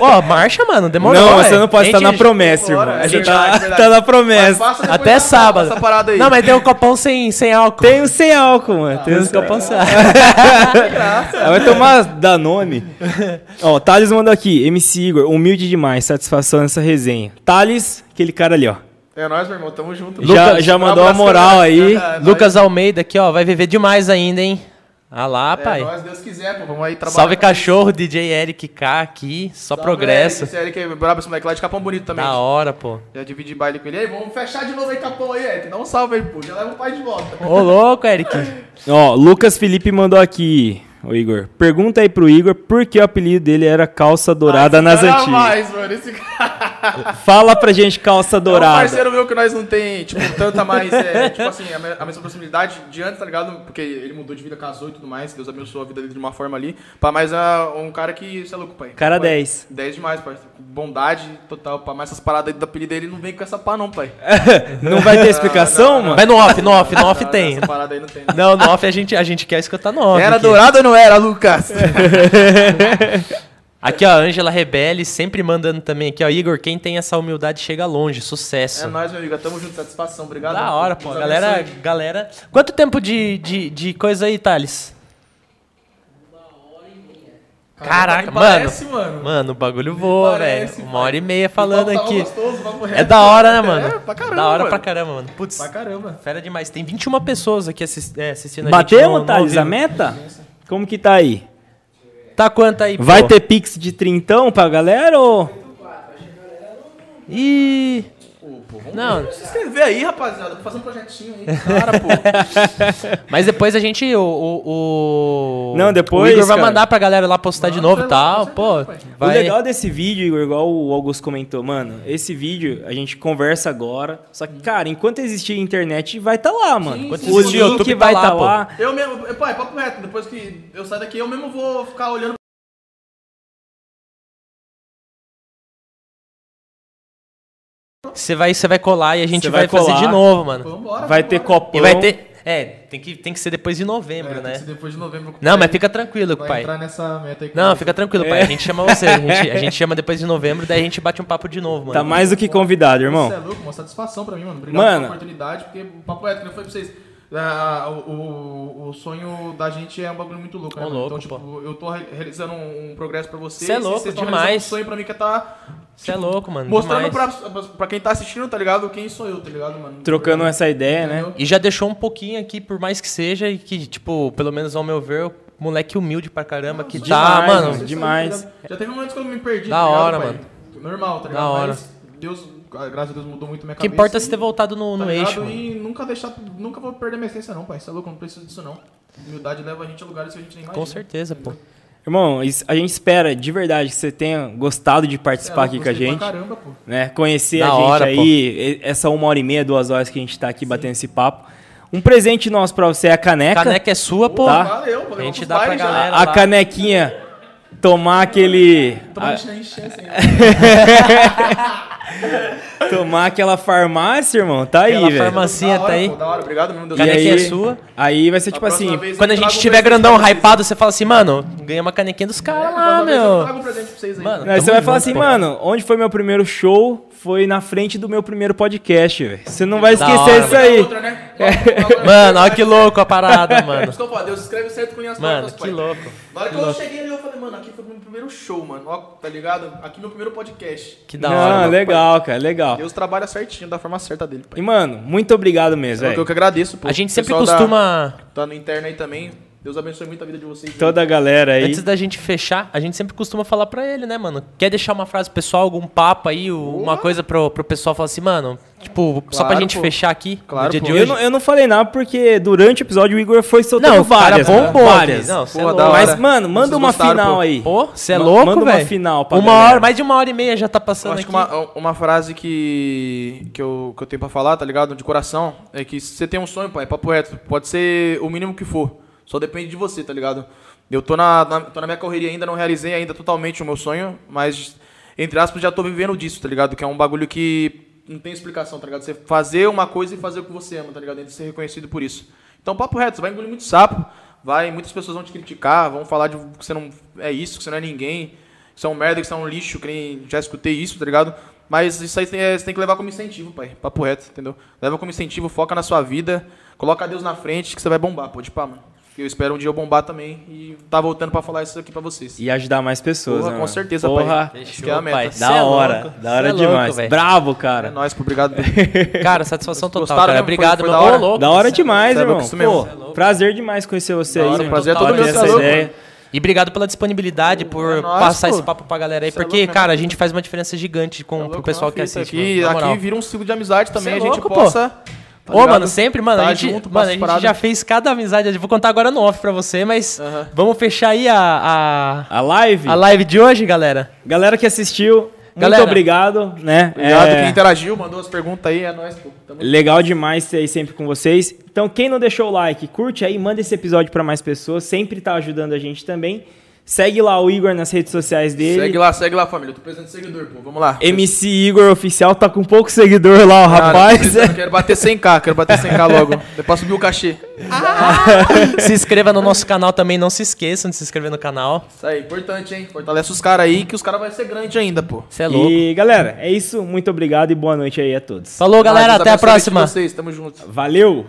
Ó, oh, marcha, mano, demorou. Não, você não pode estar na promessa, irmão. A gente tá, tá na promessa. Até sábado. Não, mas tem um copão sem, sem álcool. Tem um sem álcool, mano. Ah, tem copão sem álcool. Vai tomar Danone. Ó, Thales mandou aqui. MC Igor, humilde demais, satisfação nessa resenha. Thales, aquele cara ali, ó. É nóis, meu irmão, tamo junto. Já, já mandou a moral aí. Lucas Almeida aqui, ó, vai viver demais ainda, hein? Ah lá, É, pai. nós, Deus quiser, pô. Vamos aí trabalhar. Salve cachorro, DJ Eric K aqui, só Salve, progresso. Eric, Esse Eric é brabo, esse moleque lá de Capão Bonito também. Da hora, pô. Já dividi baile com ele. Aí, vamos fechar de novo aí, Capão aí, Eric. Dá um salve aí, pô. Já leva o pai de volta. Ô, louco, Eric. Ó, Lucas Felipe mandou aqui, o Igor. Pergunta aí pro Igor por que o apelido dele era calça dourada Ah, nas antigas. mais, mano. Esse cara Fala pra gente calça é um dourada. parceiro meu que nós não tem, tipo, tanta mais, é, tipo assim, a, me- a mesma proximidade de antes, tá ligado? Porque ele mudou de vida, casou e tudo mais. Deus abençoou a vida dele de uma forma ali. Pá, mas é um cara que, você é louco, pai. Cara Pai, 10. 10 demais, pai. Bondade total, pá. Mas essas paradas aí do apelido dele não vem com essa pá, não, pai. Não vai ter explicação, mano? Vai no off, no off, no off Não, tem. Essa parada aí não tem. Não, no off a gente, a gente quer escutar no off. Era aqui. dourado ou não era, Lucas? Aqui, ó, a Ângela Rebelde sempre mandando também aqui, ó. Igor, quem tem essa humildade chega longe, sucesso. É nóis, meu amigo. Tamo junto, satisfação. Obrigado. Da hora, pô. Galera, abençoe. galera. Quanto tempo de, de, de coisa aí, Thales? Caraca, me parece, mano. Mano, o bagulho voa, velho. Uma hora e meia falando aqui. gostoso, É da hora, né, mano? É, pra caramba, Da hora mano. pra caramba, mano. Putz, Pra caramba. fera demais. Tem 21 pessoas aqui é, assistindo a gente. no Thales, a meta? Como que tá aí? Tá quanto aí, Vai pô? ter pix de trintão pra galera ou... Ih... Não, Se inscrever aí, rapaziada. Vou fazer um projetinho aí. Cara, pô. mas depois a gente, o... o, o- Não, depois, O Igor vai cara. mandar pra galera lá postar de novo e tal, pô. Vai... O legal desse vídeo, Igor, igual o Augusto comentou, mano, esse vídeo a gente conversa agora, só que, cara, enquanto existir internet, vai estar lá, mano. Sim, Enquanto sim, existir sim. YouTube vai tá estar lá, lá. Eu mesmo, pai, papo reto. Depois que eu sair daqui, eu mesmo vou ficar olhando. Você vai, você vai colar e a gente Você vai, vai fazer de novo, mano. Vambora. Vai ter vambora. copão. E vai ter... É, tem que, tem que ser depois de novembro, É, tem né? que ser depois de novembro. Não, mas fica tranquilo, vai pai. entrar nessa meta aí. Não, fica tranquilo, pai. A gente chama você. A gente, a gente chama depois de novembro, daí a gente bate um papo de novo, mano. Tá mais do que convidado, irmão. Você é louco, uma satisfação pra mim, mano. Obrigado Mano. pela oportunidade, porque o papo reto, que eu falei pra vocês. Ah, o, o, sonho da gente é um bagulho muito louco, né? Ô, louco, então, tipo, eu tô re- realizando um, um progresso pra vocês. Cê é louco, vocês demais. Um sonho pra mim que é tá Você é louco, mano. mostrando pra, pra quem tá assistindo, tá ligado? Quem sou eu, tá ligado, mano? Trocando essa ideia, né? Entendeu? E já deixou um pouquinho aqui, por mais que seja, e que, tipo, pelo menos ao meu ver, o moleque humilde pra caramba, que tá, demais, mano. mano. demais. Já teve momentos que eu me perdi, Da tá ligado, hora, pai? mano. Normal, tá Da ligado? hora. Mas Deus, graças a Deus, mudou muito minha O que cabeça. importa é e- você ter voltado no, no tá ligado? eixo. mano. E nunca deixar, nunca vou perder minha essência não, pai. Você é louco, eu não preciso disso não. Humildade leva a gente a lugares que a gente nem imagina. Com certeza, pô. Irmão, a gente espera de verdade que você tenha gostado de é participar louco, aqui com a gente. Pra caramba, pô. né? Conhecer Da a gente hora, aí, pô. essa uma hora e meia, duas horas que a gente tá aqui batendo esse papo. Um presente nosso pra você é a caneca. Caneca é sua, pô. Tá. Valeu, vou A gente dá pra galera. A lá. canequinha tomar aquele. Toma a- encher, assim. tomar aquela farmácia, irmão. Tá aí, Aquela velho. farmacinha Da hora, tá aí. pô, da hora, obrigado mesmo. Deus Canequinha aí, é sua. aí vai ser tipo assim. Quando a gente tiver grandão, hypado, você fala assim, mano, ganha uma canequinha dos caras lá, Eu meu. trago um presente pra vocês aí. Mano, Aí você vai falar assim, mano, onde foi meu primeiro show? Foi na frente do meu primeiro podcast, velho. Você não vai esquecer isso aí. Mano, olha que louco a parada, mano. Deus escreve certo com linhas Mano, que louco. Na hora que eu cheguei ali, eu falei, mano, aqui foi meu primeiro show, mano. Ó, tá ligado? Aqui meu primeiro podcast. Que da Não, hora. mano. legal, cara, legal. Deus trabalha certinho, da forma certa dele, pai. E, mano, muito obrigado mesmo, É o que eu que agradeço, pô. A gente sempre costuma. Tá no interno aí também. Deus abençoe muito a vida de vocês. Toda a galera aí. Antes da gente fechar, a gente sempre costuma falar pra ele, né, mano? Quer deixar uma frase pessoal, algum papo aí, uma coisa pro, pro pessoal falar assim, mano, tipo, só pra Claro, gente pô. fechar aqui Claro, no dia pô. de Eu hoje. não, eu não falei nada porque durante o episódio o Igor foi soltando Não, o cara várias. né? bombou. várias. Não, cê é da hora. Mas, mano, manda Vocês uma gostaram, final pô? aí. Pô, você é Ma- louco, manda uma velho? final pra Uma galera. hora, mais de uma hora e meia já tá Eu passando acho aqui. que uma, uma frase que, que, eu, que eu tenho pra falar, tá ligado? De coração, é que se você tem um sonho, pai, papo reto, pode ser o mínimo que for. Só depende de você, tá ligado? Eu tô na, na- tô na minha correria ainda, não realizei ainda totalmente o meu sonho, mas, entre aspas, já tô vivendo disso, tá ligado? Que é um bagulho que não tem explicação, tá ligado? Você fazer uma coisa e fazer o que você ama, tá ligado? E ser reconhecido por isso. Então, papo reto, você vai engolir muito sapo, vai, muitas pessoas vão te criticar, vão falar de que você não é isso, que você não é ninguém, que você é um merda, que você é um lixo, que nem já escutei isso, tá ligado? Mas isso aí é, você tem que levar como incentivo, pai. Papo reto, entendeu? Leva como incentivo, foca na sua vida, coloca Deus na frente que você vai bombar, pode pá, mano. Eu espero um dia eu bombar também e tá voltando pra falar isso aqui pra vocês. E ajudar mais pessoas, Porra, né, com mano? certeza, Porra, pai. Acho que é a meta. pai. da Cê é hora. louco, da hora cê é louco, demais. velho. Bravo, É cara. nóis, pô. Obrigado. Cara, satisfação total, gostaram cara. mesmo? Obrigado, Foi- meu. foi da hora? Louco. Da hora é demais, é louco, irmão. Pô, prazer demais conhecer você Da aí. hora, prazer é todo meu, essa é louco. ideia. E obrigado pela disponibilidade, por É nóis, passar pô. esse papo pra galera aí, Cê é porque, louco, cara, a gente faz uma diferença gigante com, pro louco, pessoal uma que assiste. Aqui, mano, aqui vira um ciclo de amizade também. Cê é a gente louco, pô. Tá Ô, ligado? mano, sempre, mano, Tá a gente, junto, mano, a gente já fez cada amizade. Eu vou contar agora no off pra você, mas vamos fechar aí a, A live, a, a live de hoje, galera. galera que assistiu, Galera. muito obrigado, né? Obrigado É, quem interagiu, mandou as perguntas aí. É nóis, pô. Tamo Legal demais ter aí sempre com vocês. Então, quem não deixou o like, curte aí, manda esse episódio pra mais pessoas. Sempre tá ajudando a gente também. Segue lá o Igor nas redes sociais dele. Segue lá, segue lá, família. Eu tô precisando de seguidor, pô. Vamos lá. MC Igor Oficial tá com pouco seguidor lá, o rapaz. precisando, quero bater 100k, quero bater 100k logo. Depois subir o cachê. se inscreva no nosso canal também, não se esqueçam de se inscrever no canal. Isso aí, importante, hein? Fortalece os caras aí, que os caras vão ser grande ainda, pô. Você é louco. E galera, é isso. Muito obrigado e boa noite aí a todos. Falou, galera. Deus Até a próxima. Vocês, tamo junto. Valeu!